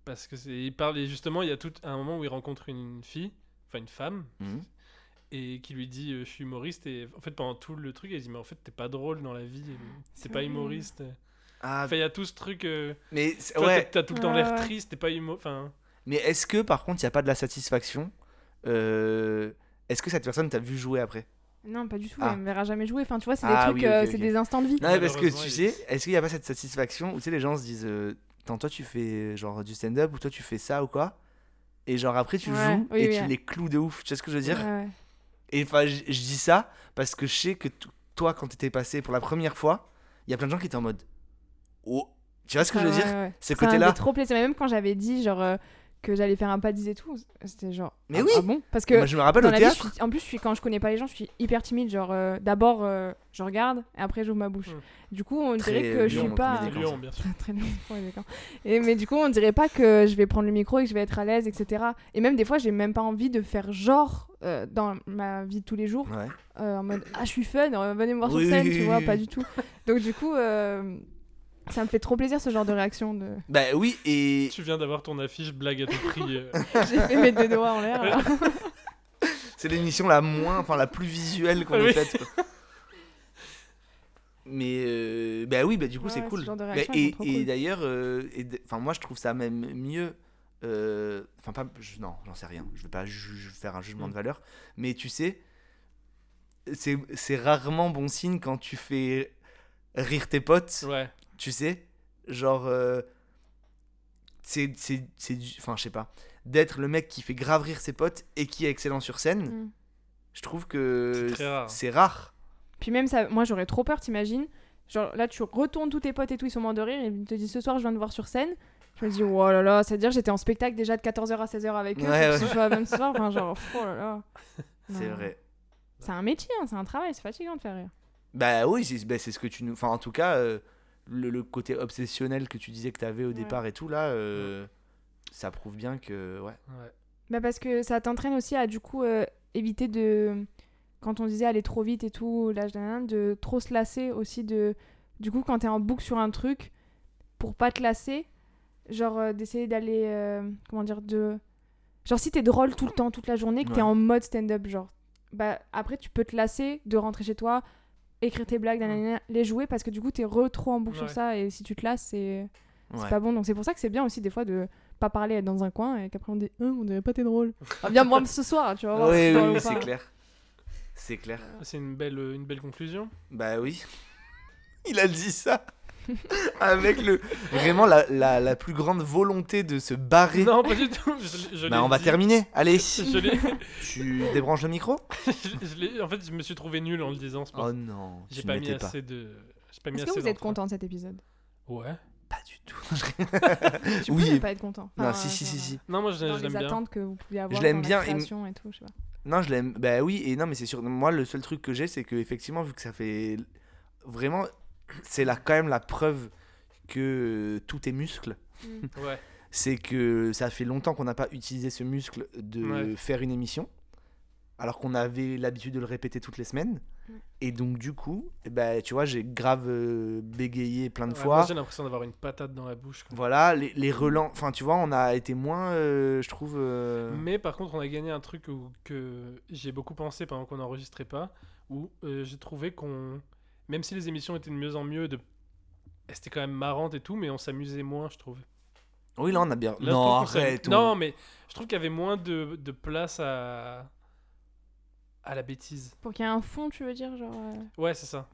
Parce que c'est, il parle et justement, il y a tout un moment où il rencontre une fille, enfin une femme, Mhm. et qui lui dit euh, je suis humoriste et en fait pendant tout le truc elle dit mais en fait t'es pas drôle dans la vie c'est C'est pas humoriste Ah, enfin il y a tout ce truc euh, mais toi, ouais. t'as- tout le temps l'air triste t'es pas humo enfin Mais est-ce que par contre, il n'y a pas de la satisfaction euh, Est-ce que cette personne t'a vu jouer après? Non pas du tout Ah. elle me verra jamais jouer enfin tu vois c'est Ah des trucs oui, ok, euh, c'est des instants de vie Non, mais parce que tu sais, est-ce qu'il n'y a pas cette satisfaction où tu sais, les gens se disent euh, Attends, toi tu fais genre du stand-up ou toi tu fais ça ou quoi? Et genre après tu Ouais, joues oui, et oui, tu ouais. les cloues de ouf. Tu sais ce que je veux dire? Ouais, ouais. Et enfin, je dis ça parce que je sais que toi, quand t'étais passé pour la première fois, il y a plein de gens qui étaient en mode Oh Tu vois ce que je veux Ah, dire? Ce Ça m'a côté-là. fait trop plaisir Mais même quand j'avais dit genre euh, que j'allais faire un pas 10 et tout c'était genre Mais ah, oui. ah bon? Parce que Moi, je me rappelle au vie, théâtre. suis- en plus, je suis, quand je connais pas les gens, je suis hyper timide. Genre, euh, d'abord, euh, je regarde et après, j'ouvre ma bouche. Hmm. Du coup, on Très dirait que je suis pas. Lyon bien sûr [LAUGHS] Très bien. Et, mais du coup, on dirait pas que je vais prendre le micro et que je vais être à l'aise, etc. Et même des fois, j'ai même pas envie de faire genre euh, dans ma vie de tous les jours, Ouais. euh, en mode ah, je suis fun, venez me voir Oui, sur scène, oui, tu oui, vois, oui. pas du tout. Donc, du coup, euh, ça me fait trop plaisir ce genre de réaction. De... Bah oui, et. tu viens d'avoir ton affiche blague à tout prix euh, [LAUGHS] J'ai fait mes deux doigts en l'air. là. [LAUGHS] C'est l'émission la moins, enfin la plus visuelle qu'on ait Oui. faite. quoi. Mais euh, bah oui, bah du coup Ouais, c'est ouais, cool. ce genre de Bah, réaction, elles et sont trop et cool. d'ailleurs, euh, et d- enfin moi je trouve ça même mieux. euh, Enfin pas, je- non, j'en sais rien. Je vais pas ju- faire un jugement Mm. de valeur, mais tu sais, c'est c'est rarement bon signe quand tu fais rire tes potes. ouais Tu sais, genre euh, c'est c'est c'est du- enfin je sais pas, d'être le mec qui fait grave rire ses potes et qui est excellent sur scène. Mm. Je trouve que C'est rare. c'est rare. Puis même ça, moi j'aurais trop peur, t'imagines? Genre là tu retournes tous tes potes et tout, ils sont morts de rire, et ils te disent ce soir je viens de voir sur scène. Je me dis oh là là, c'est-à-dire j'étais en spectacle déjà de 14h à 16h avec eux, Ouais, ouais. ce soit même soir, enfin genre oh là là. [LAUGHS] C'est vrai. C'est un métier, hein, c'est un travail, c'est fatigant de faire rire. Bah oui, c'est bah, c'est ce que tu nous. Enfin, en tout cas, euh, le, le côté obsessionnel que tu disais que tu avais au Ouais. départ et tout, là, euh, ça prouve bien que. Ouais. ouais Bah parce que ça t'entraîne aussi à du coup euh, éviter de quand on disait aller trop vite et tout l'âge d'un de trop se lasser aussi de du coup quand t'es en boucle sur un truc pour pas te lasser genre euh, d'essayer d'aller euh, comment dire de genre si t'es drôle tout le temps toute la journée que t'es en mode stand-up genre bah après tu peux te lasser de rentrer chez toi écrire tes blagues nanana, les jouer parce que du coup t'es re trop en boucle Ouais. sur ça et si tu te lasses c'est c'est Ouais. pas bon donc c'est pour ça que c'est bien aussi des fois de pas parler être dans un coin et qu'après on dit Hein, on dirait pas t'es drôle [LAUGHS] ah, viens me voir ce soir tu vas voir Oui, oui, oui, ou c'est clair. C'est clair. c'est une belle une belle conclusion Bah oui. [LAUGHS] Il a dit ça [LAUGHS] avec le vraiment la, la, la plus grande volonté de se barrer. non pas du tout je, je bah on va dit. terminer. Allez, [LAUGHS] je tu débranches le micro? [LAUGHS] Je- je l'ai- en fait je me suis trouvé nul en le disant c'est pour Oh non, j'ai pas mis pas. assez de pas mis Est-ce que vous êtes content de cet épisode? Ouais. Pas du tout. Tu peux Oui. ne pas être content. non, si, si, si, si. Non, moi je, je l'aime bien. attentes que vous pouviez avoir l'aime dans la bien et tout, je sais pas. Non, je l'aime. Bah oui, et non, mais c'est sûr. Moi, le seul truc que j'ai, c'est que effectivement, vu que ça fait vraiment, c'est là quand même la preuve que tout est muscle. Ouais. C'est que ça fait longtemps qu'on n'a pas utilisé ce muscle de Ouais. faire une émission, alors qu'on avait l'habitude de le répéter toutes les semaines. Ouais. Et donc du coup, eh ben, tu vois, j'ai grave euh, bégayé plein de Ouais, fois. moi, j'ai l'impression d'avoir une patate dans la bouche. quoi. Voilà, les, les relents. Enfin, tu vois, on a été moins, euh, je trouve. euh, Mais par contre, on a gagné un truc où, que j'ai beaucoup pensé pendant qu'on n'enregistrait pas, où euh, j'ai trouvé qu'on, même si les émissions étaient de mieux en mieux, de... elles étaient quand même marrantes et tout, mais on s'amusait moins, je trouve. Oui, là, on a bien. Là, non, arrête. on- Non, mais je trouve qu'il y avait moins de, de place à à la bêtise. Pour qu'il y ait un fond, tu veux dire genre euh, Ouais, c'est ça.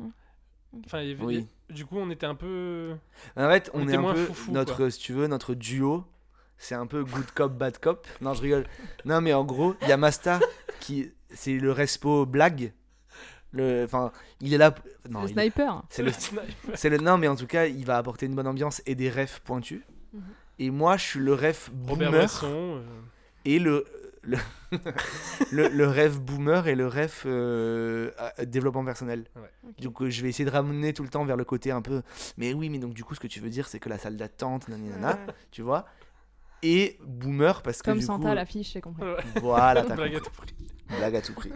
Enfin, il y avait- Oui. du coup, on était un peu. En fait, On on, est était un moins peu foufou, notre, quoi. si tu veux, notre duo. C'est un peu good cop, bad cop. Non, je rigole. Non, mais en gros, il y a Masta qui, c'est le respo blague. Le, enfin, il est là. Non, le il- sniper. [LAUGHS] c'est le, c'est le. Non, mais en tout cas, il va apporter une bonne ambiance et des refs pointus. Mhm. Et moi, je suis le ref Robert boomer euh, et le le, [LAUGHS] le, le rêve boomer et le rêve euh, développement personnel. Ouais. Donc euh, je vais essayer de ramener tout le temps vers le côté un peu. Mais oui, mais donc du coup, ce que tu veux dire, c'est que la salle d'attente, nanana, Ouais. tu vois. Et boomer parce que Comme du Santa coup, l'affiche, j'ai compris. voilà, t'as Blague à compris. tout prix. Blague à tout prix.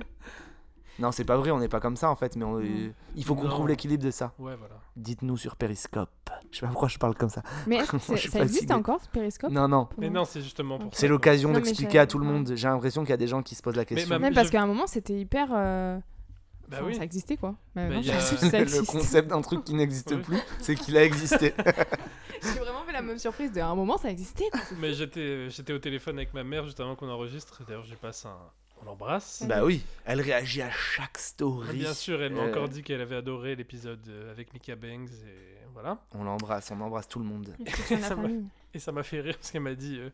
Non, c'est pas vrai, on n'est pas comme ça en fait, mais on- il faut qu'on trouve l'équilibre de ça. Ouais, voilà. Dites-nous sur Periscope. Je sais pas pourquoi je parle comme ça. Mais est-ce [LAUGHS] que Je ça existe encore ce périscope Non, non. Mais non, c'est justement pour. C'est l'occasion mais d'expliquer à tout le monde. J'ai l'impression qu'il y a des gens qui se posent la question. ma- Même je- parce qu'à un moment, c'était hyper. euh, Bah enfin, oui. Ça existait quoi. Mais Bah, a- je [LAUGHS] le concept d'un truc qui n'existe Oui. plus, c'est qu'il a existé. [LAUGHS] J'ai vraiment fait la même surprise de à un moment, ça existait quoi. Mais j'étais j'étais au téléphone avec ma mère juste avant qu'on enregistre. D'ailleurs, j'ai passé un. On l'embrasse. bah oui, elle réagit à chaque story. Bien sûr, elle m'a Euh. encore dit qu'elle avait adoré l'épisode euh, avec Mika Banks et voilà. On l'embrasse, on embrasse tout le monde. [LAUGHS] Et ça m'a fait rire parce qu'elle m'a dit. euh,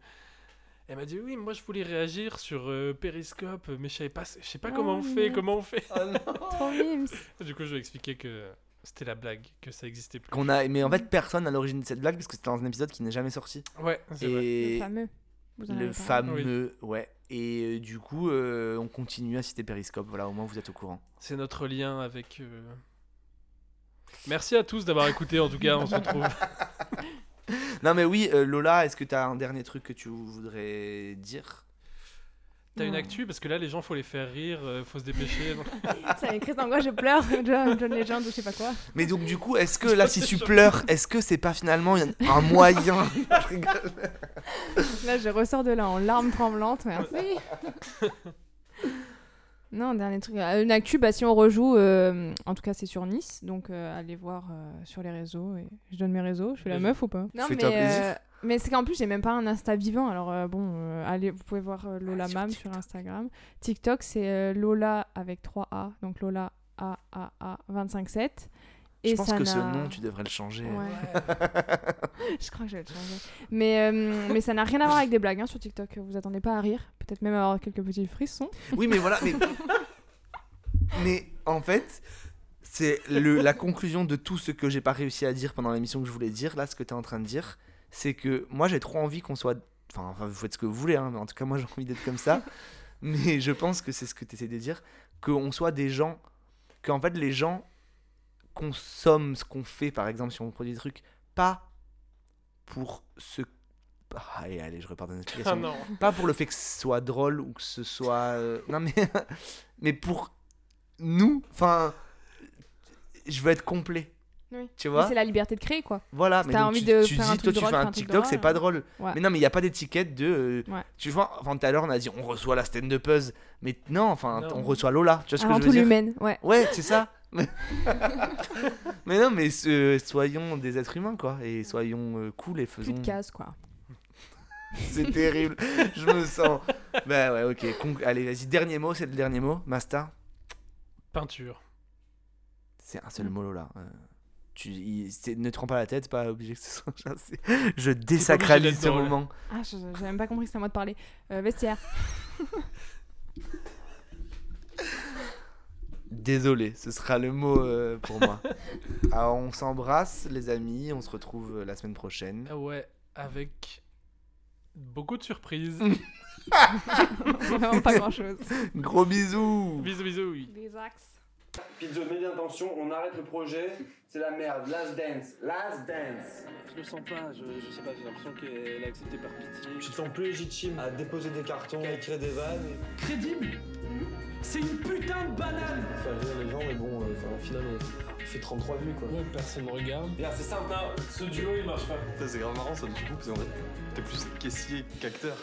Elle m'a dit oui, moi je voulais réagir sur euh, Periscope, mais je savais pas, je sais pas Oh, comment on fait, [LAUGHS] non. comment on fait. Mimes. Du coup, je lui ai expliqué que c'était la blague, que ça existait plus. Qu'on a, mais en fait, personne à l'origine de cette blague, parce que c'était dans un épisode qui n'est jamais sorti. Ouais, c'est vrai. Le Et fameux. Vous en avez le fameux, ouais. Et euh, du coup, euh, on continue à citer Periscope. Voilà, au moins vous êtes au courant. C'est notre lien avec. euh, Merci à tous d'avoir écouté. En tout cas, on se retrouve. [LAUGHS] Non, mais oui, Lola, est-ce que tu as un dernier truc que tu voudrais dire? T'as une actu parce que là, les gens, faut les faire rire, euh, faut se dépêcher. [LAUGHS] Ça m'est crise d'angoisse, je pleure. John, John Legend ou je sais pas quoi. Mais donc, du coup, est-ce que là, si tu pleures, est-ce que c'est pas finalement un moyen [LAUGHS] Je rigole. Là, je ressors de là en larmes tremblantes. Merci. [LAUGHS] Non, dernier truc. Euh, Une actu, bah, si on rejoue, euh, en tout cas, c'est sur Nice. Donc, euh, allez voir euh, sur les réseaux. Et je donne mes réseaux. Je fais la meuf ou pas? Non, mais, mais c'est qu'en plus, j'ai même pas un Insta vivant. Alors, euh, bon, euh, allez, vous pouvez voir euh, Lola Ah, sur Mam sur Instagram. TikTok, c'est Lola avec 3 A. Donc, Lola A A A 257. Je pense ça que ce nom, tu devrais le changer. Ouais. [LAUGHS] je crois que je vais le changer. Mais, mais ça n'a rien à voir avec des blagues hein, sur TikTok. Vous attendez pas à rire. Peut-être même à avoir quelques petits frissons. Oui, mais voilà, mais. [LAUGHS] mais en fait, c'est la conclusion de tout ce que j'ai pas réussi à dire pendant l'émission que je voulais dire. Là, ce que tu es en train de dire, c'est que moi, j'ai trop envie qu'on soit. Enfin, vous faites ce que vous voulez, hein, mais en tout cas, moi, [LAUGHS] j'ai envie d'être comme ça. [LAUGHS] mais je pense que c'est ce que tu essaies de dire. Qu'on soit des gens. Qu'en fait, les gens consomment ce qu'on fait, par exemple, si on produit des trucs, pas pour ce. Ah, allez, allez, je repars dans une [LAUGHS] Ah pas pour le fait que ce soit drôle ou que ce soit euh, non mais mais pour nous enfin je veux être complet Oui. tu Mais vois C'est la liberté de créer, quoi. voilà Si mais t'as donc envie tu, de tu faire un dis toi tu drôle, fais fais un TikTok c'est pas drôle Ouais. mais non mais il y a pas d'étiquette de euh, Ouais. tu vois enfin tout à l'heure on a dit on reçoit la stand upeuse mais non enfin Non. on reçoit Lola tu vois ce Avant que je veux dire l'humaine, ouais. ouais c'est ça [LAUGHS] [LAUGHS] mais non mais euh, soyons des êtres humains quoi et soyons euh, cool et Plus faisons de cases, quoi. [LAUGHS] C'est terrible. Je me sens. Bah ouais, ok. Allez, vas-y. Dernier mot, c'est le dernier mot. Masta. Peinture. C'est un seul mot là. Tu, il- c'est- ne te prends pas la tête, pas obligé que ce [LAUGHS] soit. c'est- Je désacralise ce moment. Ah, je- j'ai même pas compris que c'était à moi de parler. Euh, vestiaire. [LAUGHS] Désolé, ce sera le mot euh, pour moi. Alors, [LAUGHS] on s'embrasse, les amis. On se retrouve euh, la semaine prochaine. Ah ouais, avec beaucoup de surprises. Vraiment pas grand chose. Gros bisous. bisous, bisous, oui. Des axes. Pizzo, mets bien attention, on arrête le projet. C'est la merde. Last dance. Last dance. Je le sens pas, je, je sais pas, j'ai l'impression qu'elle a accepté par pitié. Tu te sens plus légitime à déposer des cartons, à écrire des vannes, Crédible C'est une putain de banane faire rire les gens, mais bon, euh, enfin, au final, on fait 33 vues quoi. Ouais, personne me regarde. Regarde, c'est simple. ce duo il marche pas. Ça, c'est grave marrant ça, du coup, parce qu'en fait, t'es plus caissier qu'acteur.